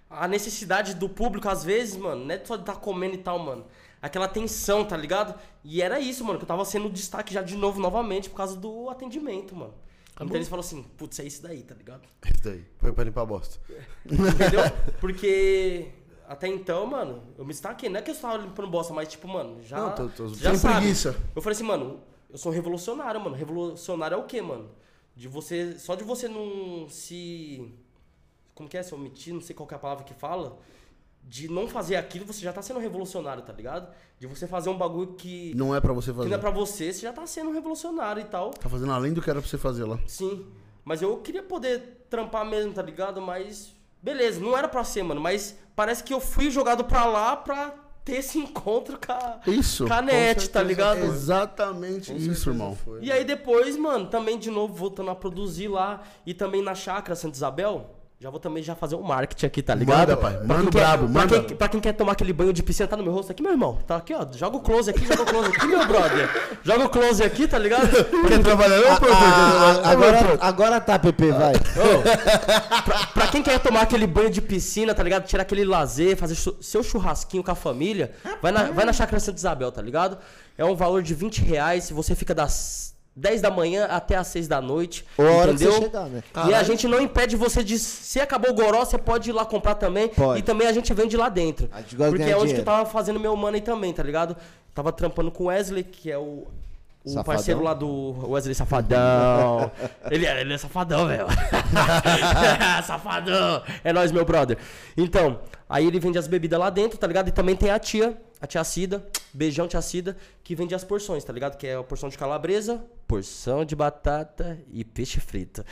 A necessidade do público, às vezes, mano, não é só de estar comendo e tal, mano. Aquela tensão, tá ligado? E era isso, mano, que eu tava sendo destaque já de novo, novamente, por causa do atendimento, mano. Então eles falaram assim, putz, é isso daí, tá ligado? Isso daí, foi pra limpar a bosta. Entendeu? Porque até então, mano, eu me destaquei. Não é que eu estava limpando bosta, mas tipo, mano, já. Não, tô- tô- já sabe. preguiça. Eu falei assim, mano, eu sou um revolucionário, mano. Revolucionário é o quê, mano? De você. Só de você não se. Como que é? Se omitir, não sei qual que é a palavra que fala. De não fazer aquilo, você já tá sendo revolucionário, tá ligado? De você fazer um bagulho que. Não é pra você Que fazer. não é pra você, você já tá sendo revolucionário e tal. Tá fazendo além do que era pra você fazer lá. Sim. Mas eu queria poder trampar mesmo, tá ligado? Mas. Beleza, não era pra ser, mano. Mas parece que eu fui jogado pra lá pra ter esse encontro com a, Isso. com a net, tá ligado? Exatamente Com isso, irmão. foi. E aí depois, mano, também de novo voltando a produzir lá e também na chácara Santa Isabel. Já vou também já fazer um marketing aqui, tá ligado? Manda, pai. Pra Manda quem o quer- brabo, pra manda. Quem, pra quem quer tomar aquele banho de piscina, tá no meu rosto aqui, meu irmão. Tá aqui, ó. Joga o close aqui, joga o close aqui, meu brother. Joga o close aqui, tá ligado? Quer trabalhar não, pô? Ah, ah, agora, agora tá, Pepe, vai. pra, pra quem quer tomar aquele banho de piscina, tá ligado? Tirar aquele lazer, fazer seu churrasquinho com a família, vai na, vai na chácara Santa Isabel, tá ligado? É um valor de 20 reais. Você fica das 10 da manhã até as 6 da noite. Ou a hora que entendeu? você chegar, né? E a gente não impede você de. Se acabou o goró, você pode ir lá comprar também. Pode. E também a gente vende lá dentro. Porque é onde que dinheiro. eu tava fazendo meu money também, tá ligado? Tava trampando com o Wesley, que é o. O Safadão? parceiro lá do Wesley Safadão. ele, é, ele é safadão, velho. safadão. É nóis, meu brother. Então, aí ele vende as bebidas lá dentro, tá ligado? E também tem a tia, a tia Cida, beijão tia Cida, que vende as porções, tá ligado? Que é a porção de calabresa, porção de batata e peixe frito.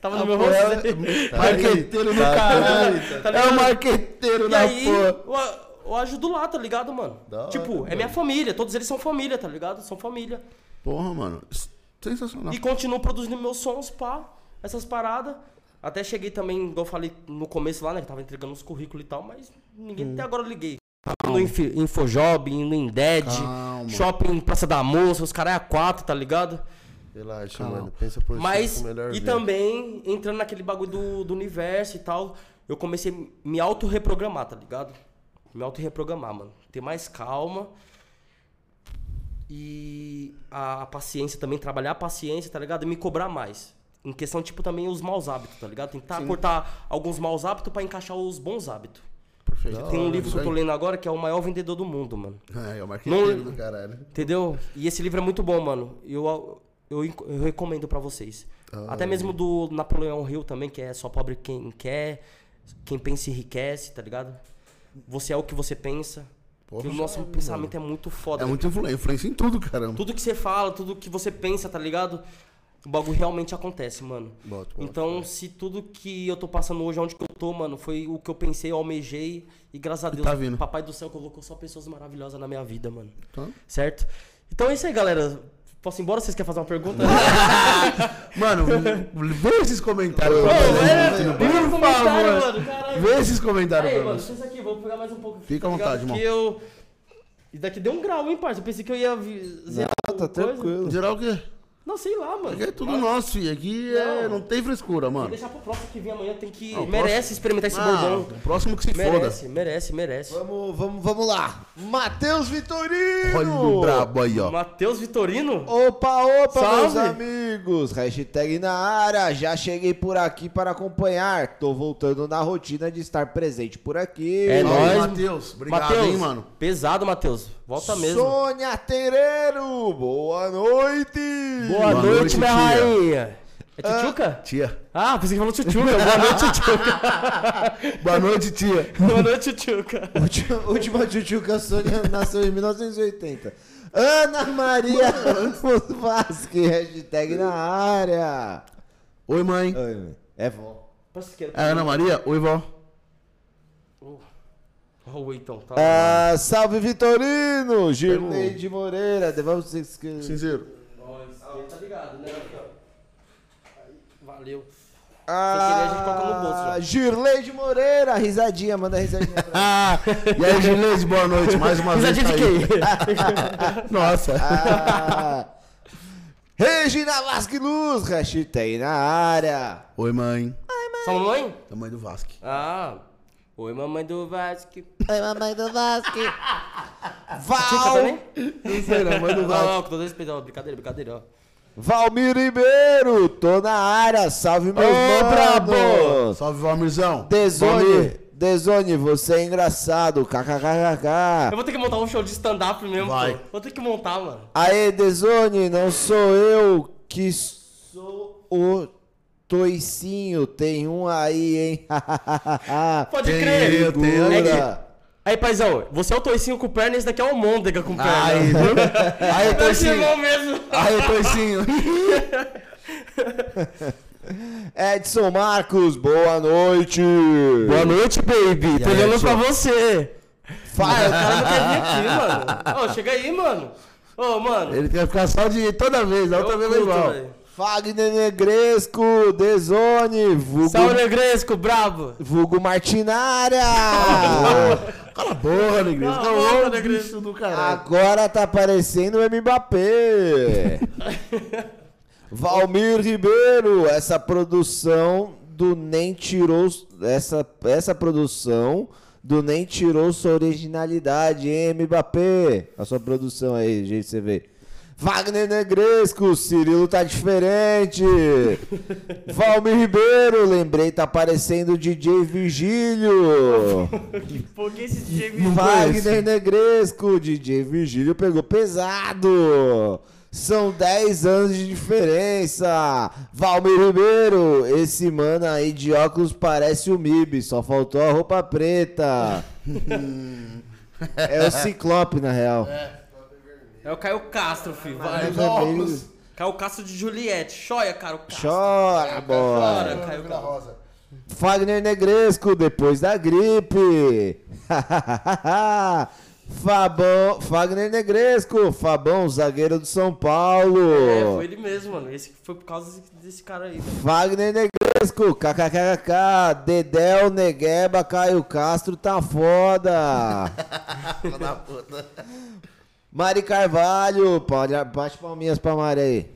Tava no meu rosto. é- né? Marqueteiro do Tá caralho. Tá É ligado? o marqueteiro E da aí, porra. eu, eu ajudo lá, tá ligado, mano? Da hora, tipo, é minha família, todos eles são família, tá ligado? São família. Porra, mano. Sensacional. E continuo produzindo meus sons, pá, essas paradas. Até cheguei também, igual eu falei no começo lá, né? Que tava entregando os currículos e tal, mas ninguém Hum. até agora liguei. Tava no Infi- Infojob, indo em Dead, Calma. Shopping Praça da Moça, os caras é a quatro, tá ligado? Relaxa, Calma. mano. Pensa por Mas, melhor e também, entrando naquele bagulho do, do universo e tal, eu comecei a me auto-reprogramar, tá ligado? Me auto-reprogramar, mano. Ter mais calma. E a, a paciência também, trabalhar a paciência, tá ligado? E me cobrar mais. Em questão, tipo, também os maus hábitos, tá ligado? Tentar cortar alguns maus hábitos pra encaixar os bons hábitos. Perfeito. Tem um livro que eu tô lendo agora que é o maior vendedor do mundo, mano. É, é o marqueteiro Não- do caralho. Entendeu? E esse livro é muito bom, mano. Eu, eu, eu recomendo pra vocês. Ah, Até mesmo do Napoleão Hill também, que é só pobre quem quer, quem pensa enriquece, tá ligado? Você é o que você pensa. Porra, e o nosso pensamento é muito foda. É muito influência, influência em tudo, caramba. Tudo que você fala, tudo que você pensa, tá ligado? O bagulho realmente acontece, mano. Boto, boto. Então, se tudo que eu tô passando hoje, onde que eu tô, mano, foi o que eu pensei, eu almejei. E graças a Deus, tá. Papai do céu colocou só pessoas maravilhosas na minha vida, mano. Então- Certo? Então é isso aí, galera. Posso ir embora? Vocês querem fazer uma pergunta? Mano, vê esses comentários Ô, Por favor. mano. Vê esses comentários Aí, mano, nós. aqui, vou pegar mais um pouco. Fica à tá vontade. Que eu... Isso daqui deu um grau, hein, parça? Eu pensei que eu ia zerar Ah, tá tranquilo. Geral o quê? Não, sei lá, mano. Aqui é tudo nosso, filho. Aqui é... Não. não tem frescura, Vou mano. deixar pro próximo que vem amanhã, tem que... Não, merece próximo- experimentar esse Ah, bordão. o próximo que se Merece, merece, merece. Vamos, vamos, vamos lá. Matheus Vitorino! foda. Olha o brabo aí, ó. Matheus Vitorino? Opa, opa, meus Salve! amigos! Hashtag na área, já cheguei por aqui para acompanhar. Tô voltando na rotina de estar presente por aqui. É nóis. Matheus. Obrigado, Matheus, hein, mano. Pesado, Matheus. Volta mesmo. Sônia Tereiro, boa noite! Boa, Boa noite, noite, minha tia. rainha. É tchutchuca? Tia. Ah, pensei que falou tchutchuca. Boa noite, tchutchuca. Boa noite, tia. Boa noite, tchutchuca. Última, última tchutchuca Sônia nasceu em 1980. Ana Maria Ramos Vasque, hashtag na área. Oi, mãe. Oi, mãe. É vó. É Ana Maria? Oi, vó. Oi, então. Tá. Ah, salve Vitorino! Girneide Moreira, vamos se esque- Sincero. Nós, tá ligado, né? Valeu. Ah, a gente coloca no bolso já. Girleide Moreira, risadinha, manda risadinha. pra Ah, e aí, Gileide, boa noite. Mais uma vez. Risadinha de tá quem? Nossa. Ah, Regina Vasque Luz, hashtag na área. Oi, mãe. Sua mamãe? Tamanho do Vasco. Ah. Oi, mamãe do Vasco. Oi, mamãe do Vasque. Val, também? Não sei, não, mãe do Não, Vasco. não, com todo respeito. ó, Brincadeira, brincadeira, ó. Valmir Ribeiro, tô na área, salve meus brabo! Salve, Valmirzão. Desone, Valmir. Desone, você é engraçado, Eu kkkk. vou ter que montar um show de stand-up mesmo, Vai. pô. Vou ter que montar, mano. Aê, Desone, não sou eu que sou o toicinho, tem um aí, hein? Pode Tem crer. eu, tem eu. Segura. Aí, paizão, você é o toicinho com perna e esse daqui é o môndega com perna. Aí, viu? Aí, Esse Toicinho. mesmo. Aí, Toicinho. Edson Marcos, boa noite. Boa noite, baby. Tô aí, olhando pra você. Fala, O cara não quer vir aqui, mano. Ô, chega aí, mano. Ô, mano. Ele quer ficar só de toda vez, da outra vez é igual. velho. Fagner Negresco, Desone, vulgo, Salve, Negresco, brabo. vulgo Martinária. Cala a boca, Negresco. Cala a boca, Negresco. do caralho. Agora tá aparecendo o Mbappé. Valmir Ribeiro, essa produção do Nem tirou. Essa, essa produção do Nem tirou sua originalidade, hein, Mbappé? A sua produção aí, do jeito que você vê. Wagner Negresco, Cirilo tá diferente. Valmir Ribeiro, lembrei, tá aparecendo o DJ Virgílio. Por que esse DJ Wagner Negresco, DJ Virgílio pegou pesado. São 10 anos de diferença. Valmir Ribeiro, esse mano aí de óculos parece o MIB, só faltou a roupa preta. é o Ciclope, na real. É o Caio Castro, filho. Vai. Vermelho. Caio Castro de Juliette. Choia, cara. O Castro. Chora, boy. Chora, Caio Castro. Fagner Negresco, depois da gripe. Fabão, Fagner Negresco, Fabão, zagueiro do São Paulo. É, foi ele mesmo, mano. Esse foi por causa desse, cara aí, velho. Fagner Negresco, kkkk, Dedel, Negueba, Caio Castro tá foda. Mari Carvalho, pode, bate palminhas pra Mari aí.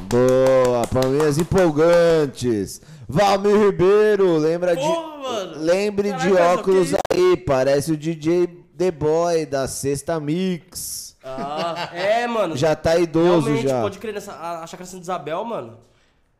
Boa, palminhas empolgantes. Valmir Ribeiro, lembra de. Porra, mano. Lembre de Caraca, só óculos aí, parece o DJ The Boy da Sexta Mix. Ah, é, mano. Já tá idoso Realmente, já. pode crer, nessa, a, a Chácara Santa Isabel, mano,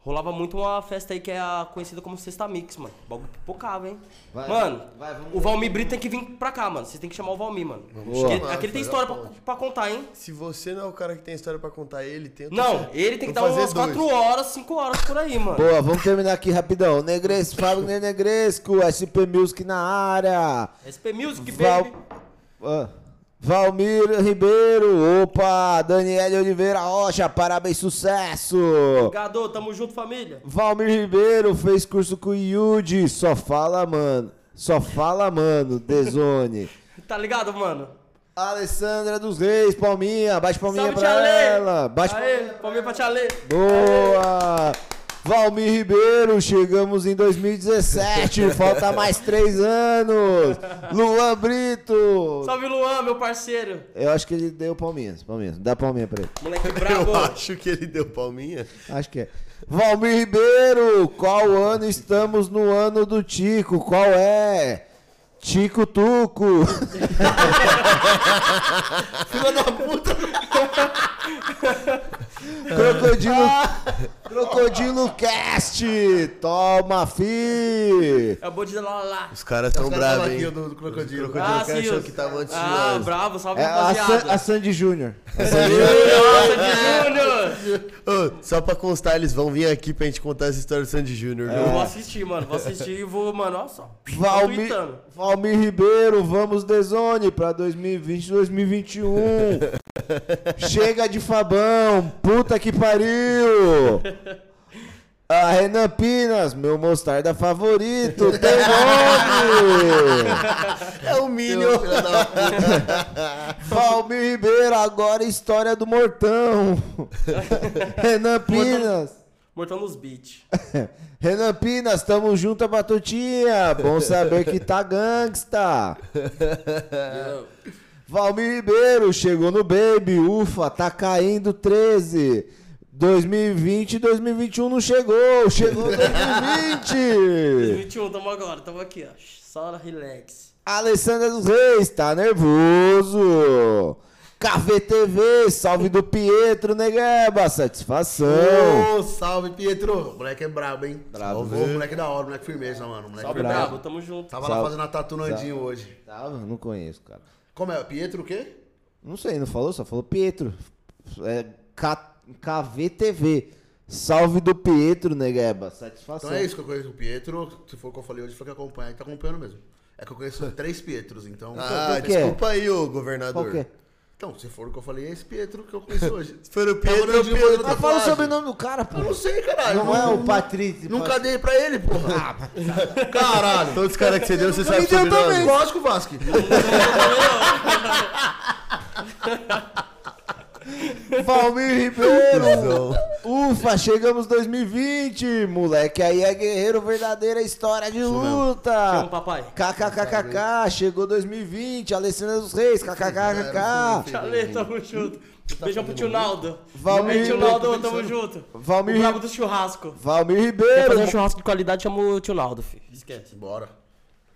rolava muito uma festa aí que é a, conhecida como Sexta Mix, mano. O bagulho pipocava, hein? Vai, mano, vai, vamos o Valmir Brito tem que vir pra cá, mano. Vocês tem que chamar o Valmir, mano. Boa. Aquele, aquele tem história pra, pra contar, hein? Se você não é o cara que tem história pra contar, ele tem. Não, ele tem que dar Vou fazer umas dois. 4 horas, 5 horas por aí, mano. Boa, vamos terminar aqui rapidão. Negresco, Fagner Negresco, SP Music na área. SP Music, Val- baby. Ah, Valmir Ribeiro, opa, Daniele Oliveira Rocha, parabéns, sucesso. Obrigado, tamo junto, família. Valmir Ribeiro fez curso com o Yudi, só fala, mano. Só fala, mano, Dezone. Tá ligado, mano? Alessandra dos Reis, palminha, bate palminha Salve, pra ela. Bate Aê, palminha pra tia Lê. Boa! Valmir Ribeiro, chegamos em 2017, falta mais três anos. Luan Brito. Salve, Luan, meu parceiro. Eu acho que ele deu palminhas, palminhas. Dá palminha pra ele. Moleque brabo. Eu acho que ele deu palminha. Acho que é. Valmir Ribeiro, qual ano estamos no ano do Tico? Qual é? Tico Tuco. Filha da puta. Crocodilo. Crocodilo Cast. Toma, fi. É o bonde da lá, lá. Os caras tão bravos, hein? do, do crocodilo. Crocodilo. Ah, Cast sim. é o que tava antes de Ah, nós. bravo, salve, É a, a Sandy Júnior. Nossa, de Júnior. Ô, só pra constar, eles vão vir aqui pra gente contar essa história do Sandy Júnior. Eu viu? vou assistir, mano. Vou assistir e vou, mano, olha só. Tô Valmir. Valmir Ribeiro, vamos Dezone pra 2020, 2021. Chega de Fabão, puta que pariu. A Renan Pinas, meu mostarda favorito, tem nome. É o puta. Valmir Ribeiro, agora história do Mortão. Renan Pinas. Mortão nos beats. Renan Pinas, tamo junto a Batutinha. Bom saber que tá gangsta. Valmir Ribeiro, chegou no Baby. Ufa, tá caindo 13. 2020 e 2021 não chegou. Chegou 2020. 2021, tamo agora, tamo aqui, ó. Só relax. Alessandra dos Reis, tá nervoso. KVTV, salve do Pietro, Negueba. Satisfação. Ô, salve, Pietro. O moleque é brabo, hein? Brabo. Ô, moleque da hora, moleque firmeza, mano. Moleque Salve, firmeza. brabo, tamo junto. Tava Salve. lá fazendo a tatu no Andinho hoje. Tá, não conheço, cara. Como é? Pietro o quê? Não sei, não falou? Só falou Pietro. É K- KVTV. Salve do Pietro, Negueba. Satisfação. Então é isso que eu conheço o Pietro. Se for o que eu falei hoje, foi que acompanha. Ele tá acompanhando mesmo. É que eu conheço três Pietros, então. Ah, que é? desculpa aí, ô governador. Qual que é? Então, se for o que eu falei, é esse Pietro que eu conheço hoje. Se for o Tá Pietro, é o Pietro. Mas fala o sobrenome do cara, pô. Eu não sei, caralho. Não é o Patrício. Nunca dei pra ele, porra. Caralho. Todos os caras que você deu, você sabe me deu sobrenome. também. Lógico, Vasco. Valmir Ribeiro. Ufa, chegamos 2020. Moleque aí é guerreiro, verdadeira história de luta. Chama papai. KKKKK, chegou 2020. Alessandra dos Reis, KKKKK. Tchale, tamo junto. Beijão pro tio Naldo. Valmir tio Ribeiro, Naldo, tamo junto. Valmir O brabo do churrasco. Valmir Quer Ribeiro. fazer um churrasco de qualidade, chama o tio Naldo, filho. Esquece. Bora.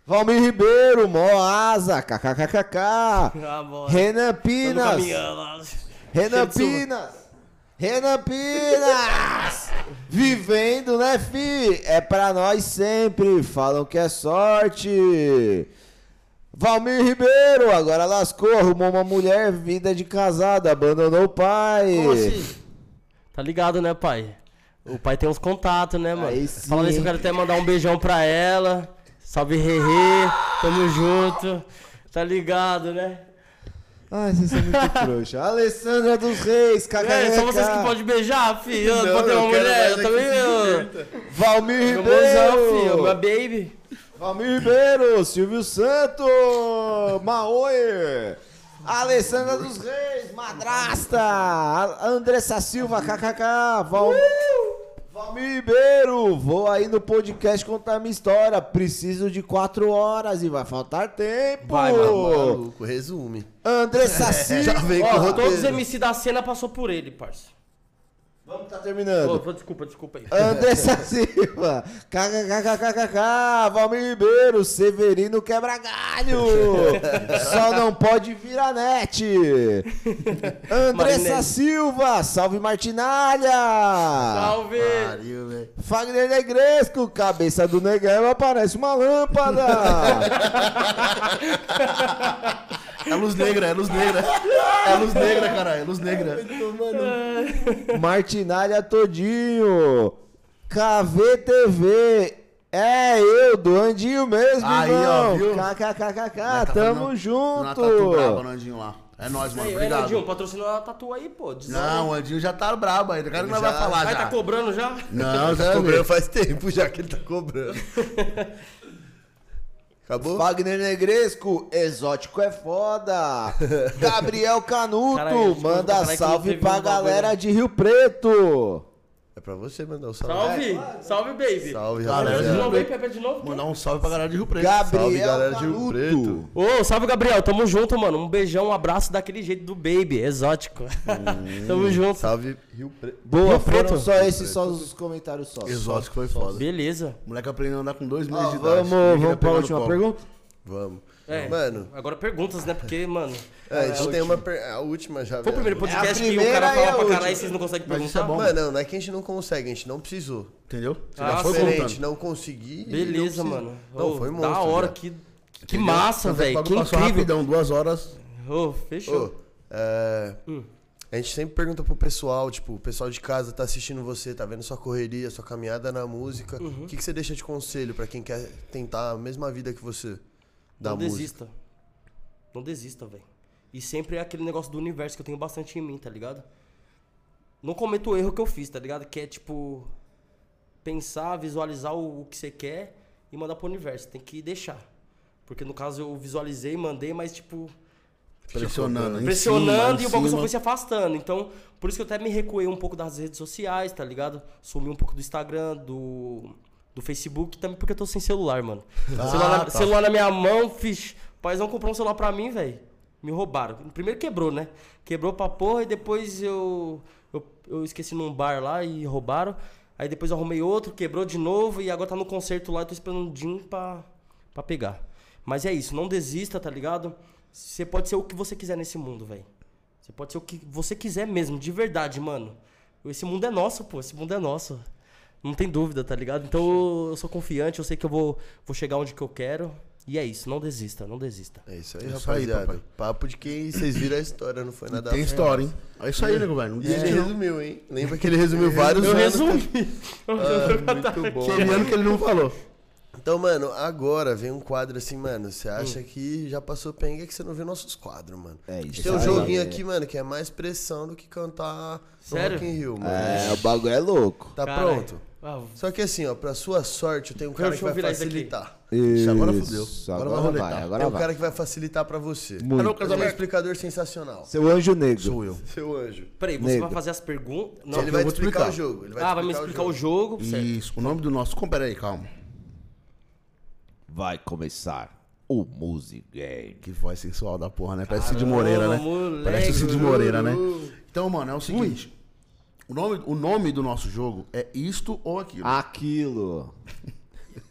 Valmir Ribeiro, Mó Asa, KKKKK. Ah. Renan Pinas. Renan. Pinas! Renan Pinas! Vivendo, né, fi? É pra nós sempre. Falam que é sorte. Valmir Ribeiro, agora lascou, arrumou uma mulher, vida de casado, abandonou o pai. Como assim? Tá ligado, né, pai? O pai tem uns contatos, né, mano? Aí sim, Falando isso, hein? eu quero até mandar um beijão pra ela. Salve, Rerê. Tamo junto. Tá ligado, né? Ai, vocês são muito trouxa. Alessandra dos Reis, KKK. É, só vocês que podem beijar, filho. Eu Não, ter uma mulher, eu é também. Eu... Valmir mozão, filho. Ribeiro. Minha baby. Valmir Ribeiro, Silvio Santos, Maoe, Alessandra dos Reis, Madrasta, Andressa Silva, KKK, Val... Valmir Ribeiro, vou aí no podcast contar minha história, preciso de quatro horas e vai faltar tempo. Vai, mano, Maluco, resume. Andressa Silva, Já vem com Ó, todos os MC da cena passou por ele, parça. Vamos tá terminando. pô, desculpa, desculpa aí. Andressa Silva, kkkkkk, Valmir Ribeiro, Severino quebra galho, só não pode vir a net. Andressa Marinelli. Silva, salve Martinalha. Salve! Pariu, velho. Fagner Negresco, cabeça do Negueba parece uma lâmpada. É luz negra, é luz negra. É luz negra, caralho. É luz negra. Martinalha todinho. KVTV. É eu, do Andinho mesmo, Aí, irmão. ó, viu? KKKKK, Tá tamo junto. Tatu braba no Andinho lá. É nóis, mano. Obrigado. Edinho, patrocinou a tatu aí, pô. Não, o Andinho já tá brabo ainda. O cara não vai Já- falar Vai já. tá cobrando já? Não, Tá já cobrando faz tempo já que ele tá cobrando. Acabou? Wagner Negresco, exótico é foda. Gabriel Canuto, Caralho, manda salve pra galera de Rio Preto. É pra você mandar o salve. Salve! Salve, baby! Salve, Repete de rapaziada. novo aí, repete de novo. Mandar um salve pra galera de Rio Preto. Gabriel Salve, galera de Rio. Preto. Ô, salve, Gabriel. Tamo junto, mano. Um beijão, um abraço daquele jeito do baby, exótico. Tamo junto. Salve, Rio Preto. Boa, Rio foram Preto. só esses, só os comentários só. Exótico foi foda. Beleza. O moleque aprendeu a andar com dois meses Ó, de idade. vamos queria vamos pra pegar no última pergunta? Vamos. É. Mano, Agora perguntas, né? Porque, mano. é, a gente tem uma. per- A última já. Foi o primeiro podcast É a que o cara fala pra última. caralho e vocês não conseguem Mas perguntar. isso é bom. Mano, não, não é que a gente não consegue, a gente não precisou. Entendeu? Você Ah, já foi diferente, não conseguir. e Beleza, não mano. Não, foi Da monstro. hora, já. que, que massa, velho. Que incrível. rapidão, duas horas. Ô, fechou. Ô, é, Hum. A gente sempre pergunta pro pessoal, tipo, o pessoal de casa tá assistindo você, tá vendo sua correria, sua caminhada na música. Uhum. O que, que você deixa de conselho pra quem quer tentar a mesma vida que você da não música? desista. Não desista, velho. E sempre é aquele negócio do universo que eu tenho bastante em mim, tá ligado? Não cometa o erro que eu fiz, tá ligado? Que é tipo. Pensar, visualizar o, o que você quer e mandar pro universo. Tem que deixar. Porque no caso eu visualizei, mandei, mas tipo. Pressionando. em pressionando cima, e o bagulho só foi se afastando. Então, por isso que eu até me recuei um pouco das redes sociais, tá ligado? Sumi um pouco do Instagram, do, do Facebook, também porque eu tô sem celular, mano. celular, na, tá. celular na minha mão, fiz. O paizão comprou um celular pra mim, velho. Me roubaram. Primeiro quebrou, né? Quebrou pra porra e depois eu, eu, eu esqueci num bar lá e roubaram. Aí depois eu arrumei outro, quebrou de novo e agora tá no concerto lá e tô esperando um DIN pra, pra pegar. Mas é isso, não desista, tá ligado? Você pode ser o que você quiser nesse mundo, velho. Você pode ser o que você quiser mesmo, de verdade, mano. Esse mundo é nosso, pô. Esse mundo é nosso. Não tem dúvida, tá ligado? Então eu sou confiante, eu sei que eu vou, vou chegar onde que eu quero. E é isso, não desista, não desista. É isso aí, É isso aí, rapaziada. papai. Papo de quem vocês viram a história, não foi nada Tem história, hein? É isso aí, nego, velho. Não E ele não. resumiu, hein? Lembra que ele resumiu vários Eu anos. resumi. Ah, muito bom. Aquele ano que ele não falou. Então, mano, agora vem um quadro assim, mano. Você Hum. acha que já passou penga que você não viu nossos quadros, mano. É isso. Tem um joguinho aqui, mano, que é mais pressão do que cantar Sério? no Rock in Rio, mano. É, o bagulho é louco. Tá Caralho. pronto? Ah, Só que assim, ó, pra sua sorte, eu tenho um cara Deixa que vai facilitar. Isso, agora fudeu. Agora, Agora vai vai, roletar. agora Tem um vai. cara que vai facilitar pra você. Muito. Alô, Ele é um explicador sensacional. Seu anjo negro. Sou eu. Seu anjo. Peraí, você Nego. vai fazer as perguntas? Não, ele vai explicar, explicar. o jogo. Ele vai ah, vai me explicar o jogo, certo? Isso. O nome do nosso. Como, pera aí, calma. Vai começar o Music Game. Que voz sensual da porra, né? Parece Cid Moreira, né? moleque, Parece Cid Moreira, né? Então, mano, é o seguinte. O nome, o nome do nosso jogo é isto ou aquilo. Aquilo.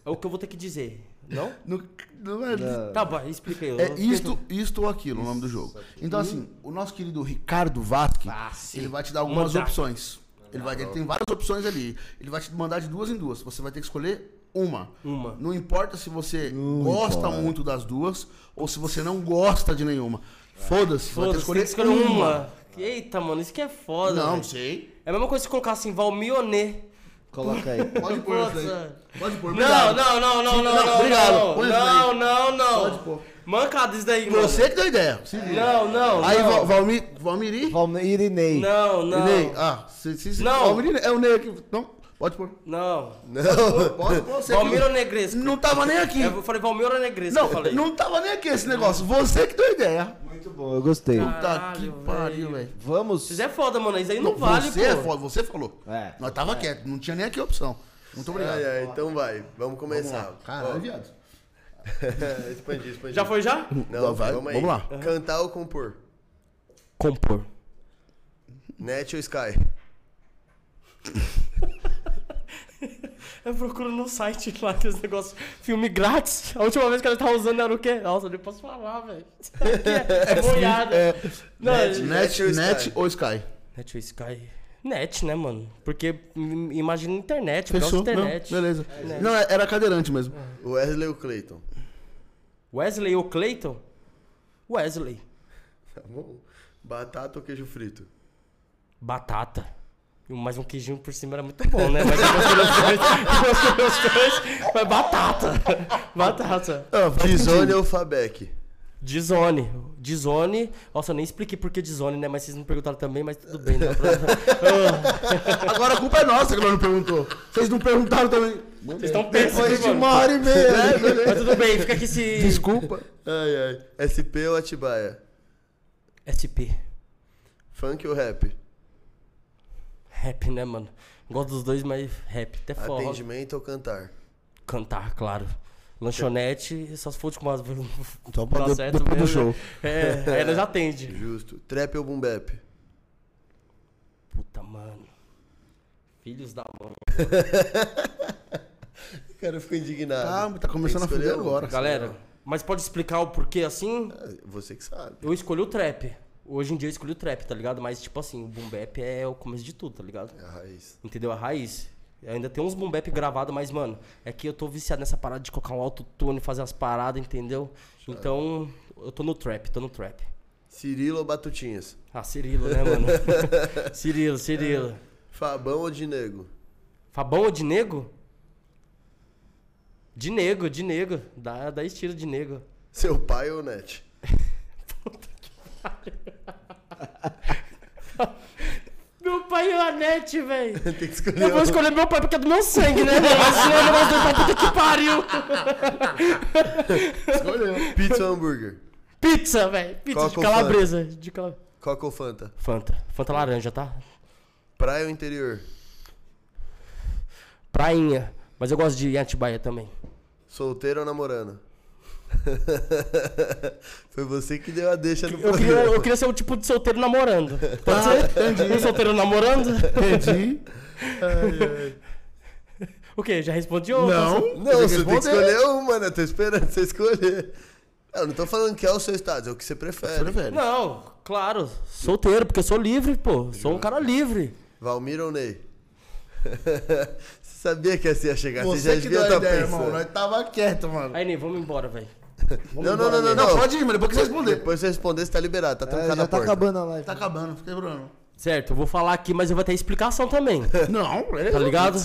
É o que eu vou ter que dizer, não? Não, não é, Tá bom, explica aí. eu é não- isto, isto ou aquilo o nome do jogo. Então, assim, o nosso querido Ricardo Vasque, Ah, ele vai te dar algumas Mandar. opções. Ele, vai, ele tem várias opções ali. Ele vai te mandar de duas em duas. Você vai ter que escolher uma. Uma. Não importa se você gosta importa. muito das duas ou se você não gosta de nenhuma. Foda-se, vai ter que escolher escolher uma. Eita, mano, isso que é foda. Não, velho. sei. É a mesma coisa se colocar assim, Valmionê. Coloca aí. Pode pôr isso aí. Pode pôr, Não, obrigado. não, não, não, não, Não, não. obrigado. Não, não, não, não. Pode pôr. Mancada isso daí, mano. Você que deu ideia. Não, não, Aí, não. Val- Valmir, Valmiri? Valmir e Ney. Não, não. Ah, se, se, se, Não. Valmiri é o Ney aqui. Não, pode pôr. Não. Não. Pode pôr você. Valmiro que- Negresco. Não tava nem aqui. Eu falei Valmiro Negresco, Não, falei. não tava nem aqui esse negócio. Você que deu ideia. Muito bom, eu gostei. Puta Caralho, que velho. pariu, velho. Vamos. Vocês é foda, mano. Isso aí não, vale, você pô. é foda, você falou. É. Nós tava quieto, não tinha nem aqui a opção. Muito obrigado. Ai, ai, então vai. Vamos Vamos começar. lá. Caralho, viado. expandir, expandir. Já foi já? Não, Vai, vamos aí. vamos lá. Cantar ou compor? Compor. Net ou Sky? Eu procuro no site lá que os negócios. Filme grátis. A última vez que ela tava usando era o quê? Nossa, eu nem posso falar, velho. É, é boiada. Não, Net. é- Net, ou net Sky? ou Sky? Net ou Sky? Net, né, mano? Porque im- imagina internet, Fechou? de Não, internet. beleza. Net. Não, era cadeirante mesmo. Wesley ou Clayton? Wesley ou Clayton? Wesley. Tá bom. Batata ou queijo frito? Batata. Mais um queijinho por cima era muito bom, né? Mas eu gostei dos dois. Gostei dos. Mas batata. Batata. Dizone ou Fabec? Dizone. Dizone. Nossa, eu nem expliquei por que Dizone, né? Mas vocês me perguntaram também, mas tudo bem. Né? Agora a culpa é nossa que ela não perguntou. Vocês não perguntaram também. Vocês estão pensando, Depois de uma hora e meia. Mas tudo bem, fica aqui esse... Desculpa. Ai, ai. SP ou Atibaia? SP. Funk ou rap? Rap, né, mano? Gosto dos dois, mas rap. Até forró. Atendimento ou cantar? Cantar, claro. Lanchonete, só se for com umas... Só pra de- certo depois do mesmo, show. né? É, aí nós atende. Justo. Trap ou boom bap? Puta, mano. Filhos da mãe. O cara ficou indignado. Calma, tá começando a um. agora. Galera, mas pode explicar o porquê assim? Você que sabe. Eu escolhi o trap. Hoje em dia eu escolhi o trap, tá ligado? Mas, tipo assim, o boom bap é o começo de tudo, tá ligado? É a raiz. Entendeu? A raiz. Eu ainda tem uns boom bap gravados, mas, mano, é que eu tô viciado nessa parada de colocar um autotune, fazer as paradas, entendeu? Então, eu tô no trap, tô no trap. Cirilo ou Batutinhas? Ah, Cirilo, né, mano? Cirilo, Cirilo. Fabão ou Dinego? Fabão ou de nego? De nego, de nego. Dá, dá estilo de nego. Seu pai ou Net? Meu pai é a net, velho. Eu vou escolher meu pai porque é do meu sangue, né, senão eu não vou puta que pariu. Escolheu. Pizza ou hambúrguer? Pizza, velho. Pizza Qual de o calabresa. De cala... Coca ou Fanta? Fanta. Fanta laranja, tá? Praia ou interior? Prainha. Mas eu gosto de Atibaia também. Solteiro ou namorando? Foi você que deu a deixa no Eu queria, eu queria ser o tipo de solteiro namorando. Pode ser? Um solteiro namorando? Entendi. O quê? Já respondi ou Não. posso- Não, você tem que escolher uma, né? Tô esperando você escolher. Eu não tô falando que é o seu estado, é o que você prefere. Prefere. Não, claro. Solteiro, porque eu sou livre, pô. Sou um cara livre. Valmir ou Ney? você sabia que assim ia chegar, você, já Você que devia deu a estar ideia, pensando. irmão. Nós tava quieto, mano. Aí, Ney, vamos embora, velho. Não, não, não, não, Não, não. pode ir, mas depois que você responder. Depois você responder, você tá liberado. Tá É, trancado já a tá porta. acabando a live. Tá acabando, fica Bruno. Certo, eu vou falar aqui, mas eu vou ter explicação também. Não, é. Tá ligado?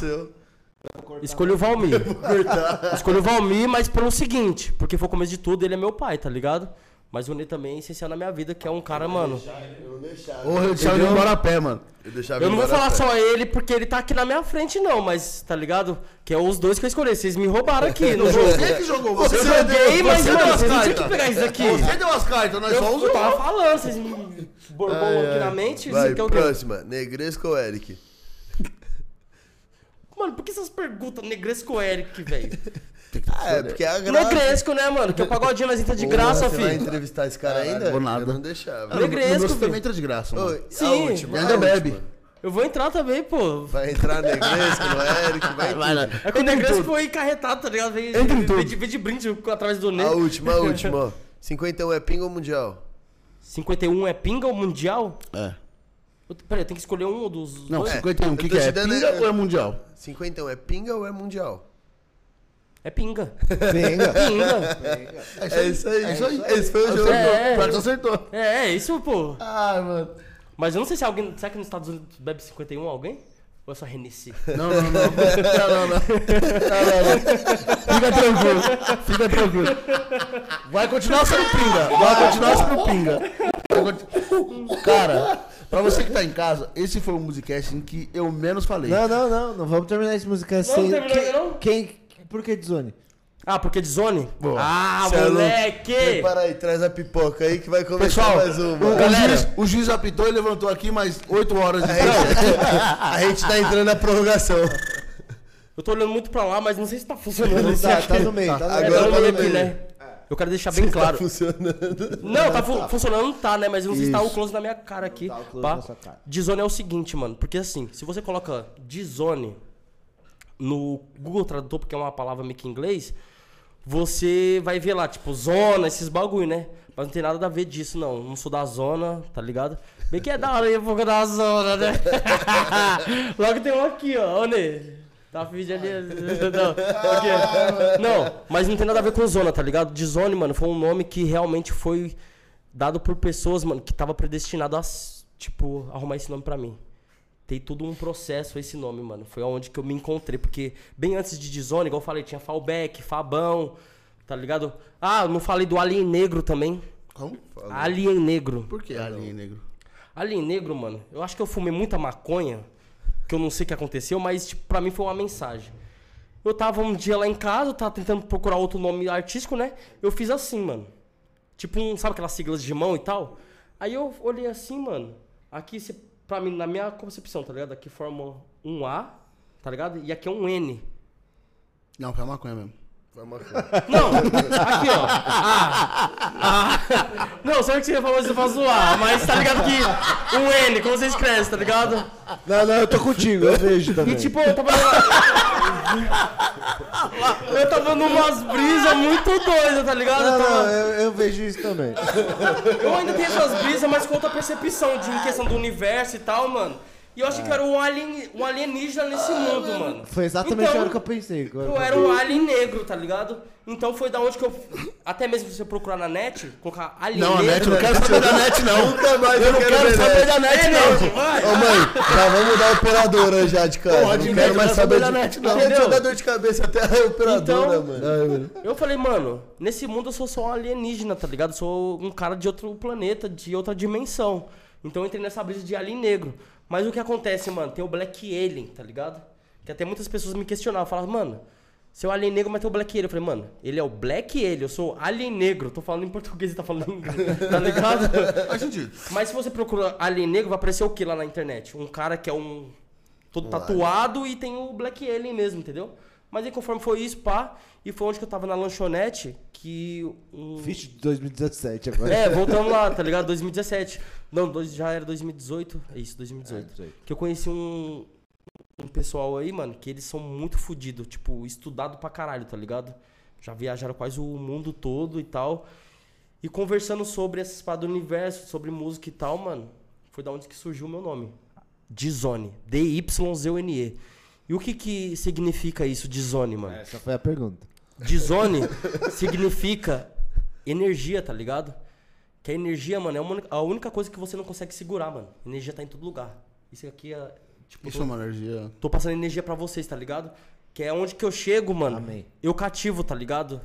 Escolhi o Valmir. Escolhi o Valmir, mas pelo seguinte, porque foi o começo de tudo, ele é meu pai, tá ligado? Mas o Ney também é essencial na minha vida, que é um cara, mano. Porra, eu deixava ele embora a pé, mano. Eu, deixava Eu não vou falar só ele, porque ele tá aqui na minha frente, não, mas tá ligado? Que é os dois que eu escolhi. Vocês me roubaram aqui no jogo. Você que jogou, você, Eu joguei, mas, você mano, deu as vocês não tinham cartas. que pegar isso aqui. Você deu as cartas, nós só Eu, eu usamos. tava falando, vocês me borbou aqui na mente. Vai, quê? próxima. Negresco ou Eric? Mano, por que essas perguntas negresco Eric, velho? Ah, é, porque é a graça. Negresco, né, mano? Que é o pagodinho nós entra de graça, Você vai filho. entrevistar esse cara ainda? vou nada. Eu não deixava. Negresco, meu filho. também entra de graça, mano. Ô, Sim. A última, E a ainda última. bebe. Eu vou entrar também, pô. Vai entrar Negresco no Eric, vai, Vai lá. É que o Negresco foi encarretado, tá ligado? Veio, Entra em veio, tudo. de, brinde através do A Ney. última, a última, ó. 51 é pinga ou mundial? 51 é pinga ou mundial? É. Eu- Peraí, tenho que escolher um dos Não, dois? 51, o que, que é? Pinga ou é mundial? 51 é pinga ou é mundial? É pinga. Venga. Pinga. É isso aí. É isso aí. Esse foi o jogo. É. Pior que você acertou. É, é isso, pô. Ah, mano. Mas eu não sei se alguém. Será que nos Estados Unidos bebe 51 alguém? Ou é só Hennessy? Não, não, não. Não, não, não. Não, não, não. Fica tranquilo. Fica tranquilo. Vai continuar sendo pinga. Vai continuar sendo pinga. Cara, pra você que tá em casa, esse foi o musicast em que eu menos falei. Não, não, não. Não vamos terminar esse música Não sem. terminou ainda, não? Quem. Por que de zone? Ah, porque de zone? Boa. Ah, Cê é moleque! Prepara aí, traz a pipoca aí que vai começar Pessoal, mais o, uma. o Galera. juiz, o juiz apitou e levantou aqui mais 8 horas de A gente tá entrando na prorrogação. Eu tô olhando muito pra lá, mas não sei se tá funcionando Não tá, tá no meio, tá no É, Agora tá no tá meio no aqui, né? Eu quero deixar bem claro. Tá funcionando. Não, tá fu- funcionando, tá, né? Mas eu não sei se tá o close na minha cara aqui. Tá o close na sua cara. Dizone é o seguinte, mano. Porque assim, se você coloca Dizone no Google Tradutor, porque é uma palavra meio que em inglês, você vai ver lá, tipo, zona, esses bagulho, né? Mas não tem nada a ver disso, não. Não sou da zona, tá ligado? Bem que é da hora aí, um pouco da zona, né? Logo tem um aqui, ó. Ô, Ney. Tá vídeo ali. Não, não, mas não tem nada a ver com zona, tá ligado? De zone, mano, foi um nome que realmente foi dado por pessoas, mano, que tava predestinado a, tipo, arrumar esse nome pra mim. Tem tudo um processo esse nome, mano. Foi onde que eu me encontrei. Porque bem antes de Dizone, igual eu falei, tinha Fallback, Fabão, tá ligado? Ah, eu não falei do Alien Negro também. Como? Alien Negro. Por que alien negro? Alien Negro, mano, eu acho que eu fumei muita maconha, que eu não sei o que aconteceu, mas, tipo, pra mim foi uma mensagem. Eu tava um dia lá em casa, eu tava tentando procurar outro nome artístico, né? Eu fiz assim, mano. Tipo, um, sabe aquelas siglas de mão e tal? Aí eu olhei assim, mano. Aqui, se- pra mim, na minha concepção, tá ligado? Aqui forma um A, tá ligado? E aqui é um N. Não, foi a maconha mesmo. Não, aqui, ó. Ah, ah. Não, sabe que você falou isso pra zoar, mas tá ligado que um N, como você escreve, tá ligado? Não, não, eu tô contigo, eu vejo também. E tipo, eu tava. eu tava numas brisas muito doidas, tá ligado? Não, Eu, não, eu, eu vejo isso também. eu ainda tenho essas brisas, mas com outra percepção de em questão do universo e tal, mano. E eu achei que eu era um, alien, um alienígena nesse mundo, mano. Foi exatamente Então, a hora que eu pensei. agora Eu que era um alien negro, tá ligado? Então foi da onde que eu. Até mesmo se você procurar na net, colocar alien Não, a negro. net, eu não quero saber da net, não. Nunca mais Eu não quero saber da net, É, não. Ô mãe, já vamos dar a operadora já de casa. Porra, de não quero mais saber da net, não. Deixa eu dar dor de cabeça até a operadora, Então- mano. Eu falei, mano, nesse mundo eu sou só um alienígena, tá ligado? Eu sou um cara de outro planeta, de outra dimensão. Então eu entrei nessa brisa de alien negro. Mas o que acontece, mano? Tem o Black Alien, tá ligado? Que até muitas pessoas me questionavam, falavam, mano, seu alien negro, mas tem o Black Alien. Eu falei, mano, ele é o Black Alien, eu sou alien negro. Tô falando em português e tá falando em inglês, tá ligado? Faz sentido. Mas se você procura alien negro, vai aparecer o que lá na internet? Um cara que é um. todo tatuado e tem o Black Alien mesmo, entendeu? Mas aí conforme foi isso, pá, e foi onde que eu tava na lanchonete que um. De 2017 agora. É, voltando lá, tá ligado? 2017. Não, dois, já era 2018. É isso, 2018. É, 18. Que eu conheci um, um pessoal aí, mano, que eles são muito fodidos, tipo, estudado pra caralho, tá ligado? Já viajaram quase o mundo todo e tal. E conversando sobre essas paradas do universo, sobre música e tal, mano, foi da onde que surgiu o meu nome. Dizone. D-Y-Z-O-N-E. E o que que significa isso, Dizone, mano? Essa foi a pergunta. Dizone significa energia, tá ligado? Que a energia, mano, é uma a única coisa que você não consegue segurar, mano. Energia tá em todo lugar. Isso aqui é. Tipo, Isso tô, é uma energia. tô passando energia pra vocês, tá ligado? Que é onde que eu chego, mano. Amém. Eu cativo, tá ligado?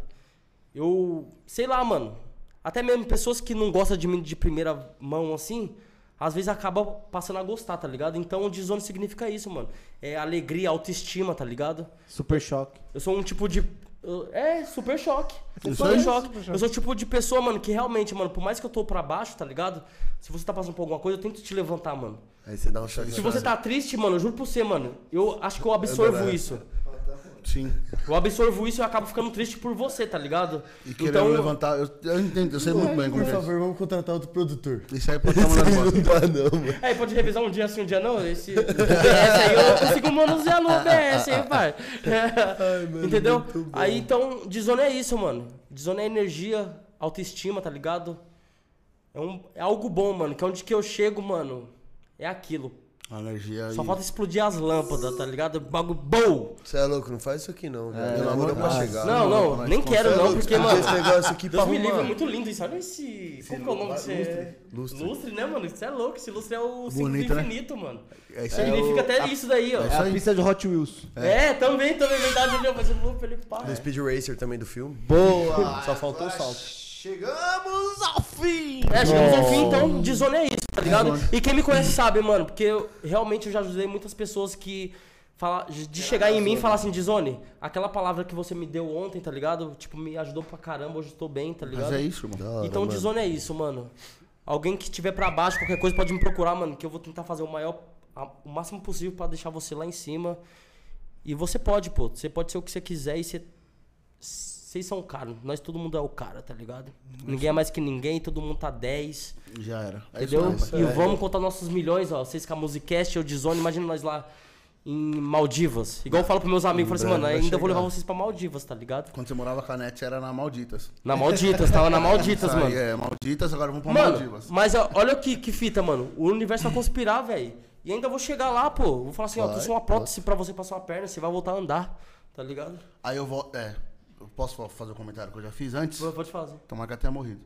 Eu. Sei lá, mano. Até mesmo pessoas que não gostam de mim de primeira mão assim, às vezes acaba passando a gostar, tá ligado? Então o desone significa isso, mano. É alegria, autoestima, tá ligado? Super choque. Eu sou um tipo de. eu- É, super choque. Isso Super aí. choque. Eu sou o tipo de pessoa, mano, que realmente, mano, por mais que eu tô pra baixo, tá ligado? Se você tá passando por alguma coisa, eu tento te levantar, mano. Aí você dá um choque. Se você tá triste, mano, eu juro por você, mano. Eu acho que eu absorvo Adorava. isso. Sim. Eu absorvo isso e eu acabo ficando triste por você, tá ligado? E querendo levantar. Eu, eu entendo, eu sei muito bem como Por é. isso. favor, vamos contratar outro produtor. Isso aí pode estar mandando embora. Não dá não, mano. É, pode revisar um dia assim, um dia não. Esse aí eu consigo manusear no OBS, hein, pai? Entendeu? Aí então, Dizone é isso, mano. Dizone é energia, autoestima, tá ligado? É, um, é algo bom, mano. Que é onde que eu chego, mano, é aquilo. A energia Só aí. falta explodir as lâmpadas, tá ligado? Bagulho bom! Você é louco, não faz isso aqui não, pelo amor Demora de pra chegar. Não, não, não, nem quero é não, porque, mano. esse negócio aqui pra Deus me livre, é muito lindo isso. Olha esse. Como que é o nome desse? Lustre. Lustre, né, mano? Isso é louco. Esse lustre é o Bonito, né? infinito, mano. É isso aí. Significa até isso daí, ó. É a pista de Hot Wheels. É, também, também, verdade, viu? Mas eu vou pra ele pá. Do Speed Racer também do filme. Boa! Só faltou o salto. Chegamos ao fim! É, chegamos ao fim, então, é isso, tá ligado? E quem me conhece sabe, mano, porque eu, realmente eu já ajudei muitas pessoas que. Fala, de chegar em mim e falar assim, Dizone, aquela palavra que você me deu ontem, tá ligado? Tipo, me ajudou pra caramba, hoje eu tô bem, tá ligado? Mas é isso, hora, Então, mano. Dizone é isso, mano. Alguém que tiver pra baixo, qualquer coisa, pode me procurar, mano, que eu vou tentar fazer o maior, a- o máximo possível pra deixar você lá em cima. E você pode, pô. Você pode ser o que você quiser e você. Vocês são caros. Nós, todo mundo é o cara, tá ligado? Ninguém é mais que ninguém, todo mundo tá 10. Já era. É isso Entendeu? mesmo. e vamos contar nossos milhões, ó. Vocês com a Musicast, eu de Zone, imagina nós lá em Maldivas. Igual eu falo pros meus amigos, eu falo assim, mano, ainda vou chegar. levar vocês pra Maldivas, tá ligado? Quando você morava com a net, era na Malditas. Na Malditas, tava na Malditas, Isso aí, mano. É, Malditas, agora vamos pra Mano, Maldivas. mas ó, olha que, que fita, mano. O universo vai conspirar, velho. E ainda vou chegar lá, pô. Vou falar assim, ó, Vai, trouxe uma prótese pra você passar uma perna, você vai voltar a andar, tá ligado? Aí eu vou. É. Eu posso fa- fazer o comentário que eu já fiz antes? Pode fazer. Tomara que ela tenha morrido.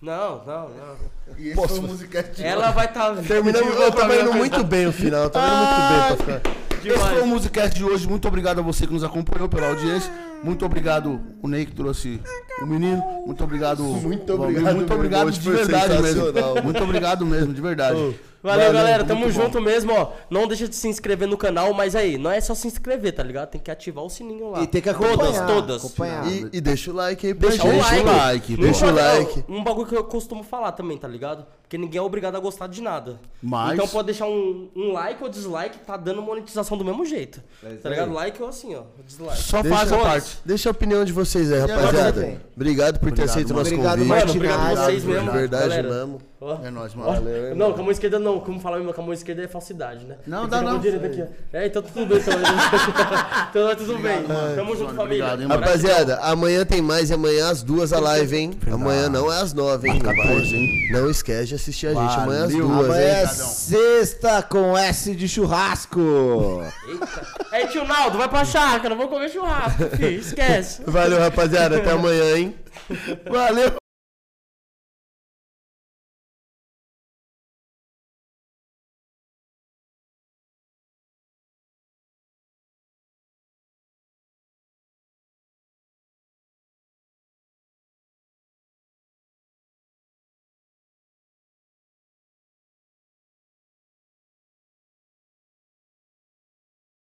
Não, não, não. E esse foi o Musicast de Ela vai estar. Tá... Terminamos, eu tava indo muito bem o final, tava indo muito bem pra ficar. Esse foi o Musicast de hoje. Muito obrigado a você que nos acompanhou pela audiência. Muito obrigado, o Ney que trouxe o menino. Muito obrigado. Muito o Valmir. obrigado Muito obrigado de verdade mesmo. Muito obrigado mesmo, de verdade. Valeu, Valeu, galera. Tamo bom. junto mesmo, ó. Não deixa de se inscrever no canal, mas aí, não é só se inscrever, tá ligado? Tem que ativar o sininho lá. E tem que acompanhar. Todas, todas. acompanhar. E, e deixa o like aí pra Deixa gente. o like. like, Não deixa o like. Um bagulho que eu costumo falar também, tá ligado? Porque ninguém é obrigado a gostar de nada. Mas- Então pode deixar um, um like ou dislike, tá dando monetização do mesmo jeito. É isso tá ligado? aí. Like ou assim, ó. Dislike. Só Deixa faz a parte. Deixa a opinião de vocês aí, rapaziada. Obrigado por ter Obrigado, aceito o nosso Obrigado, convite. Mano, obrigado a Martinaz, vocês de mesmo. verdade galera. mesmo. Ó. É nóis, Ó. mano. Valeu, Não, com a mão esquerda não. Como falar mesmo, com a mão esquerda é falsidade, né? Não, Tem dá não. direita aqui, ó. É, então tudo bem. Então, então é tudo bem. Tamo junto, Obrigado, família. hein, mano. Rapaziada, amanhã tem mais e amanhã às duas a live, hein? Amanhã não é às nove, hein? 14, hein? Não esquece de assistir a gente. Amanhã às Valeu. duas, Amanhã hein? é sexta com S de churrasco. Eita. Aí, tio Naldo, vai pra chácara, vou comer churrasco, filho. Esquece. Valeu, rapaziada. Até amanhã, hein? Valeu.